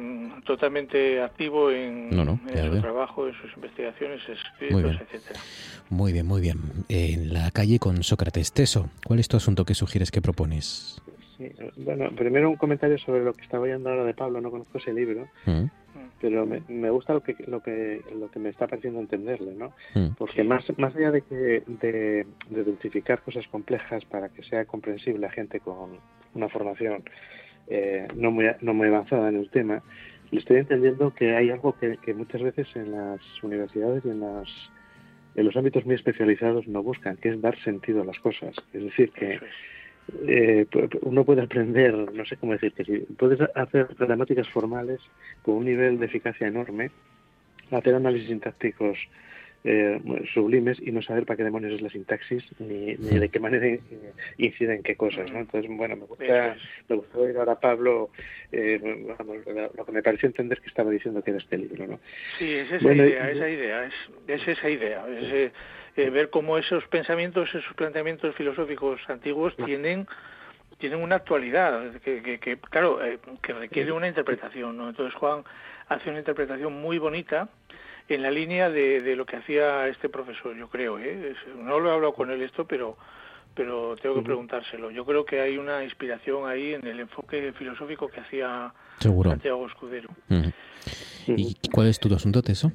totalmente activo en, su trabajo, en sus investigaciones, escritos, etcétera. Muy bien, muy bien. En la calle con Sócrates. Teso, ¿cuál es tu asunto que sugieres que propones? bueno, primero un comentario sobre lo que estaba oyendo ahora de Pablo, no conozco ese libro, mm. pero me, me, gusta lo que, lo, que, lo que me está pareciendo entenderle, ¿no? Mm. Porque más, más allá de, que, de, de identificar cosas complejas para que sea comprensible a gente con una formación eh, no, muy, no muy avanzada en el tema, estoy entendiendo que hay algo que, que muchas veces en las universidades y en las en los ámbitos muy especializados no buscan, que es dar sentido a las cosas. Es decir, que, eh, uno puede aprender, no sé cómo decirte, si puedes hacer gramáticas formales con un nivel de eficacia enorme, hacer análisis sintácticos eh, sublimes y no saber para qué demonios es la sintaxis ni, ni de qué manera incide en qué cosas, ¿no? Entonces, bueno, me gusta, me gustó oír ahora Pablo, eh, vamos, lo que me pareció entender que estaba diciendo que era este libro, ¿no? Sí, es esa idea, esa idea, es, es esa idea, es, eh, ver cómo esos pensamientos, esos planteamientos filosóficos antiguos tienen tienen una actualidad que, que, claro eh, que requiere una interpretación ¿no? entonces Juan hace una interpretación muy bonita en la línea de, de lo que hacía este profesor yo creo ¿eh? no lo he hablado con él esto pero pero tengo que preguntárselo yo creo que hay una inspiración ahí en el enfoque filosófico que hacía Santiago Escudero ¿Y cuál es tu asunto, Teso?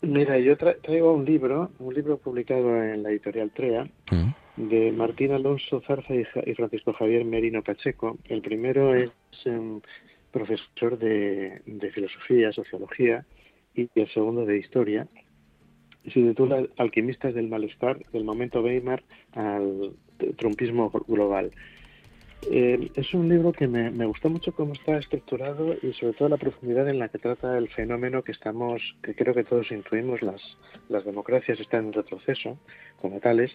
Mira, yo traigo un libro, un libro publicado en la editorial TREA, mm. de Martín Alonso Zarza y, Francisco Javier Merino Pacheco. El primero es um, profesor de, filosofía, sociología, y el segundo de historia. Se titula Alquimistas del malestar, del momento Weimar al trumpismo global. Eh, es un libro que me, me, gustó mucho cómo está estructurado y sobre todo la profundidad en la que trata el fenómeno que estamos, que creo que todos intuimos, las, las democracias están en retroceso como tales.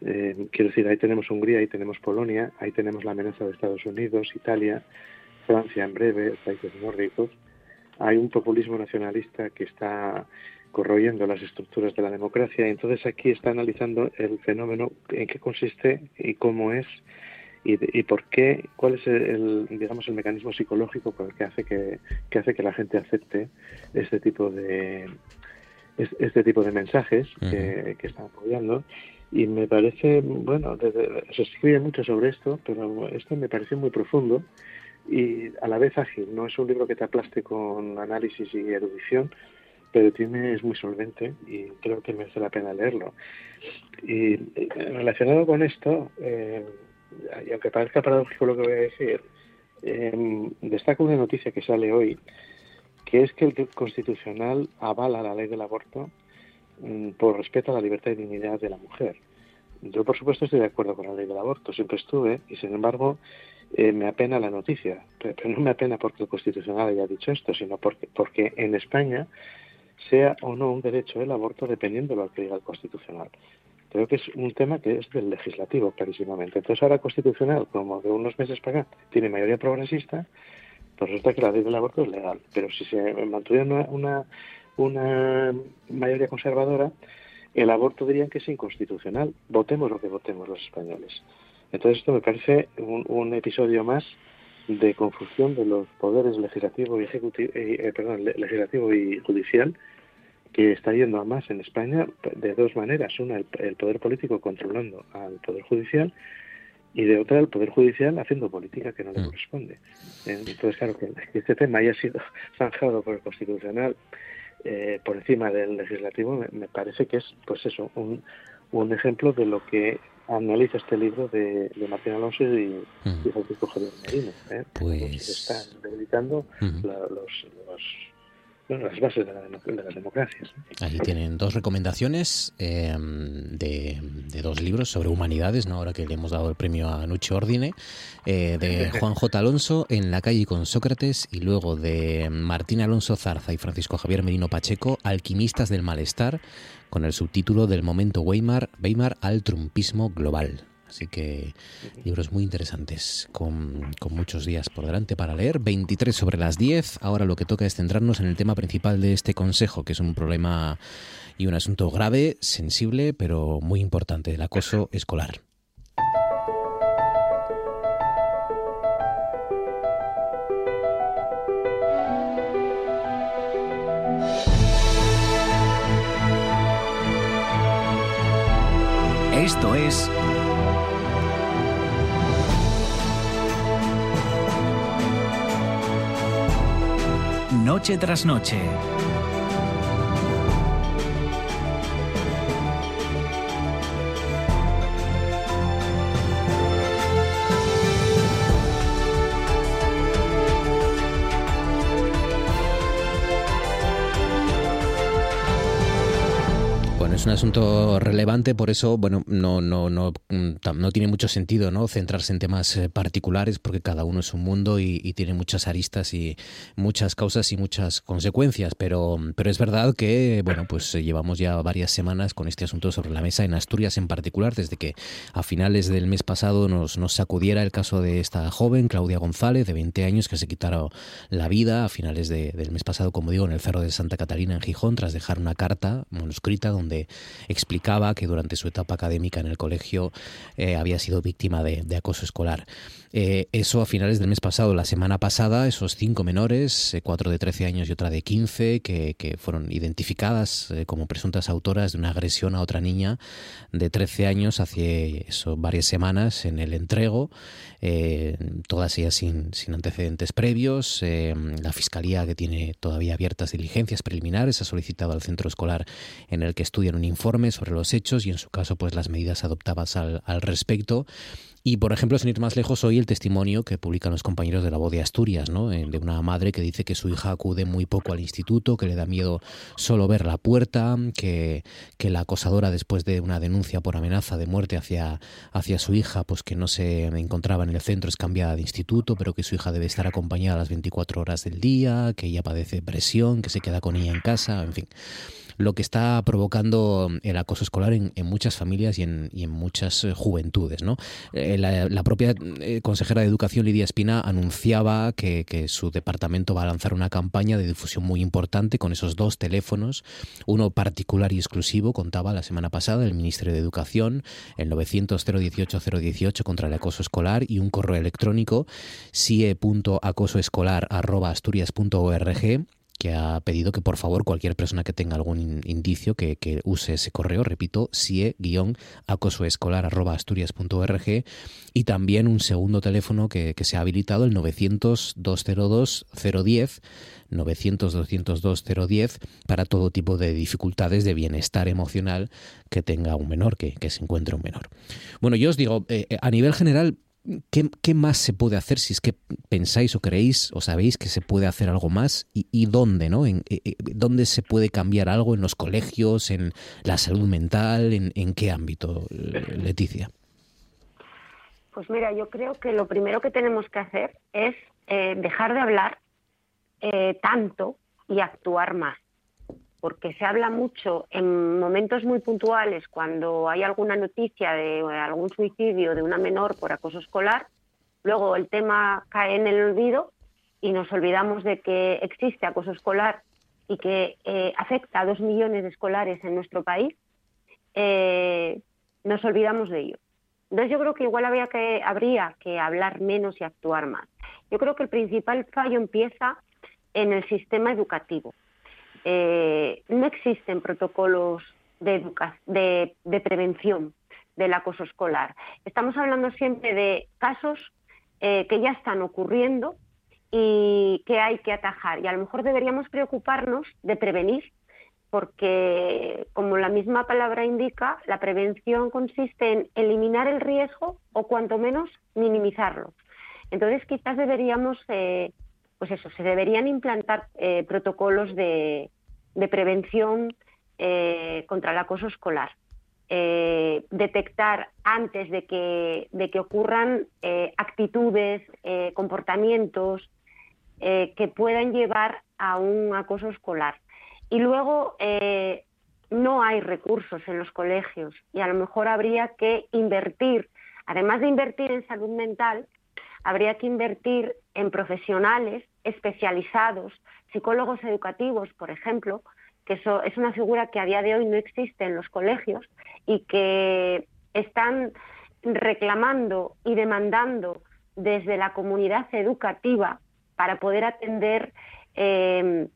Eh, quiero decir, ahí tenemos Hungría, ahí tenemos Polonia, ahí tenemos la amenaza de Estados Unidos, Italia, Francia en breve, países nórdicos. Hay un populismo nacionalista que está corroyendo las estructuras de la democracia. Y entonces aquí está analizando el fenómeno, en qué consiste y cómo es y, por qué, cuál es el, digamos, el mecanismo psicológico por el que hace que, hace que la gente acepte este tipo de este tipo de mensajes que, están apoyando. Y me parece, bueno, se escribe mucho sobre esto, pero esto me parece muy profundo y a la vez ágil. No es un libro que te aplaste con análisis y erudición, pero tiene es muy solvente y creo que merece la pena leerlo. Y relacionado con esto, eh, y aunque parezca paradójico lo que voy a decir, eh, destaco una noticia que sale hoy, que es que el Constitucional avala la ley del aborto mm, por respeto a la libertad y dignidad de la mujer. Yo, por supuesto, estoy de acuerdo con la ley del aborto, siempre estuve, y sin embargo, eh, me apena la noticia. Pero, no me apena porque el Constitucional haya dicho esto, sino porque, porque en España sea o no un derecho el aborto dependiendo de lo que diga el Constitucional. Creo que es un tema que es del legislativo, clarísimamente. Entonces, ahora Constitucional, como de unos meses para acá, tiene mayoría progresista, pues resulta que la ley del aborto es legal. Pero si se mantuviera una, una, mayoría conservadora, el aborto dirían que es inconstitucional. Votemos lo que votemos los españoles. Entonces, esto me parece un, un episodio más de confusión de los poderes legislativo y ejecutivo, eh, eh, perdón, legislativo y judicial que está yendo a más en España de dos maneras. Una, el, poder político controlando al poder judicial y de otra, el poder judicial haciendo política que no le mm. corresponde. Entonces, claro, que este tema haya sido zanjado por el Constitucional eh, por encima del legislativo, me, parece que es, pues eso, un, un ejemplo de lo que analiza este libro de, de Martín Alonso y, mm. Francisco Javier Merino. ¿eh? Pues... están debilitando los las bases de, las democracias. Ahí tienen dos recomendaciones em, de, dos libros sobre humanidades, ¿no? ahora que le hemos dado el premio a Nuche Ordine, eh, de Juan J. Alonso, En la calle con Sócrates, y luego de Martín Alonso Zarza y Francisco Javier Merino Pacheco, Alquimistas del Malestar, con el subtítulo del momento Weimar, Weimar al trumpismo global. Así que libros muy interesantes, con, muchos días por delante para leer. 23 sobre las 10. Ahora lo que toca es centrarnos en el tema principal de este consejo, que es un problema y un asunto grave, sensible, pero muy importante, el acoso escolar. Esto es noche tras noche. Es un asunto relevante, por eso, bueno, no, no, no, mm, no tiene mucho sentido ¿no? centrarse en temas eh, particulares, porque cada uno es un mundo y, tiene muchas aristas y muchas causas y muchas consecuencias. Pero, pero es verdad que, bueno, pues eh, llevamos ya varias semanas con este asunto sobre la mesa, en Asturias en particular, desde que a finales del mes pasado nos, nos sacudiera el caso de esta joven, Claudia González, de 20 años, que se quitaron la vida a finales del mes pasado, como digo, en el Cerro de Santa Catalina, en Gijón, tras dejar una carta manuscrita donde explicaba que durante su etapa académica en el colegio eh, había sido víctima de, acoso escolar. Eh, eso a finales del mes pasado, la semana pasada, esos cinco menores, eh, cuatro de 13 años y otra de 15, que, fueron identificadas como presuntas autoras de una agresión a otra niña de 13 años hace eso, varias semanas en el entrego, todas ellas sin, sin antecedentes previos. la Fiscalía, que tiene todavía abiertas diligencias preliminares, ha solicitado al centro escolar en el que estudian un informe sobre los hechos y en su caso pues las medidas adoptadas al, al respecto y, por ejemplo, sin ir más lejos, hoy el testimonio que publican los compañeros de la voz de Asturias, ¿no? Eh, de una madre que dice que su hija acude muy poco al instituto, que le da miedo solo ver la puerta, que, que la acosadora, después de una denuncia por amenaza de muerte hacia, hacia su hija, pues que no se encontraba en el centro, es cambiada de instituto, pero que su hija debe estar acompañada las 24 horas del día, que ella padece presión, que se queda con ella en casa, en fin lo que está provocando el acoso escolar en, muchas familias y en, muchas eh, juventudes. ¿no? Eh, la, propia eh, consejera de Educación, Lidia Espina, anunciaba que, su departamento va a lanzar una campaña de difusión muy importante con esos dos teléfonos, uno particular y exclusivo, contaba la semana pasada el Ministerio de Educación, el 900-018-018 contra el acoso escolar y un correo electrónico sie.acosoescolar.asturias.org que ha pedido que por favor cualquier persona que tenga algún indicio que, use ese correo, repito, sie-acosoescolar.asturias.org y también un segundo teléfono que, se ha habilitado, el 900-202-010, 900-202-010, para todo tipo de dificultades de bienestar emocional que tenga un menor, que, se encuentre un menor. Bueno, yo os digo, eh, eh, a nivel general, ¿Qué, más se puede hacer si es que pensáis o creéis o sabéis que se puede hacer algo más y, dónde, ¿no? Eh, eh, ¿Dónde se puede cambiar algo en los colegios, en la salud mental, en, qué ámbito, Leticia? Pues mira, yo creo que lo primero que tenemos que hacer es eh, dejar de hablar tanto y actuar más porque se habla mucho en momentos muy puntuales cuando hay alguna noticia de algún suicidio de una menor por acoso escolar, luego el tema cae en el olvido y nos olvidamos de que existe acoso escolar y que eh, afecta a dos millones de escolares en nuestro país, eh, nos olvidamos de ello. Entonces yo creo que igual habría que, habría que hablar menos y actuar más. Yo creo que el principal fallo empieza en el sistema educativo. Eh, no existen protocolos de, de, prevención del acoso escolar. Estamos hablando siempre de casos eh, que ya están ocurriendo y que hay que atajar. Y a lo mejor deberíamos preocuparnos de prevenir, porque, como la misma palabra indica, la prevención consiste en eliminar el riesgo o, cuanto menos, minimizarlo. Entonces, quizás deberíamos, eh, pues eso, se deberían implantar protocolos de, de prevención eh, contra el acoso escolar. Eh, detectar antes de que, de que ocurran eh, actitudes, comportamientos que puedan llevar a un acoso escolar. Y luego no hay recursos en los colegios y a lo mejor habría que invertir, además de invertir en salud mental, habría que invertir en profesionales especializados psicólogos educativos, por ejemplo, que eso es una figura que a día de hoy no existe en los colegios y que están reclamando y demandando desde la comunidad educativa para poder atender eh,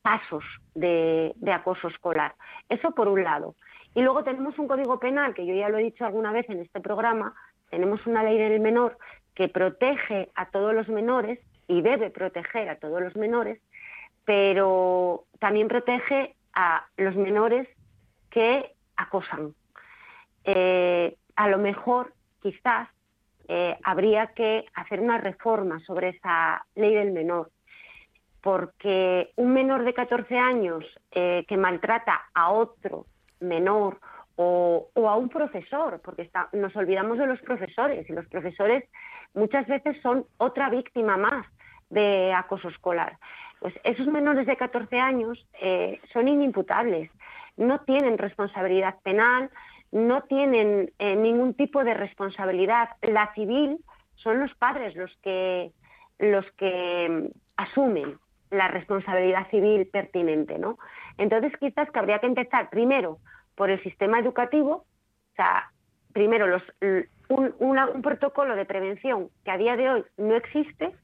pasos de, de, acoso escolar. Eso por un lado. Y luego tenemos un código penal, que yo ya lo he dicho alguna vez en este programa, tenemos una ley del menor que protege a todos los menores y debe proteger a todos los menores, pero también protege a los menores que acosan. Eh, a lo mejor, quizás, eh, habría que hacer una reforma sobre esa ley del menor, porque un menor de 14 años eh, que maltrata a otro menor o, a un profesor, porque nos olvidamos de los profesores y los profesores muchas veces son otra víctima más de acoso escolar. Pues esos menores de 14 años eh, son inimputables, no tienen responsabilidad penal, no tienen eh, ningún tipo de responsabilidad. La civil son los padres los que, los que mm, asumen la responsabilidad civil pertinente, ¿no? Entonces quizás que habría que empezar primero por el sistema educativo, o sea, primero los, un, protocolo de prevención que a día de hoy no existe,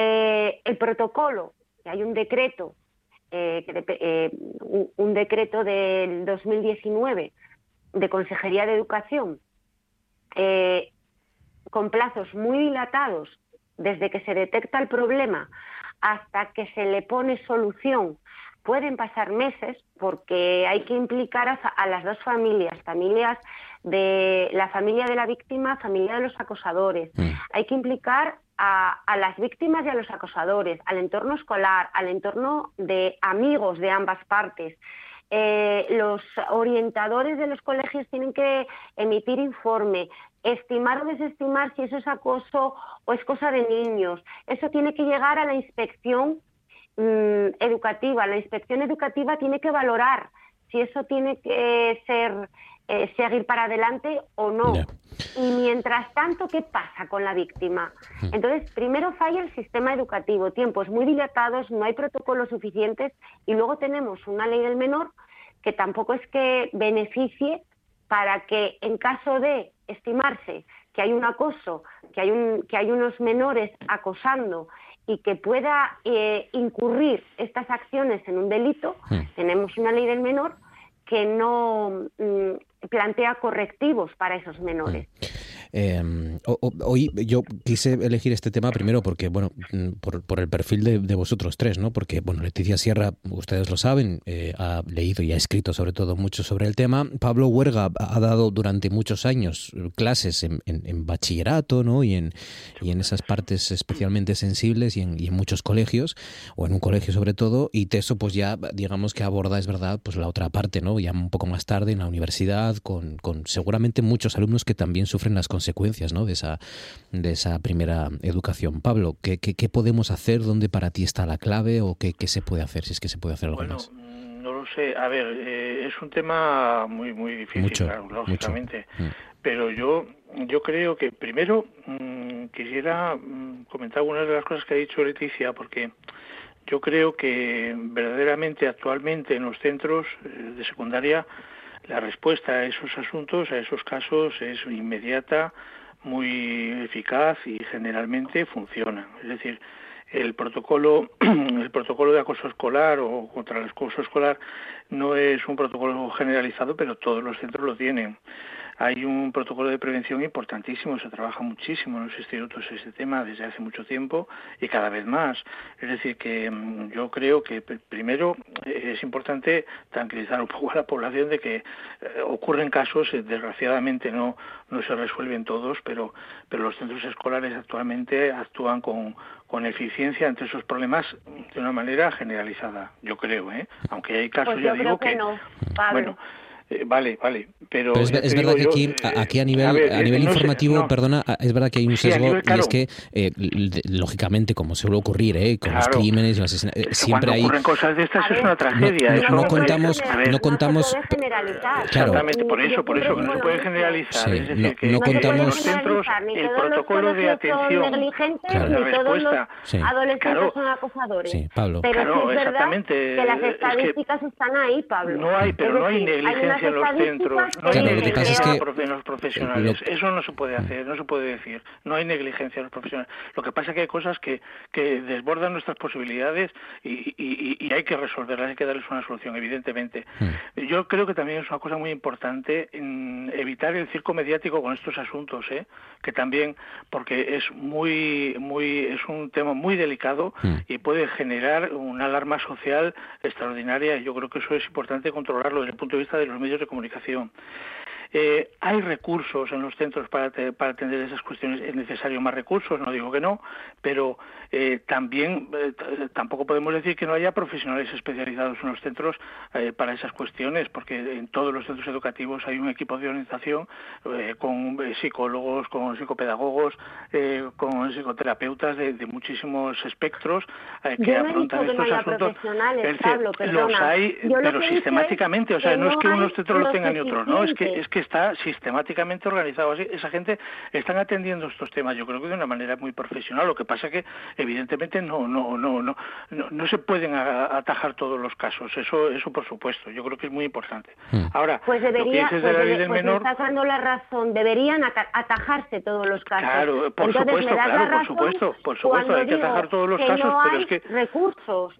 eh, el protocolo, que hay un decreto, eh, eh, un, decreto del 2019 de Consejería de Educación, con plazos muy dilatados desde que se detecta el problema hasta que se le pone solución pueden pasar meses porque hay que implicar a, las dos familias, familias de la familia de la víctima, familia de los acosadores. Mm. Hay que implicar a, las víctimas y a los acosadores, al entorno escolar, al entorno de amigos de ambas partes. Eh, los orientadores de los colegios tienen que emitir informe, estimar o desestimar si eso es acoso o es cosa de niños. Eso tiene que llegar a la inspección mm, educativa. La inspección educativa tiene que valorar si eso tiene que ser eh, seguir para adelante o no. Y mientras tanto, ¿qué pasa con la víctima? Entonces, primero falla el sistema educativo, tiempos muy dilatados, no hay protocolos suficientes y luego tenemos una ley del menor que tampoco es que beneficie para que en caso de estimarse que hay un acoso, que hay, un, que hay unos menores acosando y que pueda eh, incurrir estas acciones en un delito, tenemos una ley del menor que no mm, plantea correctivos para esos menores. Em, hoy yo quise elegir este tema primero porque, bueno, mm, por, el perfil de, vosotros tres, ¿no? Porque, bueno, Leticia Sierra, ustedes lo saben, eh, ha leído y ha escrito sobre todo mucho sobre el tema. Pablo Huerga ha dado durante muchos años clases en, bachillerato, ¿no? Y en, y en esas partes especialmente sensibles y en, muchos colegios, o en un colegio sobre todo, y Teso, pues ya, digamos que aborda, es verdad, pues la otra parte, ¿no? Ya un poco más tarde en la universidad, con, con seguramente muchos alumnos que también sufren las consecuencias ¿no? de, esa, de esa primera educación. Pablo, ¿qué, qué, podemos hacer? ¿Dónde para ti está la clave o qué, qué, se puede hacer, si es que se puede hacer algo bueno, más? Mm, no lo sé. A ver, eh, es un tema muy, muy difícil, lógicamente. Mm. Pero yo, yo creo que primero mm, quisiera comentar algunas de las cosas que ha dicho Leticia, porque yo creo que verdaderamente actualmente en los centros eh, de secundaria la respuesta a esos asuntos, a esos casos, es inmediata, muy eficaz y generalmente funciona. Es decir, el protocolo, el protocolo de acoso escolar o contra el acoso escolar no es un protocolo generalizado, pero todos los centros lo tienen. Hay un protocolo de prevención importantísimo, se trabaja muchísimo en los institutos ese tema desde hace mucho tiempo y cada vez más. Es decir, que mm, yo creo que primero eh, es importante tranquilizar un poco a la población de que eh, ocurren casos, eh, desgraciadamente no, no se resuelven todos, pero, pero los centros escolares actualmente actúan con, con eficiencia ante esos problemas de una manera generalizada, yo creo, ¿eh? aunque hay casos, pues ya digo que, bueno, eh, vale, vale, pero, es, verdad que aquí, aquí a nivel, a, nivel informativo, perdona, es verdad que hay un sesgo y es que, eh, lógicamente, como suele ocurrir, ¿eh? con los crímenes y los asesinatos, siempre hay... ocurren cosas de estas es una tragedia. No, no, contamos... No contamos claro. Exactamente, por eso, por eso, que no se puede generalizar. es decir, que no contamos... los centros el protocolo de atención, claro. la respuesta... adolescentes son acosadores. Sí, Pablo. Pero claro, es verdad exactamente. que las estadísticas están ahí, Pablo. No hay, pero no hay negligencia en los centros, no hay negligencia en los profesionales. Eso no se puede hacer, no se puede decir. No hay negligencia en los profesionales. Lo que pasa es que hay cosas que, que desbordan nuestras posibilidades y, y, hay que resolverlas, hay que darles una solución, evidentemente. Hmm. Yo creo que también es una cosa muy importante en evitar el circo mediático con estos asuntos, ¿eh? que también, porque es muy, muy, es un tema muy delicado hmm. y puede generar una alarma social extraordinaria. y Yo creo que eso es importante controlarlo desde el punto de vista de los medios de comunicación. Eh, hay recursos en los centros para, para atender esas cuestiones. Es necesario más recursos, no digo que no, pero eh, también eh, tampoco podemos decir que no haya profesionales especializados en los centros para esas cuestiones, porque en todos los centros educativos hay un equipo de organización con psicólogos, con psicopedagogos, con psicoterapeutas de, muchísimos espectros que afrontan estos asuntos. los hay, pero sistemáticamente, o sea, no, es que unos centros los tengan y otros, no, es que es que está sistemáticamente organizado así. Esa gente están atendiendo estos temas, yo creo que de una manera muy profesional. Lo que pasa que evidentemente no no no no no, se pueden atajar todos los casos. Eso eso por supuesto. Yo creo que es muy importante. Hmm. Ahora, pues debería, pues, pues me estás dando la razón. Deberían atajarse todos los casos. Claro, por supuesto, claro, por supuesto, por supuesto, hay que atajar todos los casos, pero es que recursos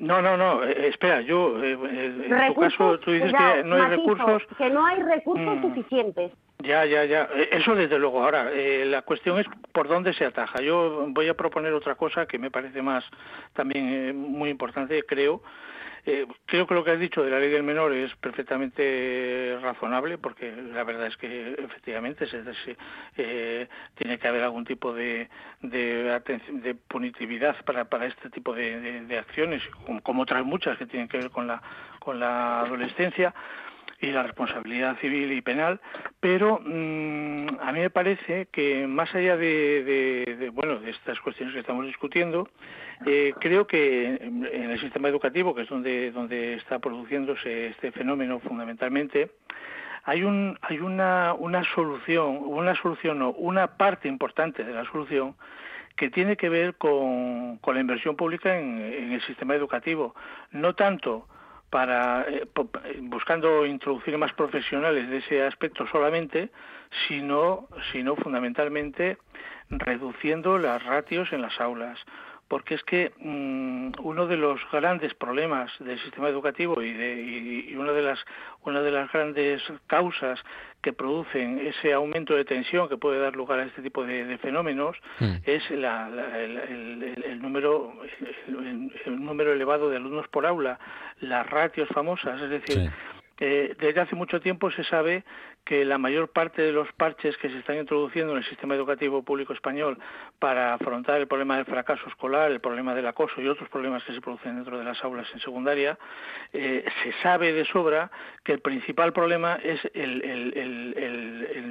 no, no, no, eh, espera, yo, eh, eh, en tu caso, tú dices que no hay recursos. Que no hay recursos mm. suficientes. Ya, ya, ya. Eso desde luego. Ahora, la cuestión es por dónde se ataja. Yo voy a proponer otra cosa que me parece más también muy importante, creo, eh, creo que lo que has dicho de la ley del menor es perfectamente razonable porque la verdad es que efectivamente se, eh, tiene que haber algún tipo de, de, punitividad para, para este tipo de, acciones, como, otras muchas que tienen que ver con la, con la adolescencia y la responsabilidad civil y penal, pero mm, a mí me parece que más allá de, bueno de estas cuestiones que estamos discutiendo, eh, creo que en el sistema educativo, que es donde donde está produciéndose este fenómeno fundamentalmente, hay un hay una una solución, una solución no, una parte importante de la solución que tiene que ver con, con la inversión pública en, en el sistema educativo, no tanto para eh, buscando introducir más profesionales de ese aspecto solamente, sino, sino fundamentalmente reduciendo las ratios en las aulas, porque es que mm, uno de los grandes problemas del sistema educativo y, de, y, una de las una de las grandes causas que producen ese aumento de tensión que puede dar lugar a este tipo de, fenómenos hmm. es la, el, número el, número elevado de alumnos por aula, las ratios famosas, es decir, eh, desde hace mucho tiempo se sabe que la mayor parte de los parches que se están introduciendo en el sistema educativo público español para afrontar el problema del fracaso escolar, el problema del acoso y otros problemas que se producen dentro de las aulas en secundaria, eh, se sabe de sobra que el principal problema es el,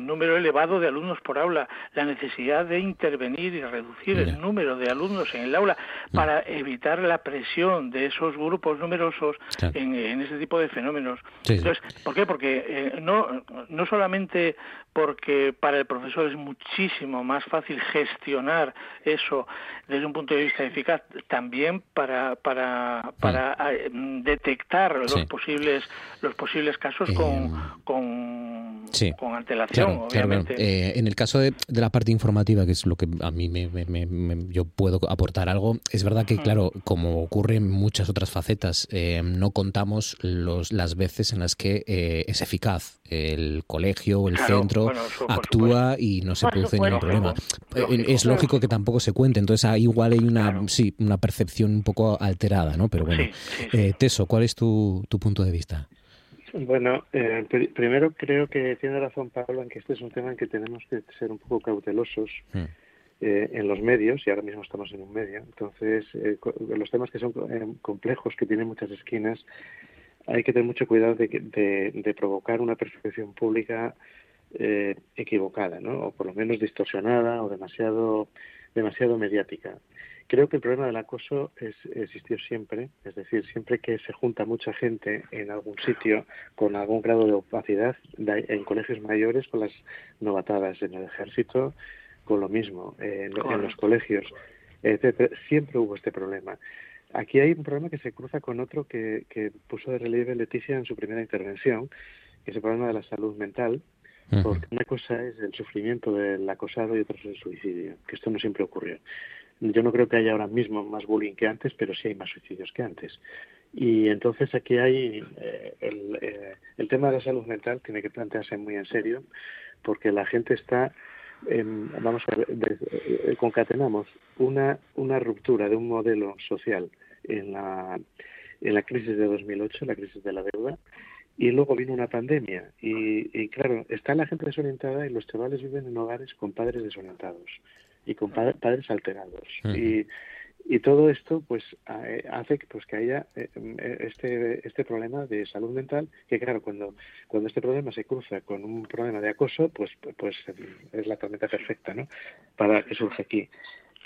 número elevado de alumnos por aula, la necesidad de intervenir y reducir el número de alumnos en el aula para evitar la presión de esos grupos numerosos en, en, ese tipo de fenómenos. Entonces, ¿por qué? Porque eh, no, no solamente porque para el profesor es muchísimo más fácil gestionar eso desde un punto de vista eficaz, también para para para eh, detectar los posibles los posibles casos con, eh, con, con antelación, obviamente. en el caso de, la parte informativa, que es lo que a mí me, yo puedo aportar algo, es verdad que, claro, como ocurre en muchas otras facetas, no contamos los, las veces en las que es eficaz el colegio o el centro actúa y no se produce ningún problema. Eh, es lógico que tampoco se cuente, entonces ahí igual hay una, sí, una percepción un poco alterada, ¿no? Pero bueno, eh, Teso, ¿cuál es tu, tu punto de vista? Bueno, eh, primero creo que tiene razón Pablo en que este es un tema en que tenemos que ser un poco cautelosos. Hmm. en los medios, y ahora mismo estamos en un medio, entonces los temas que son complejos, que tienen muchas esquinas, hay que tener mucho cuidado de, de, provocar una percepción pública eh, equivocada, ¿no? o por lo menos distorsionada o demasiado, demasiado mediática. Creo que el problema del acoso es, existió siempre, es decir, siempre que se junta mucha gente en algún sitio con algún grado de opacidad, en colegios mayores con las novatadas, en el ejército con lo mismo, en, en los colegios, etcétera, siempre hubo este problema. Aquí hay un problema que se cruza con otro que, que puso de relieve Leticia en su primera intervención, que es el problema de la salud mental, porque una cosa es el sufrimiento del acosado y otra es el suicidio, que esto no siempre ocurrió. Yo no creo que haya ahora mismo más bullying que antes, pero sí hay más suicidios que antes. Y entonces aquí hay eh, el, eh, el tema de la salud mental tiene que plantearse muy en serio, porque la gente está vamos a ver, eh, concatenamos una, una ruptura de un modelo social en la, en la crisis de 2008, la crisis de la deuda, y luego vino una pandemia y, claro, está la gente desorientada y los chavales viven en hogares con padres desorientados y con padres alterados. Y, y todo esto pues hace pues que haya eh, este este problema de salud mental que claro cuando cuando este problema se cruza con un problema de acoso pues pues es la tormenta perfecta no para que surja aquí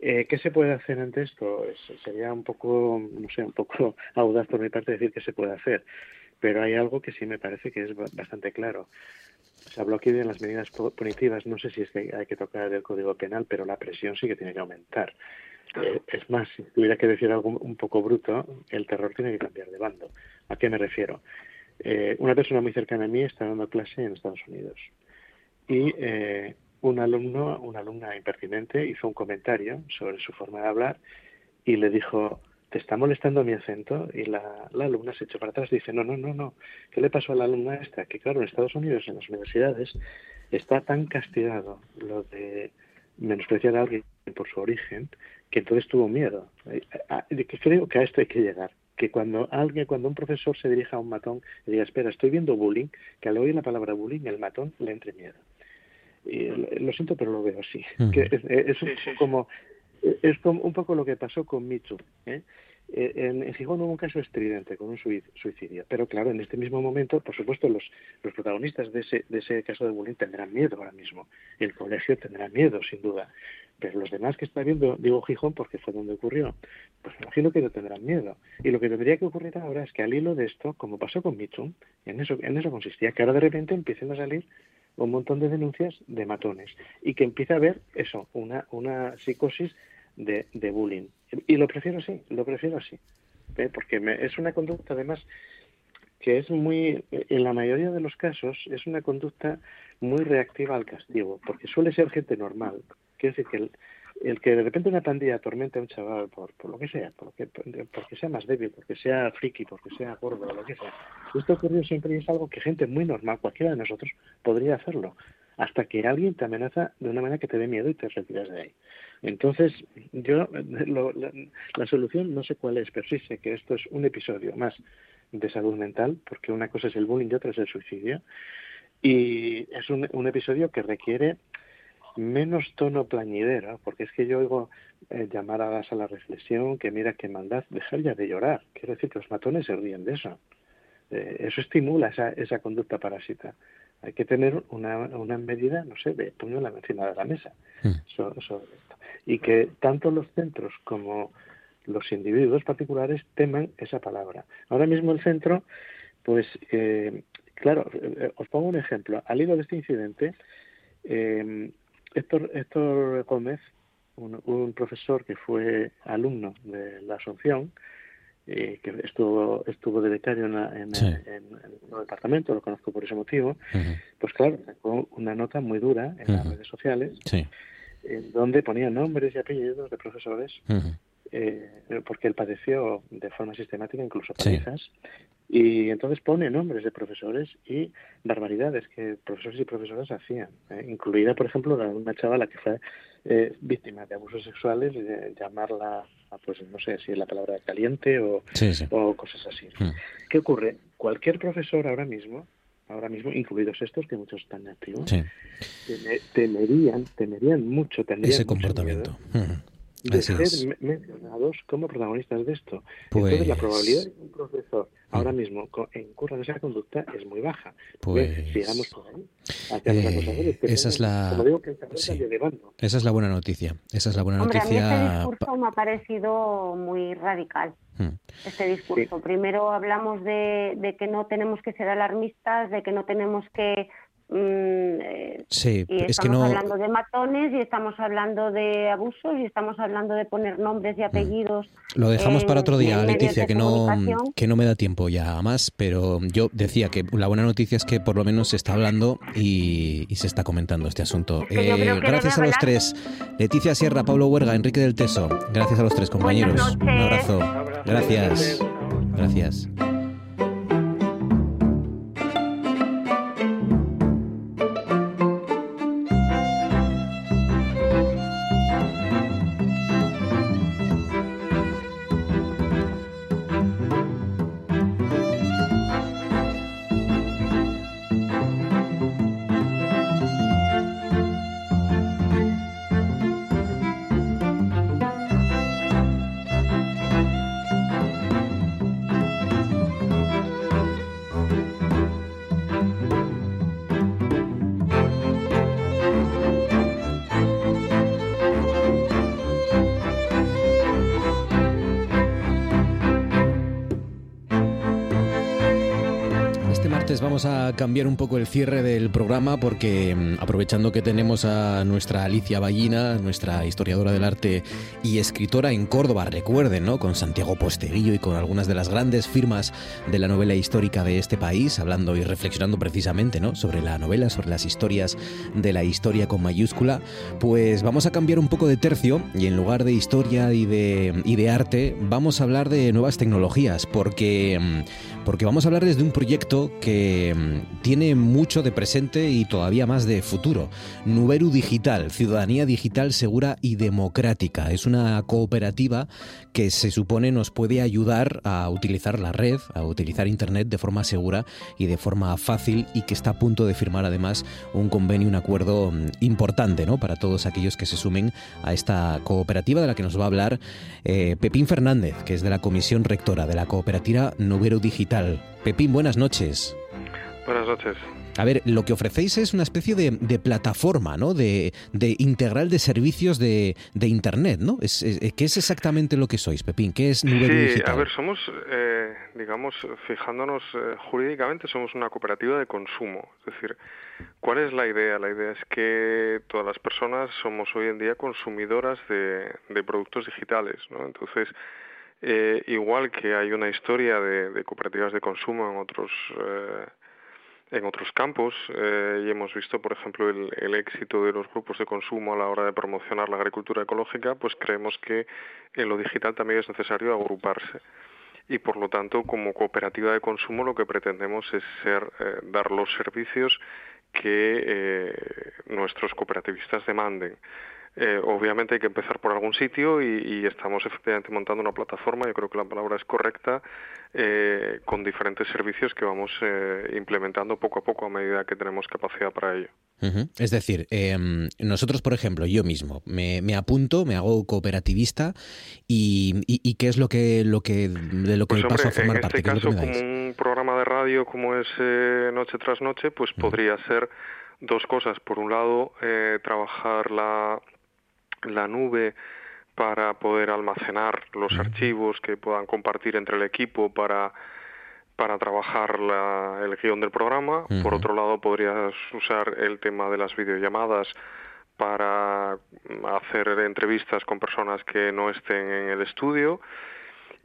eh, ¿Qué se puede hacer ante esto? sería un poco, no sé, un poco audaz por mi parte decir que se puede hacer, pero hay algo que sí me parece que es bastante claro. Se habló aquí de las medidas punitivas, no sé si es que hay que tocar el Código Penal, pero la presión sí que tiene que aumentar. Eh, es más, si tuviera que decir algo un poco bruto, el terror tiene que cambiar de bando. ¿A qué me refiero? Eh, una persona muy cercana a mí está dando clase en Estados Unidos y eh, un alumno, una alumna impertinente, hizo un comentario sobre su forma de hablar y le dijo, ¿te está molestando mi acento? Y la, alumna se echó para atrás y dice, no, no, no, no. ¿Qué le pasó a la alumna esta? Que claro, en Estados Unidos, en las universidades, está tan castigado lo de menospreciar a alguien por su origen, que entonces tuvo miedo. Eh, que creo que a esto hay que llegar. Que cuando alguien, cuando un profesor se dirija a un matón y diga, espera, estoy viendo bullying, que al oír la palabra bullying, el matón le entre miedo. Y lo siento, pero lo veo así. que es, un poco como es como un poco lo que pasó con Michu. ¿eh? Eh, en, Gijón hubo un caso estridente con un suicidio, pero claro, en este mismo momento, por supuesto, los, los protagonistas de ese, de ese caso de bullying tendrán miedo ahora mismo. El colegio tendrá miedo, sin duda. Pero los demás que está viendo, digo Gijón porque fue donde ocurrió, pues imagino que no tendrán miedo. Y lo que tendría que ocurrir ahora es que al hilo de esto, como pasó con Michu, en eso, en eso consistía, que ahora de repente empiecen a salir un montón de denuncias de matones y que empiece a haber eso, una, una psicosis de, de bullying. Y lo prefiero así, lo prefiero así. Porque me, es una conducta, además, que es muy, en la mayoría de los casos, es una conducta muy reactiva al castigo, porque suele ser gente normal. Quiere decir que el, que de repente una pandilla atormente a un chaval por, por lo que sea, porque, porque sea más débil, porque sea friki, porque sea gordo, lo que sea. Esto ocurrió siempre y es algo que gente muy normal, cualquiera de nosotros, podría hacerlo, hasta que alguien te amenaza de una manera que te dé miedo y te retiras de ahí. Entonces, yo, la, solución no sé cuál es, pero sí sé que esto es un episodio más de salud mental, porque una cosa es el bullying y otra es el suicidio. Y es un, un episodio que requiere menos tono plañidero, porque es que yo oigo eh, llamadas a la reflexión, que mira qué maldad, dejar ya de llorar. Quiero decir que los matones se ríen de eso. Eh, eso estimula esa, esa conducta parásita. Hay que tener una, una medida, no sé, de puño encima de la mesa mm. sobre, esto. Y que tanto los centros como los individuos particulares teman esa palabra. Ahora mismo el centro, pues, eh, claro, os pongo un ejemplo. Al hilo de este incidente, eh, Héctor, Gómez, un, profesor que fue alumno de la Asunción, eh, que estuvo estuvo de becario en, en, el departamento, lo conozco por ese motivo, pues claro, sacó una nota muy dura en las redes sociales, en donde ponía nombres y apellidos de profesores eh, porque él padeció de forma sistemática incluso palizas, y entonces pone nombres de profesores y barbaridades que profesores y profesoras hacían, eh, incluida, por ejemplo, una chavala que fue eh, víctima de abusos sexuales, de llamarla, pues no sé si es la palabra caliente o, o cosas así. Hmm. ¿Qué ocurre? Cualquier profesor ahora mismo ahora mismo, incluidos estos que muchos están activos, temerían, temerían mucho, tendrían ese comportamiento. Hmm de ser mencionados como protagonistas de esto. Entonces, la pues probabilidad de que un profesor ahora mismo incurra en esa conducta es muy baja. Pues sigamos por ahí. Eh, esa es la esa es la buena noticia. Esa es la buena noticia. este discurso me ha parecido muy radical. Hmm. Este discurso. Primero hablamos de, de que no tenemos que ser alarmistas, de que no tenemos que Mm, eh, sí, y es que no... hablando de matones y estamos hablando de abusos y estamos hablando de poner nombres y mm. apellidos. Lo dejamos para otro día, Leticia, que no, que no me da tiempo ya más, pero yo decía que la buena noticia es que por lo menos se está hablando y, se está comentando este asunto. Eh, gracias a los tres. Leticia Sierra, Pablo Huerga, Enrique del Teso. Gracias a los tres compañeros. Un abrazo. Gracias. Gracias. Un poco el cierre del programa porque mm, aprovechando que tenemos a nuestra Alicia Ballina, nuestra historiadora del arte y escritora en Córdoba, recuerden, ¿no? Con Santiago Posteguillo y con algunas de las grandes firmas de la novela histórica de este país, hablando y reflexionando precisamente, ¿no? Sobre la novela, sobre las historias de la historia con mayúscula, pues vamos a cambiar un poco de tercio y en lugar de historia y de, y de arte, vamos a hablar de nuevas tecnologías porque, mm, porque vamos a hablar desde un proyecto que mm, tiene mucho de presente y todavía más de futuro. Nuberu Digital, Ciudadanía Digital Segura y Democrática. Es una cooperativa que se supone nos puede ayudar a utilizar la red, a utilizar Internet de forma segura y de forma fácil y que está a punto de firmar además un convenio, un acuerdo mm, importante ¿no? para todos aquellos que se sumen a esta cooperativa de la que nos va a hablar eh, Pepín Fernández, que es de la Comisión Rectora de la Cooperativa Nuberu Digital. Pepín, buenas noches. Buenas noches. A ver, lo que ofrecéis es una especie de, plataforma, ¿no? De, integral de servicios de, Internet, ¿no? Es, ¿Qué es exactamente lo que sois, Pepín? ¿Qué es Nuberu sí, a ver, somos, eh, digamos, fijándonos eh, jurídicamente, somos una cooperativa de consumo. Es decir, ¿cuál es la idea? La idea es que todas las personas somos hoy en día consumidoras de, productos digitales, ¿no? Entonces, eh, igual que hay una historia de, cooperativas de consumo en otros en otros campos eh, y hemos visto, por ejemplo, el, éxito de los grupos de consumo a la hora de promocionar la agricultura ecológica, pues creemos que en lo digital también es necesario agruparse. Y por lo tanto, como cooperativa de consumo, lo que pretendemos es ser, eh, dar los servicios que eh, nuestros cooperativistas demanden. Eh, obviamente hay que empezar por algún sitio y, estamos efectivamente montando una plataforma, yo creo que la palabra es correcta, eh, con diferentes servicios que vamos eh, implementando poco a poco a medida que tenemos capacidad para ello. Es decir, em, nosotros, por ejemplo, yo mismo me, apunto, me hago cooperativista y, ¿qué es lo que, lo que de lo que pues paso a formar en parte? En este caso, como un programa de radio como es Noche tras Noche, pues podría ser dos cosas. Por un lado, trabajar la la nube para poder almacenar los archivos que puedan compartir entre el equipo para para trabajar la, el guion del programa. Por otro lado, podrías usar el tema de las videollamadas para hacer entrevistas con personas que no estén en el estudio.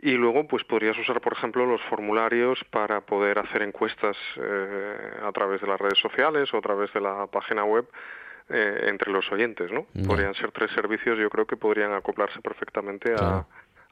Y luego, pues podrías usar, por ejemplo, los formularios para poder hacer encuestas eh, a través de las redes sociales o a través de la página web eh, entre los oyentes, ¿no? Podrían ser tres servicios, yo creo que podrían acoplarse perfectamente a,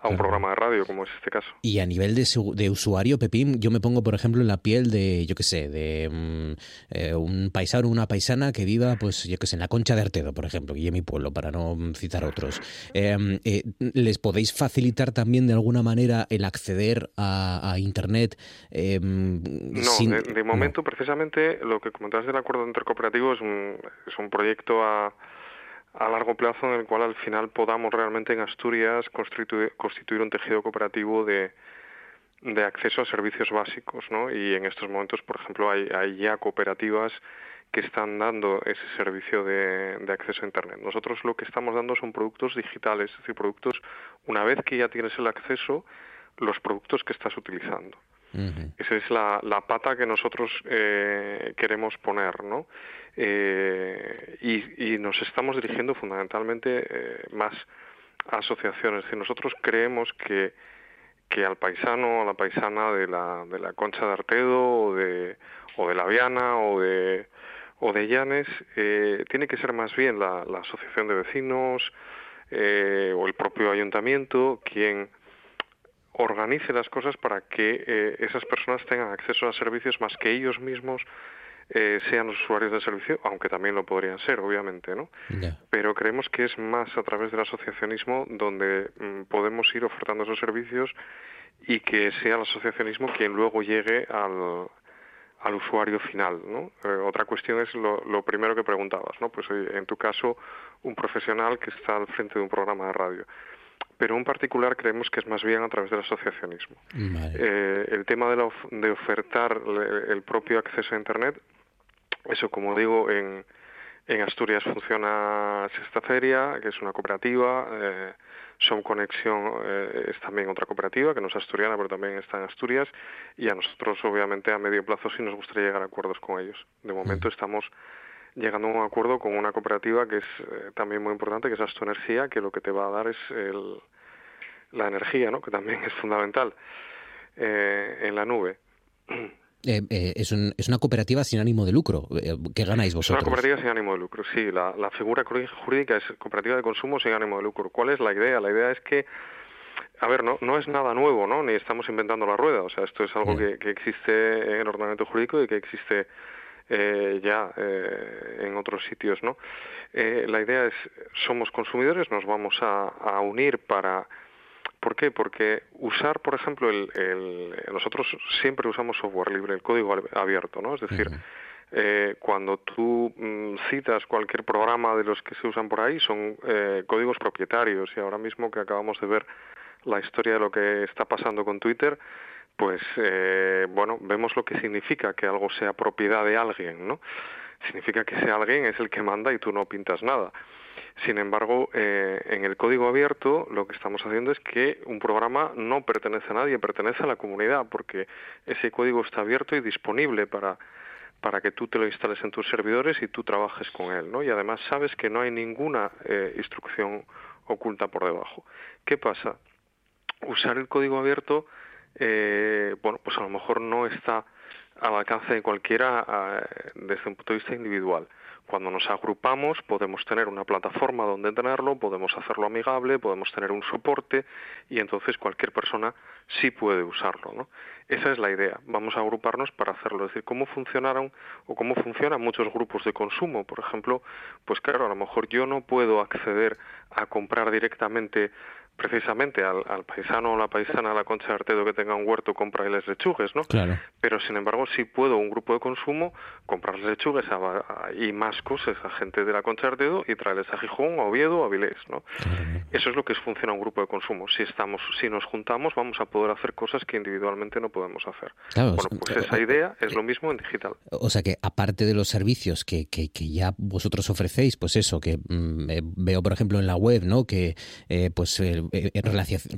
a un programa de radio, como es este caso. Y a nivel de, de, usuario, Pepín, yo me pongo, por ejemplo, en la piel de, yo qué sé, de mm, eh, un paisano o una paisana que viva, pues, yo qué sé, en la Concha de Artedo, por ejemplo, y en mi pueblo, para no citar otros. Em, eh, ¿Les podéis facilitar también de alguna manera el acceder a, Internet? Em, no, de, momento, precisamente, lo que comentabas del acuerdo intercooperativo es un, es un proyecto a a largo plazo en el cual al final podamos realmente en Asturias constituir, un tejido cooperativo de, de acceso a servicios básicos, ¿no? Y en estos momentos, por ejemplo, hay, hay ya cooperativas que están dando ese servicio de, de, acceso a Internet. Nosotros lo que estamos dando son productos digitales, es decir, productos, una vez que ya tienes el acceso, los productos que estás utilizando. Esa es la, pata que nosotros eh, queremos poner, ¿no? Eh, y, nos estamos dirigiendo fundamentalmente eh, más a asociaciones. Y nosotros creemos que, que al paisano o a la paisana de la, de la Concha de Artedo o de, o de La Viana o de, o de Llanes eh, tiene que ser más bien la, la asociación de vecinos o el propio ayuntamiento quien organice las cosas para que esas personas tengan acceso a servicios más que ellos mismos eh, sean los usuarios del servicio, aunque también lo podrían ser, obviamente, ¿no? Pero creemos que es más a través del asociacionismo donde mm, podemos ir ofertando esos servicios y que sea el asociacionismo quien luego llegue al, al usuario final, ¿no? Eh, otra cuestión es lo, lo, primero que preguntabas, ¿no? Pues en tu caso, un profesional que está al frente de un programa de radio pero en particular creemos que es más bien a través del asociacionismo. Eh, el tema de, de ofertar el propio acceso a Internet eso, como digo, en, En Asturias funciona Sexta Feria, que es una cooperativa. Eh, Som Conexión eh, es también otra cooperativa, que no es asturiana, pero también está en Asturias. Y a nosotros, obviamente, a medio plazo sí nos gustaría llegar a acuerdos con ellos. De momento estamos llegando a un acuerdo con una cooperativa que es eh, también muy importante, que es Astoenergía, que lo que te va a dar es el, la energía, ¿no? que también es fundamental eh, en la nube. Eh, eh, es, un, es, una cooperativa sin ánimo de lucro. Eh, ¿Qué ganáis vosotros? Es una cooperativa sin ánimo de lucro, sí. La, la, figura jurídica es cooperativa de consumo sin ánimo de lucro. ¿Cuál es la idea? La idea es que, a ver, no, no es nada nuevo, ¿no? Ni estamos inventando la rueda. O sea, esto es algo que, que, existe en el ordenamiento jurídico y que existe eh, ya eh, en otros sitios, ¿no? Eh, la idea es, somos consumidores, nos vamos a, a unir para ¿Por qué? Porque usar, por ejemplo, el, el, nosotros siempre usamos software libre, el código abierto, ¿no? Es decir, eh, cuando tú mm, citas cualquier programa de los que se usan por ahí, son eh, códigos propietarios y ahora mismo que acabamos de ver la historia de lo que está pasando con Twitter, pues eh, bueno, vemos lo que significa que algo sea propiedad de alguien, ¿no? Significa que ese alguien es el que manda y tú no pintas nada. Sin embargo, eh, en el código abierto lo que estamos haciendo es que un programa no pertenece a nadie, pertenece a la comunidad, porque ese código está abierto y disponible para, para que tú te lo instales en tus servidores y tú trabajes con él, ¿no? Y además sabes que no hay ninguna eh, instrucción oculta por debajo. ¿Qué pasa? Usar el código abierto, eh, bueno, pues a lo mejor no está al alcance de cualquiera desde un punto de vista individual. Cuando nos agrupamos podemos tener una plataforma donde tenerlo, podemos hacerlo amigable, podemos tener un soporte y entonces cualquier persona sí puede usarlo. ¿no? Esa es la idea. Vamos a agruparnos para hacerlo. Es decir, cómo funcionaron o cómo funcionan muchos grupos de consumo. Por ejemplo, pues claro, a lo mejor yo no puedo acceder a comprar directamente precisamente al, paisano o la paisana de la Concha de Artedo que tenga un huerto compra les lechugues, ¿no? Claro. Pero sin embargo sí puedo un grupo de consumo comprar lechugues y más cosas a gente de la Concha de Artedo y traerles a Gijón, a Oviedo, a Avilés, ¿no? Eso es lo que funciona un grupo de consumo. Si estamos, si nos juntamos vamos a poder hacer cosas que individualmente no podemos hacer. bueno, pues esa idea es lo mismo en digital. O sea que aparte de los servicios que, que, ya vosotros ofrecéis, pues eso, que mm, eh, veo por ejemplo en la web, ¿no? Que eh, pues eh,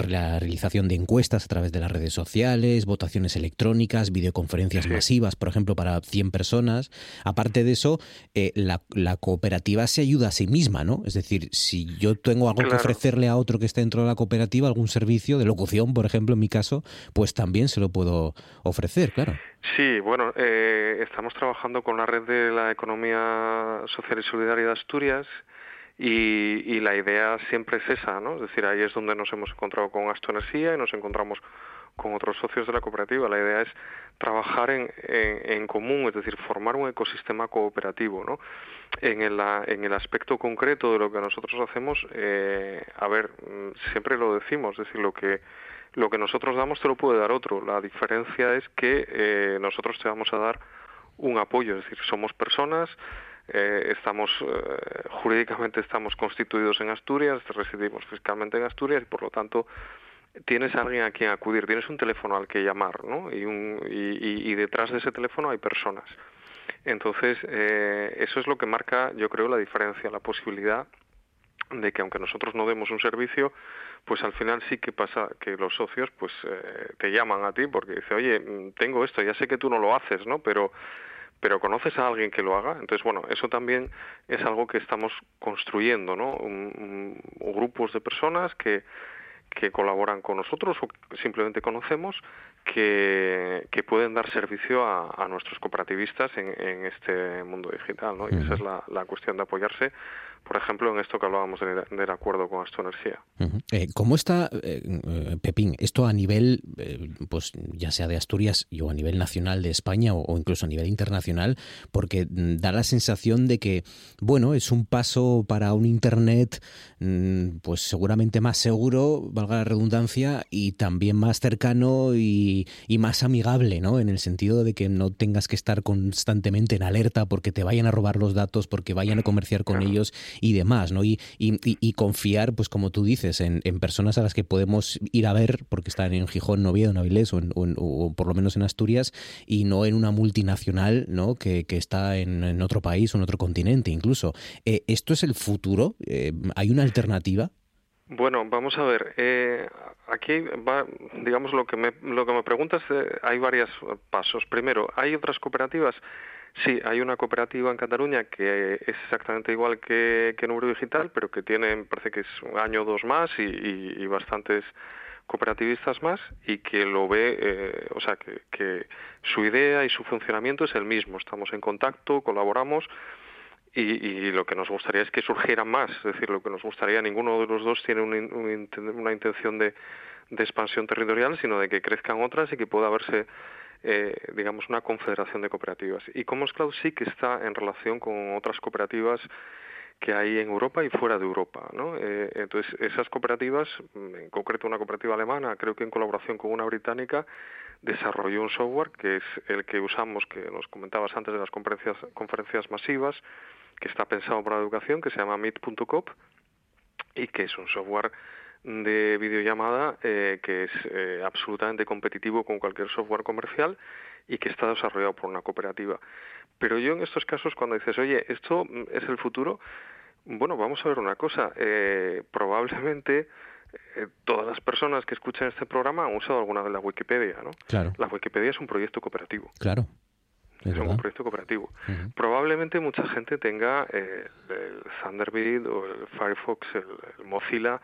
la realización de encuestas a través de las redes sociales, votaciones electrónicas, videoconferencias masivas, por ejemplo, para 100 personas. Aparte de eso, eh, la, cooperativa se ayuda a sí misma, ¿no? Es decir, si yo tengo algo que ofrecerle a otro que esté dentro de la cooperativa, algún servicio de locución, por ejemplo, en mi caso, pues también se lo puedo ofrecer, claro. Sí, bueno, eh, estamos trabajando con la red de la economía social y solidaria de Asturias y, la idea siempre es esa, ¿no? Es decir, ahí es donde nos hemos encontrado con Asto Energía y nos encontramos con otros socios de la cooperativa. La idea es trabajar en, en, común, es decir, formar un ecosistema cooperativo, ¿no? En el, en el aspecto concreto de lo que nosotros hacemos, eh, a ver, mm, siempre lo decimos, es decir, lo que lo que nosotros damos te lo puede dar otro. La diferencia es que eh, nosotros te vamos a dar un apoyo, es decir, somos personas, eh, estamos eh, jurídicamente estamos constituidos en Asturias, residimos fiscalmente en Asturias y por lo tanto tienes a alguien a quien acudir, tienes un teléfono al que llamar, ¿no? Y, un, y, y, detrás de ese teléfono hay personas. Entonces, eh, eso es lo que marca, yo creo, la diferencia, la posibilidad de que aunque nosotros no demos un servicio, pues al final sí que pasa que los socios pues eh, te llaman a ti porque dice, oye, mm, tengo esto, ya sé que tú no lo haces, ¿no? Pero pero conoces a alguien que lo haga. Entonces, bueno, eso también es algo que estamos construyendo, ¿no? grupos de personas que, que colaboran con nosotros o simplemente conocemos que, que pueden dar servicio a, a nuestros cooperativistas en, en, este mundo digital, ¿no? Y esa es la, la cuestión de apoyarse por ejemplo, en esto que hablábamos del, acuerdo con Aston Energía. Eh, ¿Cómo está, eh, eh, Pepín, esto a nivel, pues ya sea de Asturias o a nivel nacional de España o, incluso a nivel internacional? Porque mm, da la sensación de que, bueno, es un paso para un Internet, mm, pues seguramente más seguro, valga la redundancia, y también más cercano y, más amigable, ¿no? En el sentido de que no tengas que estar constantemente en alerta porque te vayan a robar los datos, porque vayan a comerciar con ellos y demás, ¿no? Y, y, confiar, pues como tú dices, en, personas a las que podemos ir a ver porque están en Gijón, Noviedo, en o, o, por lo menos en Asturias y no en una multinacional, ¿no? Que, que está en, otro país o en otro continente incluso. Eh, ¿Esto es el futuro? Eh, ¿Hay una alternativa? Bueno, vamos a ver. Eh, aquí va, digamos, lo que me, lo que me preguntas, eh, hay varios pasos. Primero, ¿hay otras cooperativas? Sí, hay una cooperativa en Cataluña que es exactamente igual que, que Número Digital, pero que tiene, parece que es un año o dos más y, bastantes cooperativistas más y que lo ve, eh, o sea, que, que su idea y su funcionamiento es el mismo. Estamos en contacto, colaboramos y, lo que nos gustaría es que surgiera más, es decir, lo que nos gustaría, ninguno de los dos tiene una intención de, expansión territorial, sino de que crezcan otras y que pueda haberse, eh, digamos, una confederación de cooperativas. Y Commons Cloud sí que está en relación con otras cooperativas que hay en Europa y fuera de Europa. ¿no? Eh, entonces, esas cooperativas, en concreto una cooperativa alemana, creo que en colaboración con una británica, desarrolló un software que es el que usamos, que nos comentabas antes de las conferencias, conferencias masivas, que está pensado para la educación, que se llama Meet.cop y que es un software de videollamada eh, que es eh, absolutamente competitivo con cualquier software comercial y que está desarrollado por una cooperativa. Pero yo en estos casos cuando dices, oye, esto es el futuro, bueno, vamos a ver una cosa, eh, probablemente todas las personas que escuchan este programa han usado alguna de la Wikipedia, ¿no? Claro. La Wikipedia es un proyecto cooperativo. Claro es, un proyecto cooperativo. Probablemente mucha gente tenga eh, el Thunderbird o el Firefox, el, Mozilla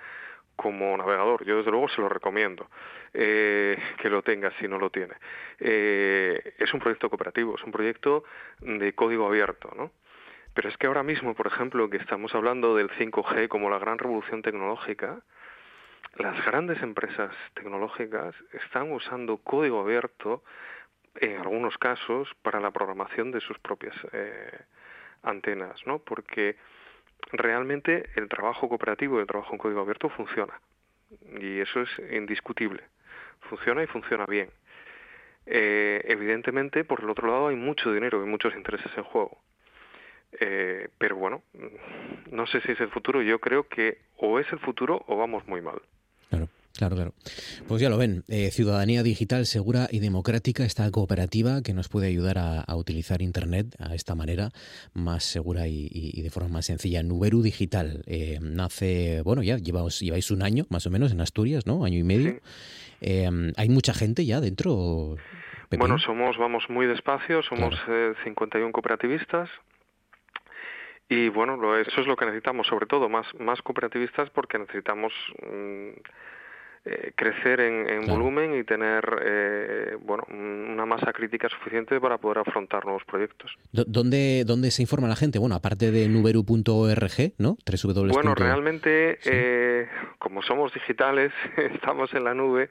como navegador. Yo desde luego se lo recomiendo eh, que lo tenga si no lo tiene. Eh, es un proyecto cooperativo, es un proyecto de código abierto, ¿no? Pero es que ahora mismo, por ejemplo, que estamos hablando del 5G como la gran revolución tecnológica, las grandes empresas tecnológicas están usando código abierto en algunos casos para la programación de sus propias eh, antenas, ¿no? Porque realmente el trabajo cooperativo y el trabajo en código abierto funciona y eso es indiscutible. Funciona y funciona bien. Eh, evidentemente, por el otro lado, hay mucho dinero y muchos intereses en juego. Eh, pero bueno, no sé si es el futuro. Yo creo que o es el futuro o vamos muy mal. Claro, claro. Pues ya lo ven, eh, Ciudadanía Digital Segura y Democrática, esta cooperativa que nos puede ayudar a, utilizar Internet a esta manera más segura y, de forma más sencilla. Nuberu Digital eh, nace, bueno, ya lleváis, lleváis un año más o menos en Asturias, ¿no? Año y medio. Eh, ¿Hay mucha gente ya dentro? Bueno, somos, vamos muy despacio, somos 51 cooperativistas. Y bueno, eso es lo que necesitamos, sobre todo más, más cooperativistas porque necesitamos... Mm, eh, crecer en, volumen y tener eh, bueno una masa crítica suficiente para poder afrontar nuevos proyectos. ¿Dónde, dónde se informa la gente? Bueno, aparte de nuberu.org, ¿no? Bueno, realmente, eh, como somos digitales, estamos en la nube.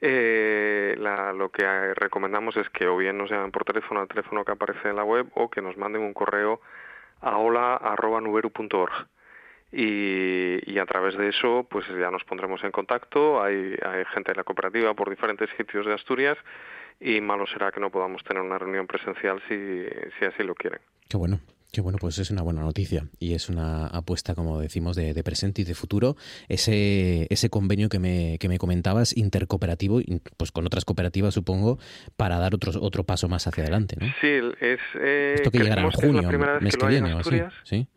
lo que recomendamos es que o bien nos llamen por teléfono al teléfono que aparece en la web o que nos manden un correo a hola.nuberu.org y, a través de eso pues ya nos pondremos en contacto. Hay, hay gente de la cooperativa por diferentes sitios de Asturias y malo será que no podamos tener una reunión presencial si, si así lo quieren. Qué bueno. Qué bueno, pues es una buena noticia y es una apuesta, como decimos, de, presente y de futuro. Ese, ese convenio que me, que me comentabas, intercooperativo, pues con otras cooperativas, supongo, para dar otro, otro paso más hacia adelante, ¿no? Sí, es... Eh, Esto que llegará en junio, mes que, viene, o así, ¿sí?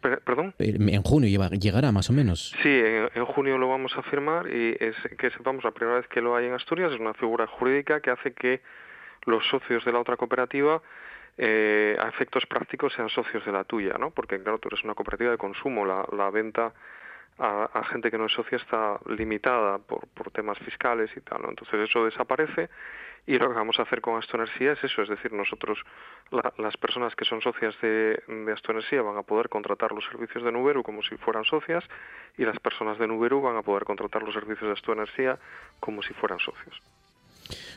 ¿Perdón? En junio llegará más o menos. Sí, en, junio lo vamos a firmar y es que sepamos la primera vez que lo hay en Asturias es una figura jurídica que hace que los socios de la otra cooperativa eh, a efectos prácticos sean socios de la tuya, ¿no? Porque claro, tú eres una cooperativa de consumo, la, la venta a, gente que no es socia está limitada por, por temas fiscales y tal. Entonces eso desaparece y lo que vamos a hacer con Astoenergía es eso, es decir, nosotros, las personas que son socias de, de van a poder contratar los servicios de Nuberu como si fueran socias y las personas de Nuberu van a poder contratar los servicios de Astoenergía como si fueran socios.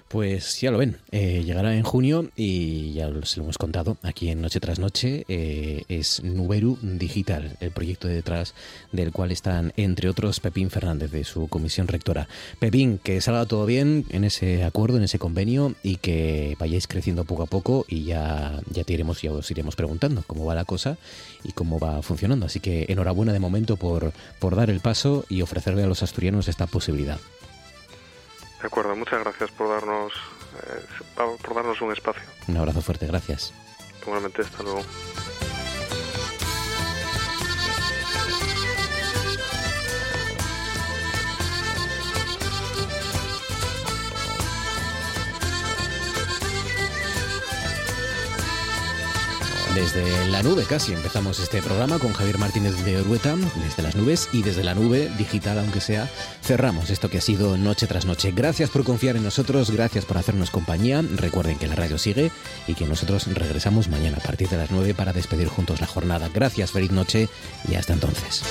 Pues ya lo ven, eh, llegará en junio y ya se lo hemos contado aquí en Noche tras Noche. Eh, es Nuberu Digital, el proyecto detrás del cual están, entre otros, Pepín Fernández de su comisión rectora. Pepín, que salga todo bien en ese acuerdo, en ese convenio y que vayáis creciendo poco a poco y ya, ya te iremos, ya os iremos preguntando cómo va la cosa y cómo va funcionando. Así que enhorabuena de momento por, por dar el paso y ofrecerle a los asturianos esta posibilidad. De acuerdo, muchas gracias por darnos, eh, por darnos un espacio. Un abrazo fuerte, gracias. Igualmente, hasta luego. Desde la nube casi empezamos este programa con Javier Martínez de Orueta, desde las nubes y desde la nube digital, aunque sea, cerramos esto que ha sido noche tras noche. Gracias por confiar en nosotros, gracias por hacernos compañía. Recuerden que la radio sigue y que nosotros regresamos mañana a partir de las 9 para despedir juntos la jornada. Gracias, feliz noche y hasta entonces.